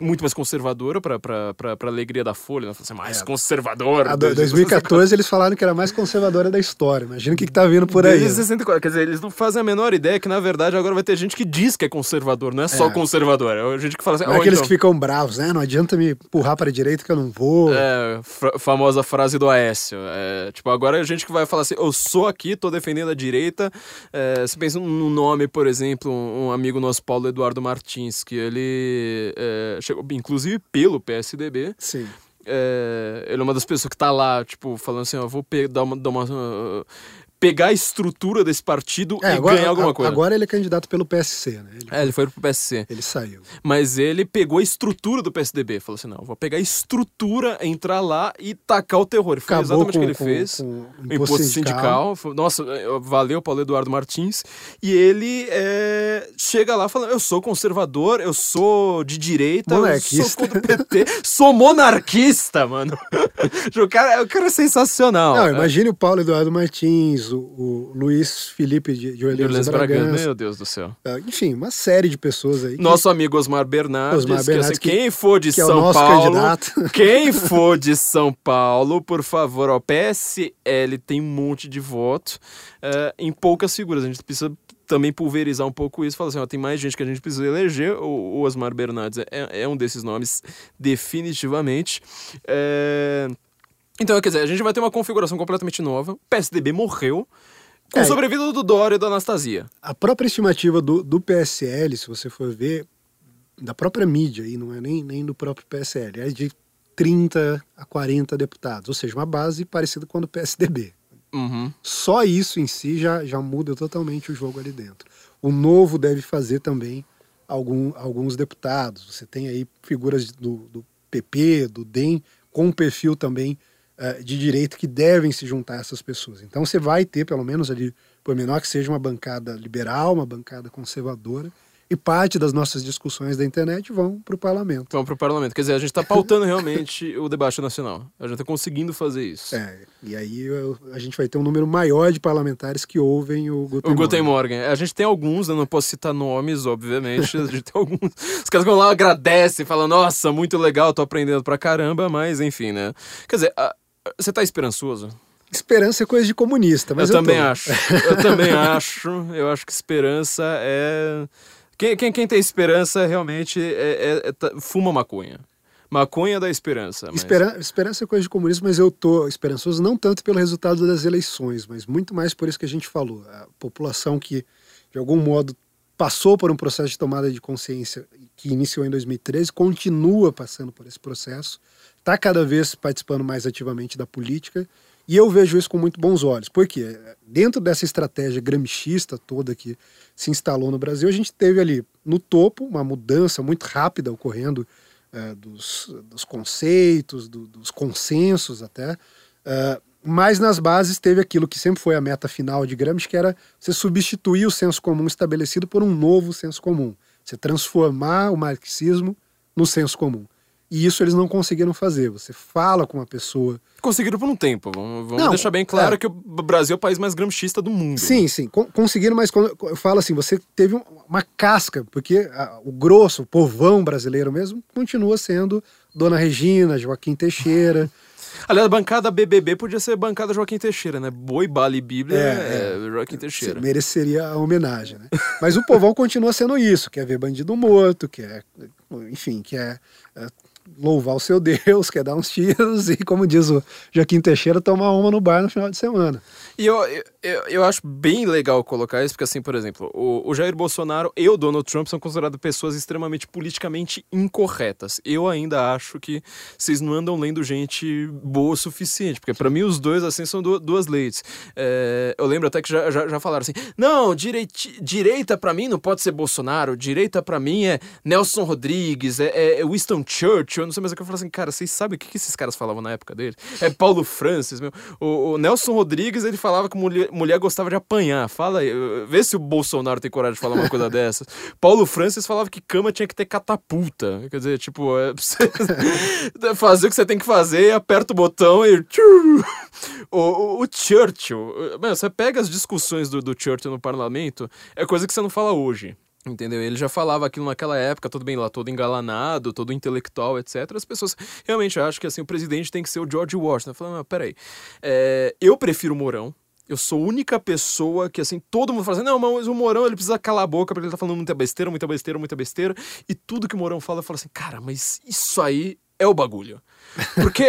S2: muito mais conservadora para alegria da Folha, né? Assim, mais
S3: É.
S2: conservadora.
S3: A do-
S2: desde
S3: 2014 eles falaram que era a mais conservadora da história. Imagina o que, que tá vindo por aí.
S2: Desde
S3: né?
S2: 64. Quer dizer, eles não fazem a menor ideia que, na verdade, agora vai ter gente que diz que é conservador, não é só
S3: É.
S2: conservador. É gente que fala assim,
S3: Não é
S2: "Ó,
S3: aqueles
S2: então,
S3: que ficam bravos, né? Não adianta me empurrar para a direita que eu não vou.
S2: É, famosa frase do Aécio. É, tipo, agora gente que vai falar assim: eu sou aqui, tô defendendo a direita. É, você pensa num nome, por exemplo, um, amigo nosso, Paulo Eduardo Martins, que ele é, chegou, inclusive pelo PSDB.
S3: Sim.
S2: É, ele é uma das pessoas que tá lá, tipo, falando assim: ó, vou dar uma. Dar uma uh, pegar a estrutura desse partido
S3: É,
S2: e
S3: agora,
S2: ganhar alguma
S3: a-
S2: coisa.
S3: agora ele é candidato pelo PSC, né? Ele,
S2: É, ele foi pro PSC.
S3: ele saiu.
S2: Mas ele pegou a estrutura do PSDB. Falou assim: não, vou pegar a estrutura, entrar lá e tacar o terror. E foi
S3: Acabou
S2: exatamente o que ele
S3: com-
S2: fez.
S3: com
S2: o imposto sindical. Foi- Nossa, eh, valeu, Paulo Eduardo Martins. E ele eh, chega lá falando: eu sou conservador, eu sou de direita, eu sou contra o PT, sou monarquista, mano. o, cara, o cara é sensacional.
S3: Não,
S2: É.
S3: imagine o Paulo Eduardo Martins, o, o Luiz Felipe de, de Orleans
S2: Bragança,
S3: Bragança.
S2: meu Deus do céu.
S3: Ah, Enfim, uma série de pessoas aí. que-
S2: Nosso amigo Osmar Bernardes,
S3: Osmar
S2: que,
S3: Bernardes,
S2: assim,
S3: que-
S2: quem for de
S3: que é
S2: São
S3: nosso
S2: Paulo,
S3: candidato.
S2: quem for de São Paulo, por favor, ó, PSL tem um monte de voto eh, em poucas figuras. A gente precisa também pulverizar um pouco isso, falar assim, ó, tem mais gente que a gente precisa eleger. O, o Osmar Bernardes é, é um desses nomes, definitivamente. Eh, Então, quer dizer, a gente vai ter uma configuração completamente nova. O PSDB morreu. Com
S3: É.
S2: sobrevida do Dória e da Anastasia.
S3: A própria estimativa do, do PSL, se você for ver, da própria mídia, e não é nem, nem do próprio PSL, é de 30 a 40 deputados, ou seja, uma base parecida com a do PSDB.
S2: Uhum.
S3: Só isso em si já, já muda totalmente o jogo ali dentro. O novo deve fazer também algum, alguns deputados. Você tem aí figuras do, do PP, do DEM, com um perfil também uh, de direito que devem se juntar a essas pessoas. Então você vai ter, pelo menos ali, por menor que seja uma bancada liberal, uma bancada conservadora, e parte das nossas discussões da internet vão para o parlamento.
S2: Vão para o parlamento. Quer dizer, a gente está pautando realmente o debate nacional. A gente está conseguindo fazer isso.
S3: É, e aí a gente vai ter um número maior de parlamentares que ouvem o Guten
S2: O Guten Morgen. A gente tem alguns, eu não posso citar nomes, obviamente. A gente tem alguns. Os caras vão lá, agradecem, falam, nossa, muito legal, tô aprendendo pra caramba, mas enfim, né? Quer dizer, a, você tá esperançoso?
S3: Esperança é coisa de comunista, mas
S2: eu,
S3: eu
S2: também
S3: tô.
S2: acho. Eu também acho. Eu acho que esperança é. Quem, quem, quem tem esperança realmente é, é- é fuma maconha. Maconha da esperança. mas-
S3: Esperan- esperança é coisa de comunismo, mas eu tô esperançoso não tanto pelo resultado das eleições, mas muito mais por isso que a gente falou. A população que, de algum modo, passou por um processo de tomada de consciência que iniciou em 2013, continua passando por esse processo, está cada vez participando mais ativamente da política, e eu vejo isso com muito bons olhos. Por quê? Dentro dessa estratégia gramscista toda que se instalou no Brasil, a gente teve ali no topo uma mudança muito rápida ocorrendo eh, dos, dos conceitos, do- dos consensos até. eh, mas nas bases teve aquilo que sempre foi a meta final de Gramsci, que era você substituir o senso comum estabelecido por um novo senso comum. Você transformar o marxismo no senso comum. E isso eles não conseguiram fazer. Você fala com uma pessoa
S2: Conseguiram por um tempo. Vamos,
S3: Não,
S2: deixar bem claro
S3: é.
S2: que o Brasil é o país mais gramscista do mundo.
S3: Sim, sim, con- conseguiram, mas quando eu falo assim, você teve um- uma casca, porque a- o grosso, o povão brasileiro mesmo, continua sendo Dona Regina, Joaquim Teixeira.
S2: Aliás, a bancada BBB podia ser bancada Joaquim Teixeira, né? Boi, bala e Bíblia
S3: É,
S2: é, Joaquim Teixeira.
S3: mereceria a homenagem, né? Mas o povão continua sendo isso, quer ver bandido morto, quer, enfim, quer é, louvar o seu Deus, quer dar uns tiros e, como diz o Joaquim Teixeira, tomar uma no bar no final de semana.
S2: E eu, eu, eu- acho bem legal colocar isso, porque assim, por exemplo, o, o Jair Bolsonaro e o Donald Trump são considerados pessoas extremamente politicamente incorretas. Eu ainda acho que vocês não andam lendo gente boa o suficiente, porque pra mim os dois, assim, são du- duas leites. É, eu lembro até que já, já, já falaram assim, não, direiti, direita pra mim não pode ser Bolsonaro, direita pra mim é Nelson Rodrigues, é, é- é Winston Churchill, eu não sei mais o que eu falo assim, cara, vocês sabem o que, que esses caras falavam na época dele? É Paulo Francis, meu. O, o Nelson Rodrigues, ele falava que mulher, mulher gostava de apanhar. Fala aí, vê se o Bolsonaro tem coragem de falar uma coisa dessas. Paulo Francis falava que cama tinha que ter catapulta. Quer dizer, tipo, é, pra você fazer o que você tem que fazer, aperta o botão e. O, o, o Churchill, mano, você pega as discussões do, do Churchill no parlamento, é coisa que você não fala hoje. Entendeu? Ele já falava aquilo naquela época, tudo bem lá, todo engalanado, todo intelectual, etc. As pessoas realmente acham que assim, o presidente tem que ser o George Washington. Falando, peraí. É, eu prefiro o Mourão. Eu sou a única pessoa que, assim, todo mundo fala assim, não, mas o Mourão, ele precisa calar a boca porque ele tá falando muita besteira, muita besteira, muita besteira. E tudo que o Mourão fala, eu falo assim, cara, mas isso aí é o bagulho. Porque,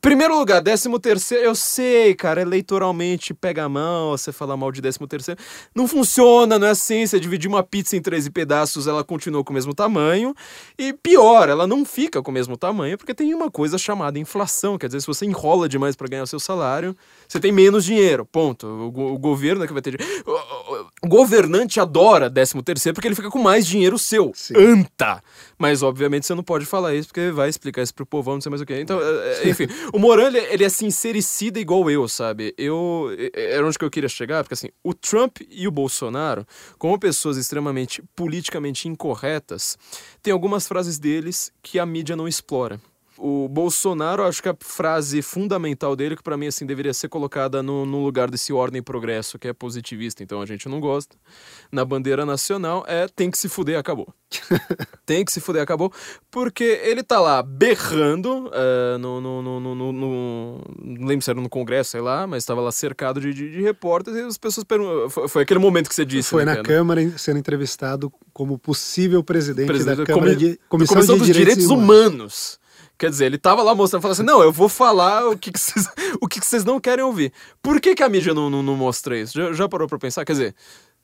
S2: primeiro lugar, décimo terceiro, eu sei, cara, eleitoralmente pega a mão, você fala mal de décimo terceiro. Não funciona, não é assim, você dividir uma pizza em 13 pedaços, ela continua com o mesmo tamanho. E pior, ela não fica com o mesmo tamanho, porque tem uma coisa chamada inflação. Quer dizer, se você enrola demais para ganhar o seu salário, você tem menos dinheiro, ponto. O, o governo é que vai ter dinheiro. O, o- o governante adora décimo terceiro porque ele fica com mais dinheiro seu.
S3: Sim.
S2: Anta! Mas, obviamente, você não pode falar isso, porque vai explicar isso pro povão, não sei mais o que. Então, é, é, enfim, o Moran, ele, ele é sincericida igual eu, sabe? Eu, é- era onde que eu queria chegar, porque assim, o Trump e o Bolsonaro, como pessoas extremamente politicamente incorretas, tem algumas frases deles que a mídia não explora. O Bolsonaro, acho que a frase fundamental dele, que pra mim assim deveria ser colocada no, no lugar desse ordem e progresso, que é positivista, então a gente não gosta, na bandeira nacional, é tem que se fuder, acabou. tem que se fuder, acabou, porque ele tá lá berrando eh, no, no, no, no, no- Não lembro se era no Congresso, sei lá, mas estava lá cercado de, de, de repórteres e as pessoas perguntam. Foi, foi aquele momento que você disse.
S3: Foi
S2: né,
S3: na? Câmara sendo entrevistado como possível presidente,
S2: Presidente
S3: da Câmara
S2: Comi-
S3: de Comissão,
S2: Comissão
S3: de
S2: dos Direitos, Humanos. Quer dizer, ele tava lá mostrando, falando assim, não, eu vou falar o que, vocês, o que, que vocês não querem ouvir. Por que, que a mídia não, não, não mostra isso? Já, já parou pra pensar? Quer dizer,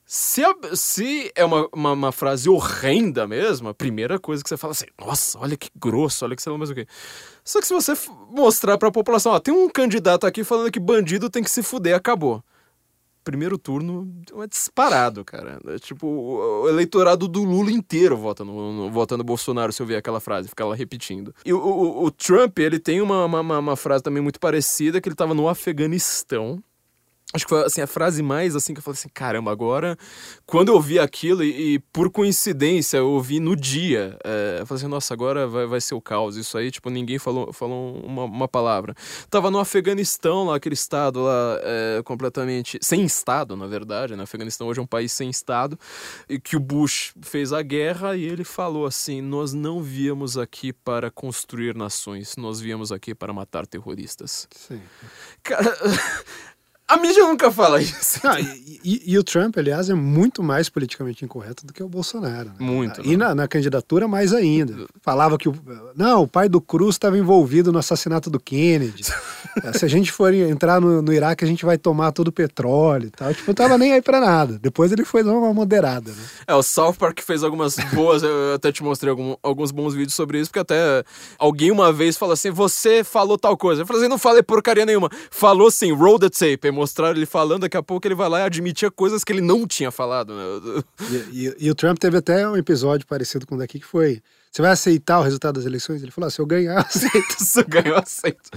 S2: Se, a- se é uma, uma, uma frase horrenda mesmo, a primeira coisa que você fala assim, nossa, olha que grosso, olha que sei lá mais o quê. Só que se você mostrar pra população, ó, tem um candidato aqui falando que bandido tem que se fuder, acabou. Primeiro turno é disparado, cara. É tipo, o eleitorado do Lula inteiro vota no, no- vota no Bolsonaro se eu ver aquela frase, ficar lá repetindo. E o, o- o Trump, ele tem uma, uma- uma frase também muito parecida, que ele tava no Afeganistão. Acho que foi assim, a frase mais assim que eu falei assim, caramba, agora. Quando eu vi aquilo, e, e por coincidência eu ouvi no dia, é, eu falei assim, nossa, agora vai, vai ser o caos. Isso aí, tipo, ninguém falou, falou uma, uma palavra. Tava no Afeganistão, lá, aquele estado lá, é, completamente. Sem estado, na verdade, né? O Afeganistão hoje é um país sem estado, e que o Bush fez a guerra e ele falou assim: nós não viemos aqui para construir nações, nós viemos aqui para matar terroristas.
S3: Sim.
S2: Cara, a mídia nunca fala isso.
S3: Não, e, e- e o Trump, aliás, é muito mais politicamente incorreto do que o Bolsonaro. né?
S2: Muito,
S3: E na, na candidatura, mais ainda. Falava que o, não, o pai do Cruz estava envolvido no assassinato do Kennedy. Eh, Se a gente for entrar no, no Iraque, a gente vai tomar todo o petróleo e tal. Tipo, não tava nem aí pra nada. Depois ele foi dar uma moderada, né?
S2: É, o South Park fez algumas boas, eu até te mostrei algum- alguns bons vídeos sobre isso, porque até alguém uma vez falou assim, você falou tal coisa. Eu falei assim, não falei porcaria nenhuma. Falou sim, roll the tape. Mostraram ele falando, daqui a pouco ele vai lá e admitia coisas que ele não tinha falado, né?
S3: E, e- e o Trump teve até um episódio parecido com o daqui que foi. Você vai aceitar o resultado das eleições? Ele falou: ah, se eu ganhar, eu aceito.
S2: Isso ganhou aceito.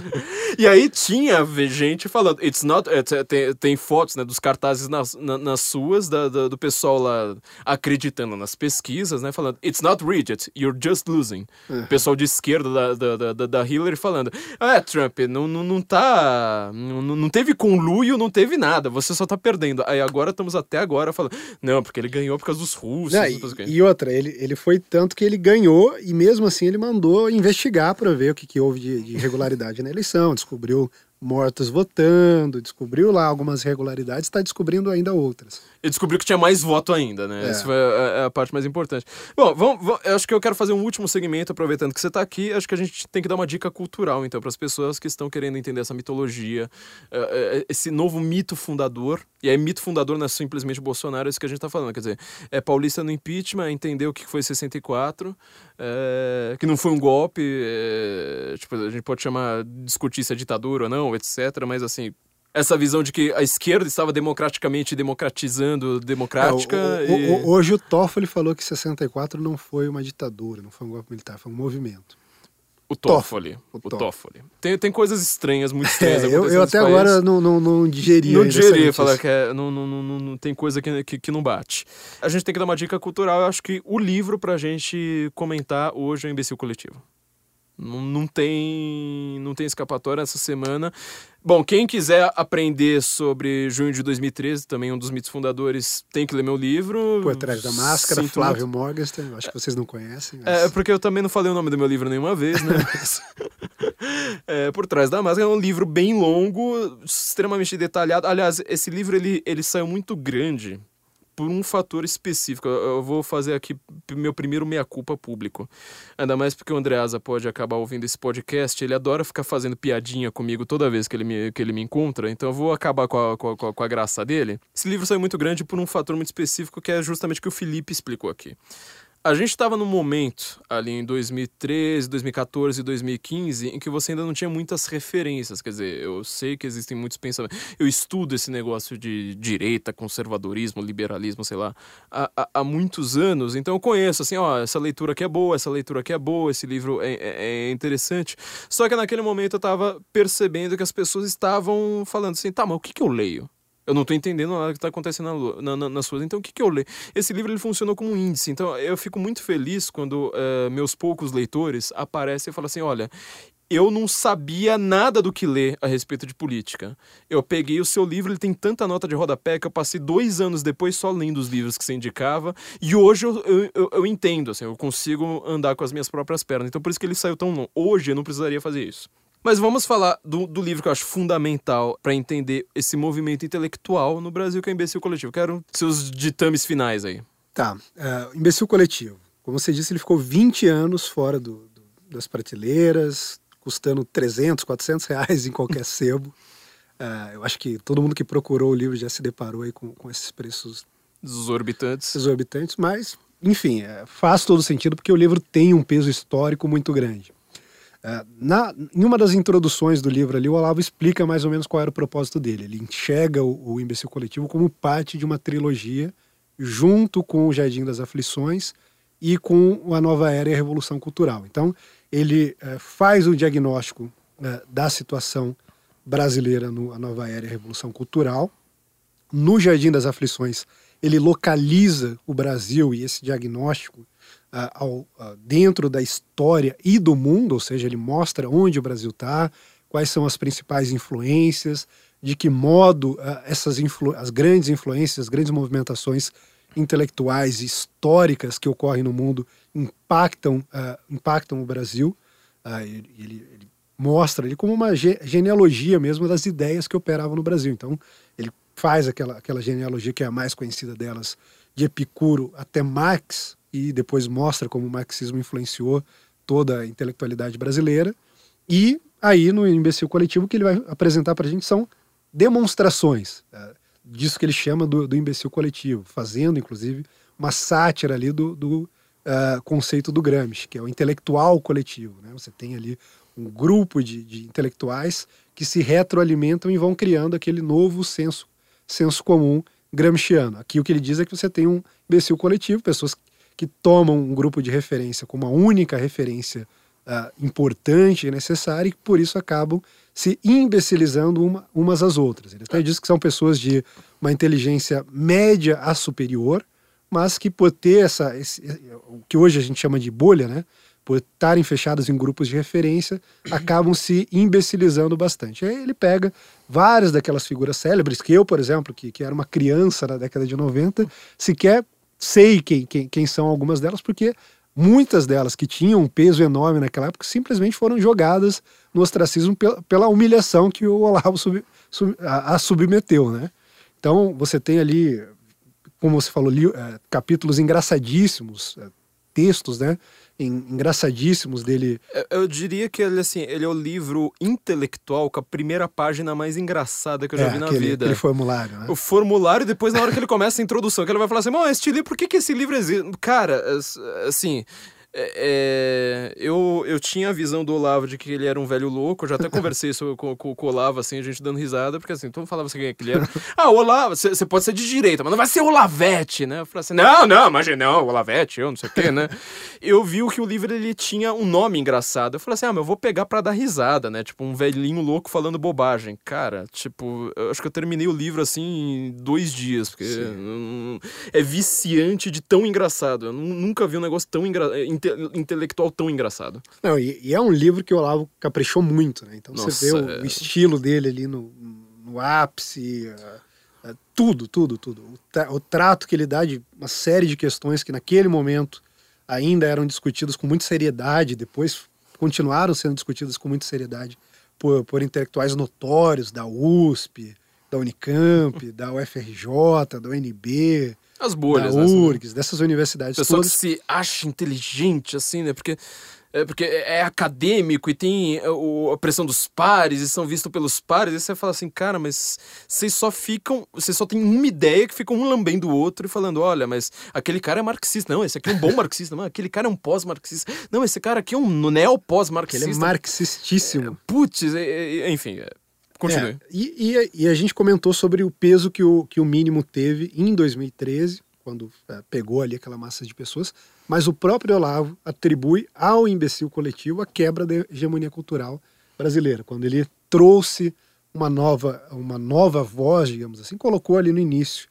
S2: E aí tinha gente falando, it's not, é, te- tem, tem fotos né, dos cartazes nas, na- nas suas, da- da- do pessoal lá acreditando nas pesquisas, né? Falando, it's not rigged, you're just losing. O pessoal de esquerda da, da, da- da, Hillary falando, é, Trump, não, não, não tá. Não, não teve conluio, não teve nada, você só tá perdendo. Aí agora estamos até agora falando, não, porque ele ganhou por causa dos russos.
S3: Não,
S2: não sei o quê."
S3: e, e outra, ele, ele foi tanto que ele ganhou e mesmo assim ele mandou investigar para ver o que, que houve de, de irregularidade na eleição. Descobriu mortos votando, descobriu lá algumas irregularidades, está descobrindo ainda outras.
S2: E descobriu que tinha mais voto ainda, né?
S3: É.
S2: Essa foi a, a- a parte mais importante. Bom, vamos, vamos- eu acho que eu quero fazer um último segmento, aproveitando que você está aqui. Acho que a gente tem que dar uma dica cultural, então, para as pessoas que estão querendo entender essa mitologia, eh, eh, esse novo mito fundador. E aí, mito fundador não é simplesmente Bolsonaro, é isso que a gente está falando. Quer dizer, é paulista no impeachment, entender o que foi 64, eh, que não foi um golpe, eh, tipo, a gente pode chamar, discutir se é ditadura ou não, etc. Mas, assim, essa visão de que a esquerda estava democraticamente democratizando democrática.
S3: É, o-
S2: e-
S3: o- hoje o Toffoli falou que 64 não foi uma ditadura, não foi um golpe militar, foi um movimento.
S2: O Toffoli.
S3: O
S2: O
S3: Toffoli.
S2: Toffoli. Tem, tem coisas estranhas, muito estranhas
S3: É, eu, eu até agora não, não, não digeri
S2: Não digeria
S3: notícia.
S2: falar que é, não, não, não, não, não tem coisa que, que, que não bate. A gente tem que dar uma dica cultural. Eu acho que o livro pra gente comentar hoje é o Imbecil Coletivo. Não, não tem não tem escapatória essa semana. Bom, quem quiser aprender sobre junho de 2013, também um dos mitos fundadores, tem que ler meu livro.
S3: Por trás da máscara,
S2: Sinto
S3: Flávio Morgenstern, eu acho que vocês não conhecem. mas-
S2: é, porque eu também não falei o nome do meu livro nenhuma vez, né? É, Por Trás da Máscara é um livro bem longo, extremamente detalhado. Aliás, esse livro ele, ele saiu muito grande por um fator específico. Eu vou fazer aqui meu primeiro meia-culpa público. Ainda mais porque o Andreasa pode acabar ouvindo esse podcast. Ele adora ficar fazendo piadinha comigo toda vez que ele me, que ele me encontra. Então eu vou acabar com, a, com a- com a graça dele. Esse livro saiu muito grande por um fator muito específico que é justamente o que o Felipe explicou aqui. A gente estava num momento ali em 2013, 2014 e 2015 em que você ainda não tinha muitas referências. Quer dizer, eu sei que existem muitos pensamentos. Eu estudo esse negócio de direita, conservadorismo, liberalismo, sei lá, há, há- há muitos anos. Então eu conheço, assim, ó, essa leitura aqui é boa, essa leitura aqui é boa, esse livro é, é- é interessante. Só que naquele momento eu estava percebendo que as pessoas estavam falando assim, tá, mas o que, que eu leio? Eu não tô entendendo nada que tá acontecendo na, na, na, nas suas. Então, o que, que eu leio? Esse livro ele funcionou como um índice. Então, eu fico muito feliz quando eh, meus poucos leitores aparecem e falam assim: olha. Eu não sabia nada do que ler a respeito de política. Eu peguei o seu livro, ele tem tanta nota de rodapé que eu passei dois anos depois só lendo os livros que você indicava. E hoje eu, eu, eu- eu entendo, assim, eu consigo andar com as minhas próprias pernas. Então por isso que ele saiu tão longo. Hoje eu não precisaria fazer isso. Mas vamos falar do, do livro que eu acho fundamental para entender esse movimento intelectual no Brasil, que é o Imbecil Coletivo. Quero seus ditames finais aí.
S3: Tá, é, imbecil coletivo. Como você disse, ele ficou 20 anos fora do, do- das prateleiras, custando 300, 400 reais em qualquer sebo. É, eu acho que todo mundo que procurou o livro já se deparou aí com, com esses preços
S2: Exorbitantes.
S3: exorbitantes, mas, enfim, é, faz todo sentido porque o livro tem um peso histórico muito grande. É, na, em uma das introduções do livro ali, o Olavo explica mais ou menos qual era o propósito dele. Ele enxerga o, o Imbecil Coletivo como parte de uma trilogia junto com o Jardim das Aflições e com a Nova Era e a Revolução Cultural. Então, ele é, faz o diagnóstico é, da situação brasileira no Nova Era e a Revolução Cultural. No Jardim das Aflições, ele localiza o Brasil e esse diagnóstico ao, uh, dentro da história e do mundo, ou seja, ele mostra onde o Brasil está, quais são as principais influências, de que modo uh, essas influ as grandes influências, as grandes movimentações intelectuais e históricas que ocorrem no mundo impactam, impactam o Brasil. ele, ele mostra ele como uma ge genealogia mesmo das ideias que operavam no Brasil. Então, ele faz aquela, aquela genealogia que é a mais conhecida delas, de Epicuro até Marx, e depois mostra como o marxismo influenciou toda a intelectualidade brasileira. E aí, no Imbecil Coletivo, que ele vai apresentar para a gente são demonstrações é, disso que ele chama do, do imbecil coletivo, fazendo, inclusive, uma sátira ali do, do uh, conceito do Gramsci, que é o intelectual coletivo. Né? Você tem ali um grupo de, de intelectuais que se retroalimentam e vão criando aquele novo senso, senso comum gramsciano. Aqui o que ele diz é que você tem um imbecil coletivo, pessoas que tomam um grupo de referência como a única referência uh, importante e necessária e por isso acabam se imbecilizando uma, umas às outras. Ele até diz que são pessoas de uma inteligência média a superior, mas que por ter essa, esse, o que hoje a gente chama de bolha, né? por estarem fechadas em grupos de referência, acabam se imbecilizando bastante. Aí ele pega várias daquelas figuras célebres, que eu, por exemplo, que, que era uma criança na década de 90, sequer sei quem, quem, quem são algumas delas, porque muitas delas que tinham um peso enorme naquela época simplesmente foram jogadas no ostracismo pela, pela humilhação que o Olavo sub, sub, a, a, submeteu, né? Então você tem ali, como você falou, li, é, capítulos engraçadíssimos, é, textos, né? Engraçadíssimos dele.
S2: Eu, diria que ele, assim, ele é o livro intelectual com a primeira página mais engraçada que eu já
S3: é,
S2: vi na
S3: aquele,
S2: vida.
S3: Aquele formulário, né?
S2: O formulário, e depois, na hora que ele começa a introdução, que ele vai falar assim: Bom, este livro, por que, que esse livro existe? Cara, assim. É, é, eu, eu tinha a visão do Olavo de que ele era um velho louco. Eu já até conversei isso com, com, com, o Olavo, assim, a gente dando risada, porque assim, todo mundo falava assim quem é que ele era. ah, o Olavo, você pode ser de direita, mas não vai ser o Olavete, né? Eu falei assim, não, não, imagina, não, Olavete, eu não sei o quê, né? eu vi que o livro ele tinha um nome engraçado. Eu falei assim, ah, mas eu vou pegar pra dar risada, né? Tipo, um velhinho louco falando bobagem. Cara, tipo, eu acho que eu terminei o livro assim em dois dias, porque é viciante de tão engraçado. Eu nunca vi um negócio tão engraçado inte intelectual tão engraçado.
S3: Não, e, e, é um livro que o Olavo caprichou muito, né? Então Nossa, você vê o, é... o, estilo dele ali no, no ápice, uh, uh, tudo, tudo, tudo. O, tra o trato que ele dá de uma série de questões que naquele momento ainda eram discutidas com muita seriedade, depois continuaram sendo discutidas com muita seriedade por, por intelectuais notórios da USP, da Unicamp, da UFRJ, da UNB,
S2: as bolhas,
S3: da URGS, né? dessas universidades
S2: Pessoa todas. que se acha inteligente, assim, né? Porque é, porque é acadêmico e tem é, a pressão dos pares e são vistos pelos pares, e você fala assim, cara, mas vocês só ficam, vocês só tem uma ideia que ficam um lambendo o outro e falando, olha, mas aquele cara é marxista, não, esse aqui é um bom marxista, não, aquele cara é um pós-marxista, não, esse cara aqui é um neo-pós-marxista.
S3: Ele é marxistíssimo. É,
S2: putz, enfim, Continue.
S3: É, e, e, e, a gente comentou sobre o peso que o, que o mínimo teve em 2013, quando é, pegou ali aquela massa de pessoas, mas o próprio Olavo atribui ao imbecil coletivo a quebra da hegemonia cultural brasileira, quando ele trouxe uma nova, uma nova voz, digamos assim, colocou ali no início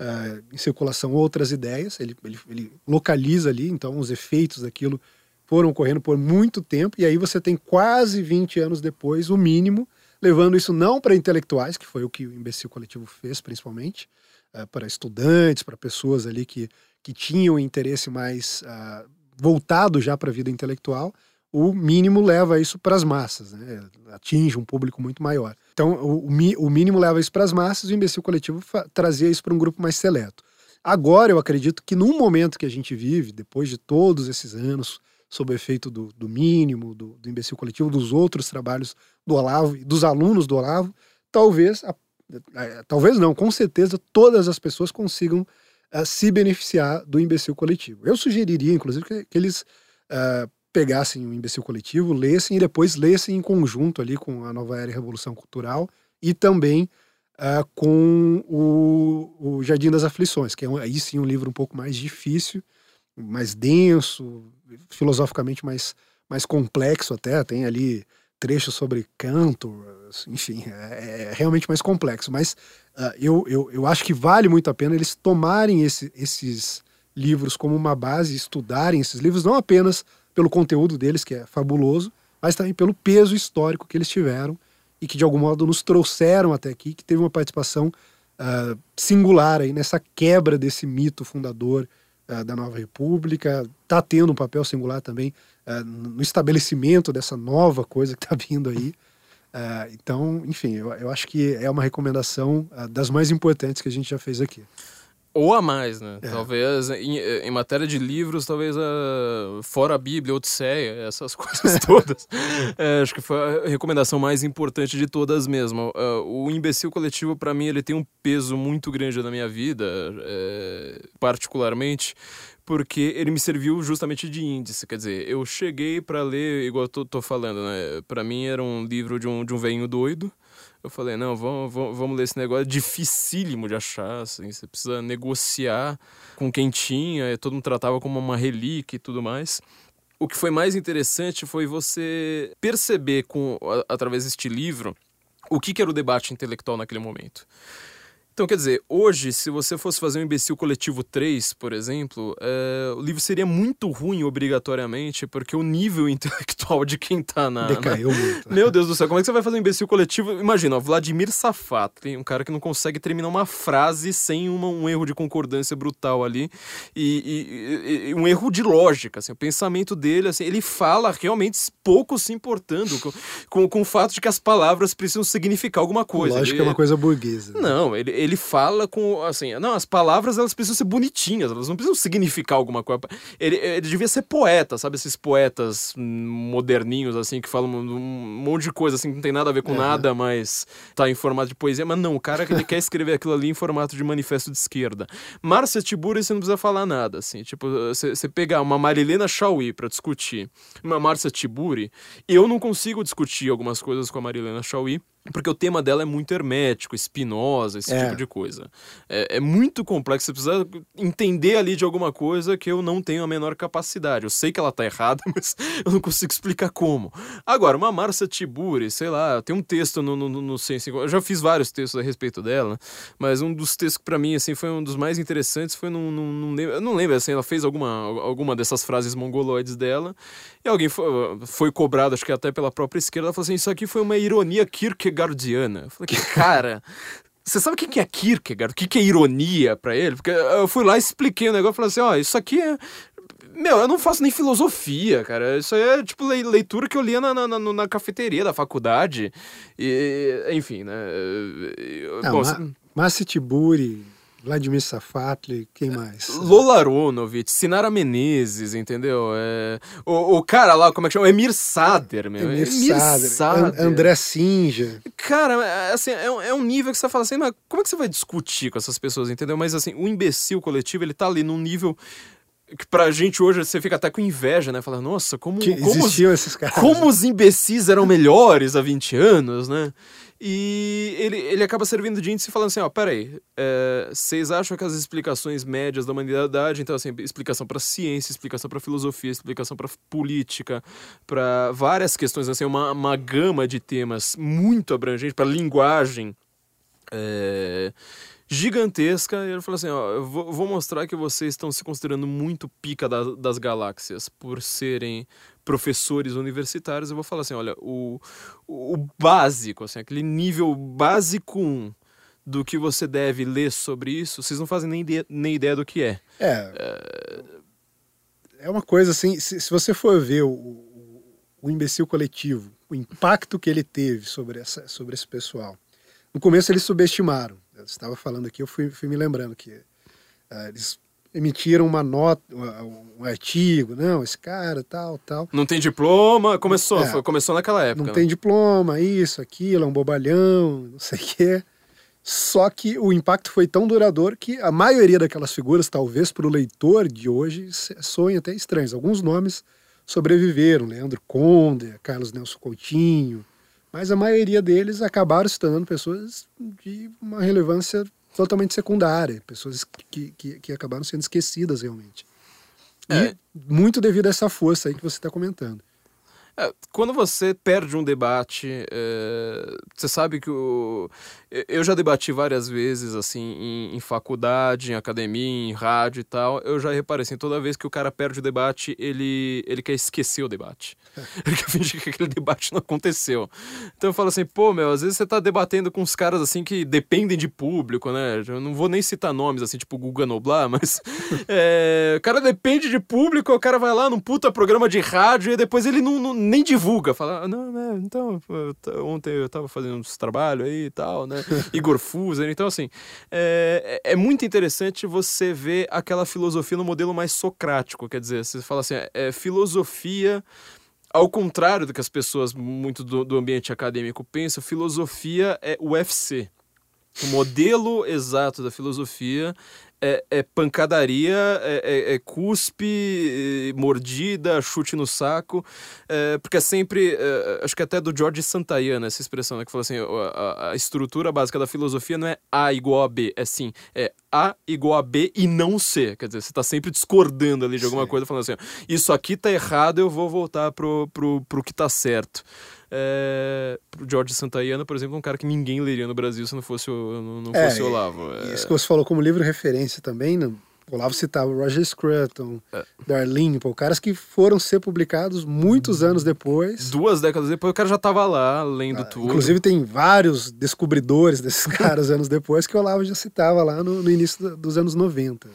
S3: uh, em circulação outras ideias, ele, ele, ele localiza ali, então os efeitos daquilo foram ocorrendo por muito tempo, e aí você tem quase 20 anos depois o mínimo levando isso não para intelectuais, que foi o que o imbecil coletivo fez, principalmente, uh, para estudantes, para pessoas ali que, que tinham interesse mais uh, voltado já para a vida intelectual, o mínimo leva isso para as massas, né? atinge um público muito maior. Então, o, o mínimo leva isso para as massas e o imbecil coletivo trazia isso para um grupo mais seleto. Agora, eu acredito que num momento que a gente vive, depois de todos esses anos, sob o efeito do, do mínimo, do, do, imbecil coletivo, dos outros trabalhos do Olavo e dos alunos do Olavo, talvez, talvez não, com certeza todas as pessoas consigam uh, se beneficiar do imbecil coletivo. Eu sugeriria, inclusive, que, que eles uh, pegassem o imbecil coletivo, lessem e depois lessem em conjunto ali com a Nova Era e Revolução Cultural e também uh, com o, o, Jardim das Aflições, que é um, aí sim um livro um pouco mais difícil, mais denso, filosoficamente mais, mais complexo até, tem ali trechos sobre canto, enfim, é, é realmente mais complexo. Mas uh, eu, eu, eu acho que vale muito a pena eles tomarem esse, esses livros como uma base, estudarem esses livros, não apenas pelo conteúdo deles, que é fabuloso, mas também pelo peso histórico que eles tiveram e que de algum modo nos trouxeram até aqui, que teve uma participação uh, singular aí nessa quebra desse mito fundador uh, da nova república, está tendo um papel singular também uh, no estabelecimento dessa nova coisa que está vindo aí. então, enfim, eu, eu, acho que é uma recomendação das mais importantes que a gente já fez aqui.
S2: Ou a mais, né? É. Talvez em, em, matéria de livros, talvez a, fora a Bíblia, Odisseia, essas coisas todas. é, acho que foi a recomendação mais importante de todas mesmo. Uh, o imbecil coletivo, para mim, ele tem um peso muito grande na minha vida, é, particularmente porque ele me serviu justamente de índice. Quer dizer, eu cheguei para ler, igual eu tô, tô falando, né? Para mim era um livro de um, de um velhinho doido. Eu falei, não, vamos, vamos, vamos ler esse negócio. É dificílimo de achar, assim. Você precisa negociar com quem tinha. Todo mundo tratava como uma relíquia e tudo mais. O que foi mais interessante foi você perceber, com, através deste livro, o que, que era o debate intelectual naquele momento. Então, quer dizer, hoje, se você fosse fazer um imbecil coletivo 3, por exemplo, é, o livro seria muito ruim obrigatoriamente, porque o nível intelectual de quem tá na.
S3: Decaiu
S2: na...
S3: muito.
S2: Meu Deus do céu, como é que você vai fazer um imbecil coletivo? Imagina, ó, Vladimir Safatli, um cara que não consegue terminar uma frase sem uma, um erro de concordância brutal ali, e, e, e, um erro de lógica, assim, o pensamento dele, assim, ele fala realmente pouco se importando com, com, com o fato de que as palavras precisam significar alguma coisa.
S3: Lógica ele, é uma coisa burguesa.
S2: Né? Não, ele ele fala com, assim, não, as palavras elas precisam ser bonitinhas, elas não precisam significar alguma coisa. Ele, ele devia ser poeta, sabe? Esses poetas moderninhos, assim, que falam um monte de coisa, assim, que não tem nada a ver com nada, mas tá em formato de poesia. Mas não, o cara ele quer escrever aquilo ali em formato de manifesto de esquerda. Márcia Tiburi, você não precisa falar nada, assim. Tipo, você pegar uma Marilena Chauí para discutir uma Márcia Tiburi, eu não consigo discutir algumas coisas com a Marilena Chauí porque o tema dela é muito hermético, espinosa, esse é. tipo de coisa. É, é, muito complexo, você precisa entender ali de alguma coisa que eu não tenho a menor capacidade. Eu sei que ela tá errada, mas eu não consigo explicar como. Agora, uma Marcia Tiburi, sei lá, tem um texto no, no, no Sense... Eu já fiz vários textos a respeito dela, mas um dos textos que pra mim, assim, foi um dos mais interessantes, foi num... num, num eu não lembro, assim, ela fez alguma, alguma dessas frases mongoloides dela, e alguém foi, foi cobrado, acho que até pela própria esquerda, ela falou assim, isso aqui foi uma ironia Kierkegaard Kierkegaardiana. Eu falei, cara, você sabe o que é Kierkegaard? O que é ironia para ele? Porque eu fui lá e expliquei o negócio falei assim: ó, isso aqui é. Meu, eu não faço nem filosofia, cara. Isso aí é tipo leitura que eu lia na, na, na, na cafeteria da faculdade. E, enfim, né?
S3: Não, Bom, Ma Tiburi, Vladimir Safatli, quem mais?
S2: Lola Aronovich, Sinara Menezes, entendeu? É... O, o, cara lá, como é que chama? Emir Sader, meu.
S3: Emir, Emir Sader. Sader. André Sinja.
S2: Cara, é, assim, é um, é um nível que você fala assim, mas como é que você vai discutir com essas pessoas, entendeu? Mas assim, o imbecil coletivo, ele tá ali num nível que pra gente hoje você fica até com inveja, né? Fala, nossa, como, como,
S3: os, esses caras.
S2: como os imbecis eram melhores há 20 anos, né? E ele, ele acaba servindo de índice falando assim, ó, peraí, é, vocês acham que as explicações médias da humanidade, então assim, explicação para ciência, explicação para filosofia, explicação para política, para várias questões, assim, uma, uma gama de temas muito abrangente, para linguagem é, gigantesca, e ele falou assim, ó, eu vou, vou mostrar que vocês estão se considerando muito pica da, das galáxias por serem professores universitários, eu vou falar assim, olha, o, o básico, assim, aquele nível básico 1 do que você deve ler sobre isso, vocês não fazem nem, de, nem ideia do que é.
S3: É. É, é uma coisa assim, se, se você for ver o, o, o, imbecil coletivo, o impacto que ele teve sobre, essa, sobre esse pessoal. No começo eles subestimaram. Eu estava falando aqui, eu fui, fui me lembrando que uh, eles emitiram uma nota, um artigo, não, esse cara, tal, tal.
S2: Não tem diploma, começou, é, foi, começou naquela época.
S3: Não né? tem diploma, isso, aquilo, é um bobalhão, não sei o quê. Só que o impacto foi tão duradouro que a maioria daquelas figuras, talvez para o leitor de hoje, soem até estranhos. Alguns nomes sobreviveram, Leandro Conde, Carlos Nelson Coutinho, mas a maioria deles acabaram se tornando pessoas de uma relevância totalmente secundária, pessoas que, que, que acabaram sendo esquecidas realmente. É. E muito devido a essa força aí que você está comentando.
S2: É, quando você perde um debate, é, você sabe que o, eu já debati várias vezes, assim, em, em, faculdade, em academia, em rádio e tal. Eu já reparei, assim, toda vez que o cara perde o debate, ele, ele quer esquecer o debate. ele quer fingir que aquele debate não aconteceu. Então eu falo assim, pô, meu, às vezes você tá debatendo com uns caras, assim, que dependem de público, né? Eu não vou nem citar nomes, assim, tipo Guga Noblar, mas... é, o cara depende de público, o cara vai lá num puta programa de rádio e depois ele não, não nem divulga. Fala, ah, não, é, então, ontem eu tava fazendo uns trabalhos aí e tal, né? Igor Fuser. Então, assim, é, é, é muito interessante você ver aquela filosofia no modelo mais socrático. Quer dizer, você fala assim, é, é filosofia ao contrário do que as pessoas muito do, do, ambiente acadêmico pensam, filosofia é UFC. O modelo exato da filosofia é, é pancadaria, é, é, é cuspe, é, mordida, chute no saco, é, porque é sempre, acho que até do George Santayana essa expressão, né, que falou assim, a, a, estrutura básica da filosofia não é A igual a B, é sim, é A igual a B e não C, quer dizer, você está sempre discordando ali de alguma sim. coisa, falando assim, isso aqui tá errado, eu vou voltar pro, pro, pro que tá certo é, George Santayana, por exemplo, um cara que ninguém leria no Brasil se não fosse o, não, não é, fosse o Olavo.
S3: É... Isso que você falou como livro referência também, né? O Olavo citava Roger Scruton, é. Darlene, pô, caras que foram ser publicados muitos anos depois.
S2: Duas décadas depois, o cara já estava lá, lendo ah, tudo.
S3: Inclusive, tem vários descobridores desses caras anos depois que o Olavo já citava lá no, no início dos anos 90.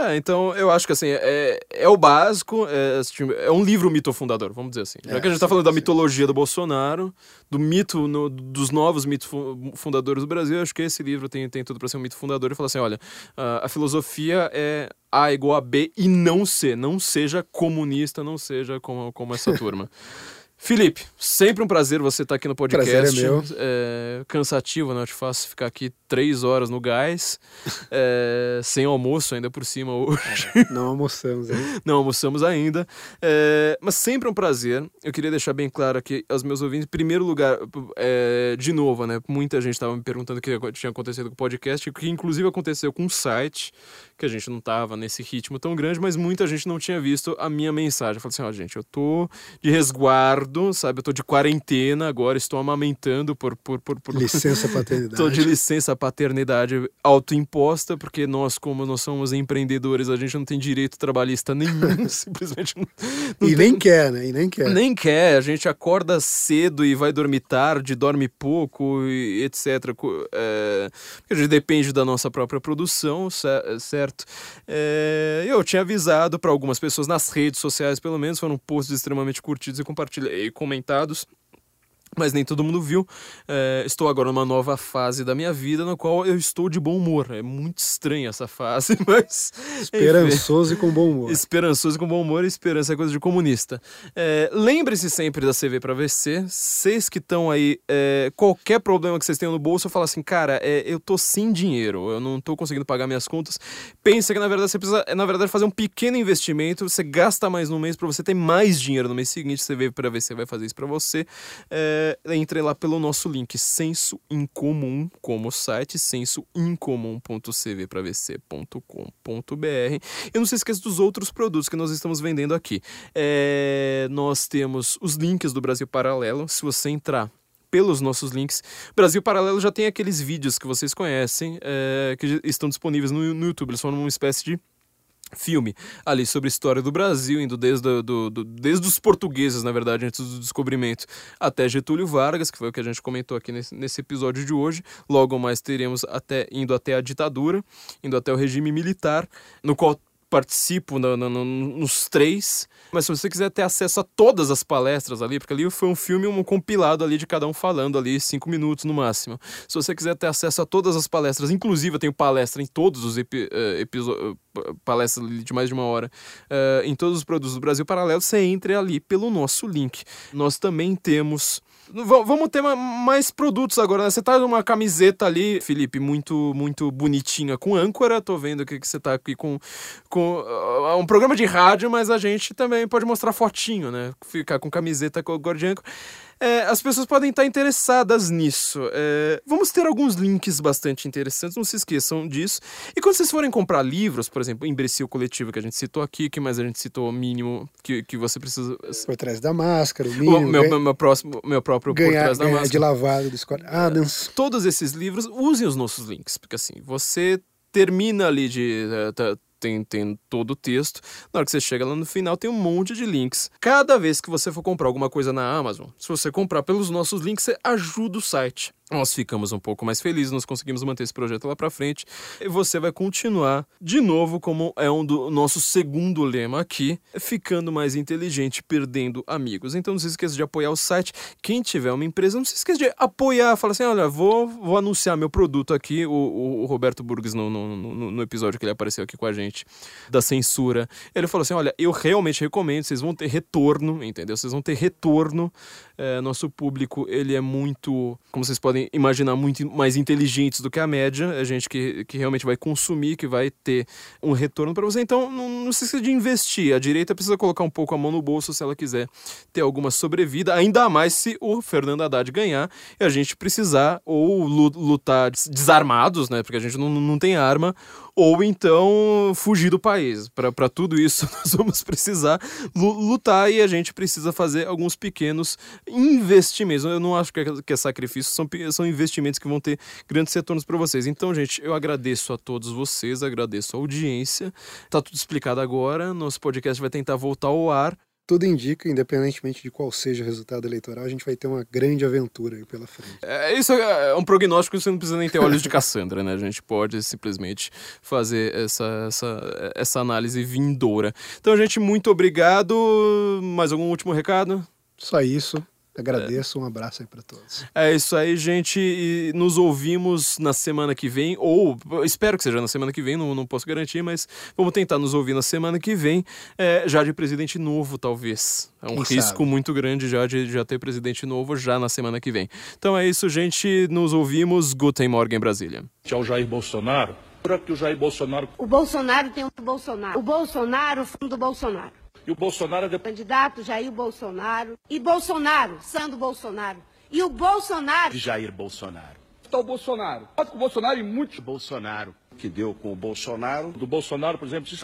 S2: É, então eu acho que assim, é, é o básico, é, é um livro mitofundador, vamos dizer assim. Já é, que a gente está falando sim. da mitologia do Bolsonaro, do mito, no, dos novos mitos fundadores do Brasil, acho que esse livro tem, tem tudo para ser um mito fundador e falar assim: olha, a, a filosofia é A igual a B e não C, não seja comunista, não seja como, como essa turma. Felipe, sempre um prazer você estar tá aqui no podcast.
S3: Prazer é meu.
S2: É, cansativo, né? Eu te faço ficar aqui três horas no gás, é, sem almoço ainda por cima hoje.
S3: É, não almoçamos ainda.
S2: Não almoçamos ainda. É, mas sempre um prazer. Eu queria deixar bem claro aqui aos meus ouvintes, em primeiro lugar, é, de novo, né? Muita gente estava me perguntando o que tinha acontecido com o podcast, que inclusive aconteceu com um site, que a gente não estava nesse ritmo tão grande, mas muita gente não tinha visto a minha mensagem. Eu falei assim, ó, oh, gente, eu tô de resguardo sabe? Eu tô de quarentena agora, estou amamentando por. por, por, por...
S3: Licença paternidade.
S2: tô de licença paternidade autoimposta, porque nós, como nós somos empreendedores, a gente não tem direito trabalhista nenhum, simplesmente não,
S3: não E tem... nem quer, né? E nem quer.
S2: Nem quer. A gente acorda cedo e vai dormir tarde, dorme pouco, e etc. É... a gente depende da nossa própria produção, certo? É... Eu tinha avisado para algumas pessoas nas redes sociais, pelo menos, foram posts extremamente curtidos e compartilhados comentados mas nem todo mundo viu. É, estou agora numa nova fase da minha vida, na qual eu estou de bom humor. É muito estranha essa fase, mas.
S3: Esperançoso enfim, e com bom humor.
S2: Esperançoso e com bom humor, esperança é coisa de comunista. É, Lembre-se sempre da CV para VC. Vocês que estão aí, é, qualquer problema que vocês tenham no bolso, eu falo assim, cara, é, eu tô sem dinheiro, eu não tô conseguindo pagar minhas contas. Pensa que na verdade você precisa, na verdade, fazer um pequeno investimento, você gasta mais no mês para você ter mais dinheiro no mês seguinte. CV para VC vai fazer isso para você. É, é, entre lá pelo nosso link Senso Incomum, como site, sensoincomum.cvpravc.com.br. E não se esqueça dos outros produtos que nós estamos vendendo aqui. É, nós temos os links do Brasil Paralelo. Se você entrar pelos nossos links. Brasil Paralelo já tem aqueles vídeos que vocês conhecem, é, que estão disponíveis no, no YouTube. Eles são uma espécie de filme ali sobre a história do Brasil, indo desde, do, do, desde os portugueses, na verdade, antes do descobrimento, até Getúlio Vargas, que foi o que a gente comentou aqui nesse, nesse episódio de hoje. Logo mais teremos até indo até a ditadura, indo até o regime militar, no qual participo no, no, no, nos três. Mas se você quiser ter acesso a todas as palestras ali, porque ali foi um filme, um compilado ali de cada um falando ali, cinco minutos no máximo. Se você quiser ter acesso a todas as palestras, inclusive eu tenho palestra em todos os epi uh, episódios, uh, palestras de mais de uma hora, uh, em todos os produtos do Brasil Paralelo, você entre ali pelo nosso link. Nós também temos vamos ter ma- mais produtos agora, né? Você tá numa camiseta ali, Felipe, muito muito bonitinha com âncora. Tô vendo aqui que você tá aqui com, com ah, um programa de rádio, mas a gente também pode mostrar fotinho, né? Ficar com camiseta com de âncora. É, as pessoas podem estar interessadas nisso. É, vamos ter alguns links bastante interessantes, não se esqueçam disso. E quando vocês forem comprar livros, por exemplo, Imbecil Coletivo, que a gente citou aqui, que mais a gente citou o mínimo que, que você precisa.
S3: Por trás da máscara, o
S2: O
S3: mínimo.
S2: meu,
S3: ganha-
S2: meu, meu próximo, meu próprio Por
S3: ganhar,
S2: Trás da Máscara.
S3: de lavado do Scott Adams.
S2: Todos esses livros, usem os nossos links, porque assim, você termina ali de. tá- tem, tem todo o texto. Na hora que você chega lá no final, tem um monte de links. Cada vez que você for comprar alguma coisa na Amazon, se você comprar pelos nossos links, você ajuda o site. Nós ficamos um pouco mais felizes, nós conseguimos manter esse projeto lá pra frente. E você vai continuar, de novo, como é um do nosso segundo lema aqui, ficando mais inteligente, perdendo amigos. Então não se esqueça de apoiar o site. Quem tiver uma empresa, não se esqueça de apoiar. Fala assim: olha, vou, vou anunciar meu produto aqui. O, o- o Roberto Burgs, no, no, no- no episódio que ele apareceu aqui com a gente, da censura, ele falou assim: olha, eu realmente recomendo, vocês vão ter retorno, entendeu? Vocês vão ter retorno. É, nosso público, ele é muito, como vocês podem imaginar, muito mais inteligentes do que a média. É gente que, que realmente vai consumir, que vai ter um retorno para você. Então, não, não se esqueça de investir. A direita precisa colocar um pouco a mão no bolso se ela quiser ter alguma sobrevida, ainda mais se o Fernando Haddad ganhar e a gente precisar ou lu- lutar des- desarmados, né? Porque a gente não, não tem arma, ou então fugir do país. Para tudo isso, nós vamos precisar lu- lutar e a gente precisa fazer alguns pequenos investimentos. Eu não acho que é, que é sacrifício, são, são investimentos que vão ter grandes retornos para vocês. Então, gente, eu agradeço a todos vocês, agradeço a audiência. Tá tudo explicado agora. Nosso podcast vai tentar voltar ao ar.
S3: Tudo indica, independentemente de qual seja o resultado eleitoral, a gente vai ter uma grande aventura aí pela frente.
S2: É, isso é um prognóstico que você não precisa nem ter olhos de Cassandra, né? A gente pode simplesmente fazer essa, essa, essa análise vindoura. Então, gente, muito obrigado. Mais algum último recado?
S3: Só isso. Agradeço, um abraço aí pra todos.
S2: É isso aí, gente. E nos ouvimos na semana que vem, ou espero que seja na semana que vem, não, não posso garantir, mas vamos tentar nos ouvir na semana que vem, é, já de presidente novo, talvez. É um
S3: Quem
S2: risco
S3: sabe?
S2: muito grande já de já ter presidente novo já na semana que vem. Então é isso, gente. Nos ouvimos. Guten Morgen, Brasília.
S5: ao Jair Bolsonaro, para que o Jair Bolsonaro
S6: O Bolsonaro tem o Bolsonaro. O Bolsonaro, o fundo do Bolsonaro.
S5: E o Bolsonaro é depois
S6: Candidato Jair Bolsonaro. E Bolsonaro, Sandro Bolsonaro. E o Bolsonaro.
S7: de Jair Bolsonaro.
S1: Está o Bolsonaro. Voto com o Bolsonaro e muito.
S7: Bolsonaro, que deu com o Bolsonaro.
S5: do Bolsonaro, por exemplo, se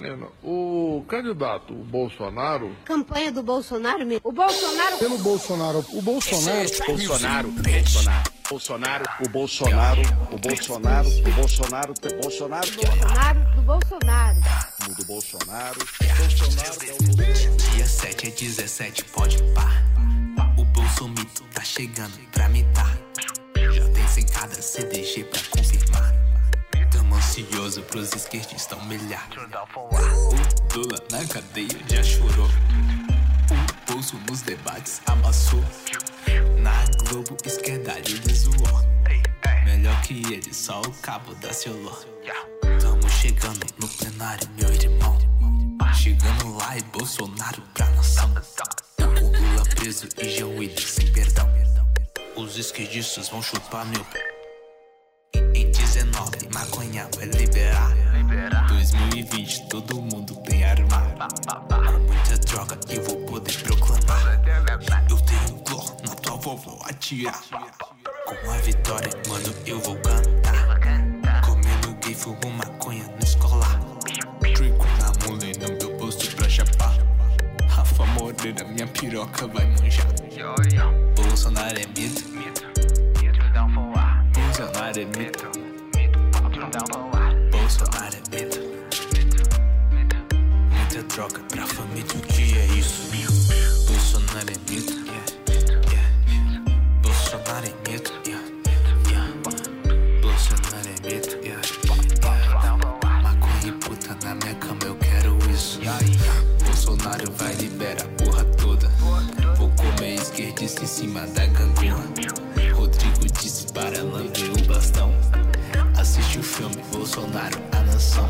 S8: O candidato Bolsonaro,
S6: Campanha do Bolsonaro mesmo. O Bolsonaro.
S8: pelo Bolsonaro, o Bolsonaro
S7: Bolsonaro, Bolsonaro. Bolsonaro, o Bolsonaro, o Bolsonaro, o Bolsonaro, o Bolsonaro,
S6: Bolsonaro do Bolsonaro.
S7: o do Bolsonaro.
S9: Dia 7 é 17, pode pá. O Bolsomito tá chegando pra mitar. Já tem sem cada CDG pra confirmar. Ansioso pros esquerdistas humilhar. O Lula na cadeia já chorou. O bolso nos debates amassou. Na Globo, esquerdalho ele zoou. Melhor que ele, só o cabo da celular. Tamo chegando no plenário, meu irmão. Chegando lá e Bolsonaro pra nação. O Lula preso e Jean Willis sem perdão. Os esquerdistas vão chupar meu. 19, maconha vai liberar. 2020, todo mundo tem arma. Com muita droga, eu vou poder proclamar. Eu tenho dor, na tua avó vou atirar. Com a vitória, mano, eu vou cantar. Comendo gay, fumo maconha no escolar. Trico na mula e no meu bolso pra chapar. Rafa Moreira, minha piroca vai manjar. Bolsonaro é mito. Bolsonaro é mito. Bolsonaro é mito. Muita droga pra família, o que é isso? Bolsonaro é yeah. Bolsonaro é yeah. Bolsonaro é mito. yeah. Maconha e puta na minha cama, eu quero isso. Bolsonaro vai liberar a porra toda. Vou comer esquerdista em cima da gangorra. Rodrigo disse para bastão. Assiste o filme Bolsonaro, a nação.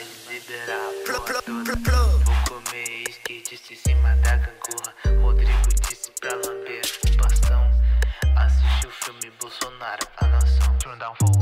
S9: Vai liberar Vou comer skate em cima da gangorra. Rodrigo disse pra lamber o bastão. Assiste o filme Bolsonaro, a nação. Turn down for?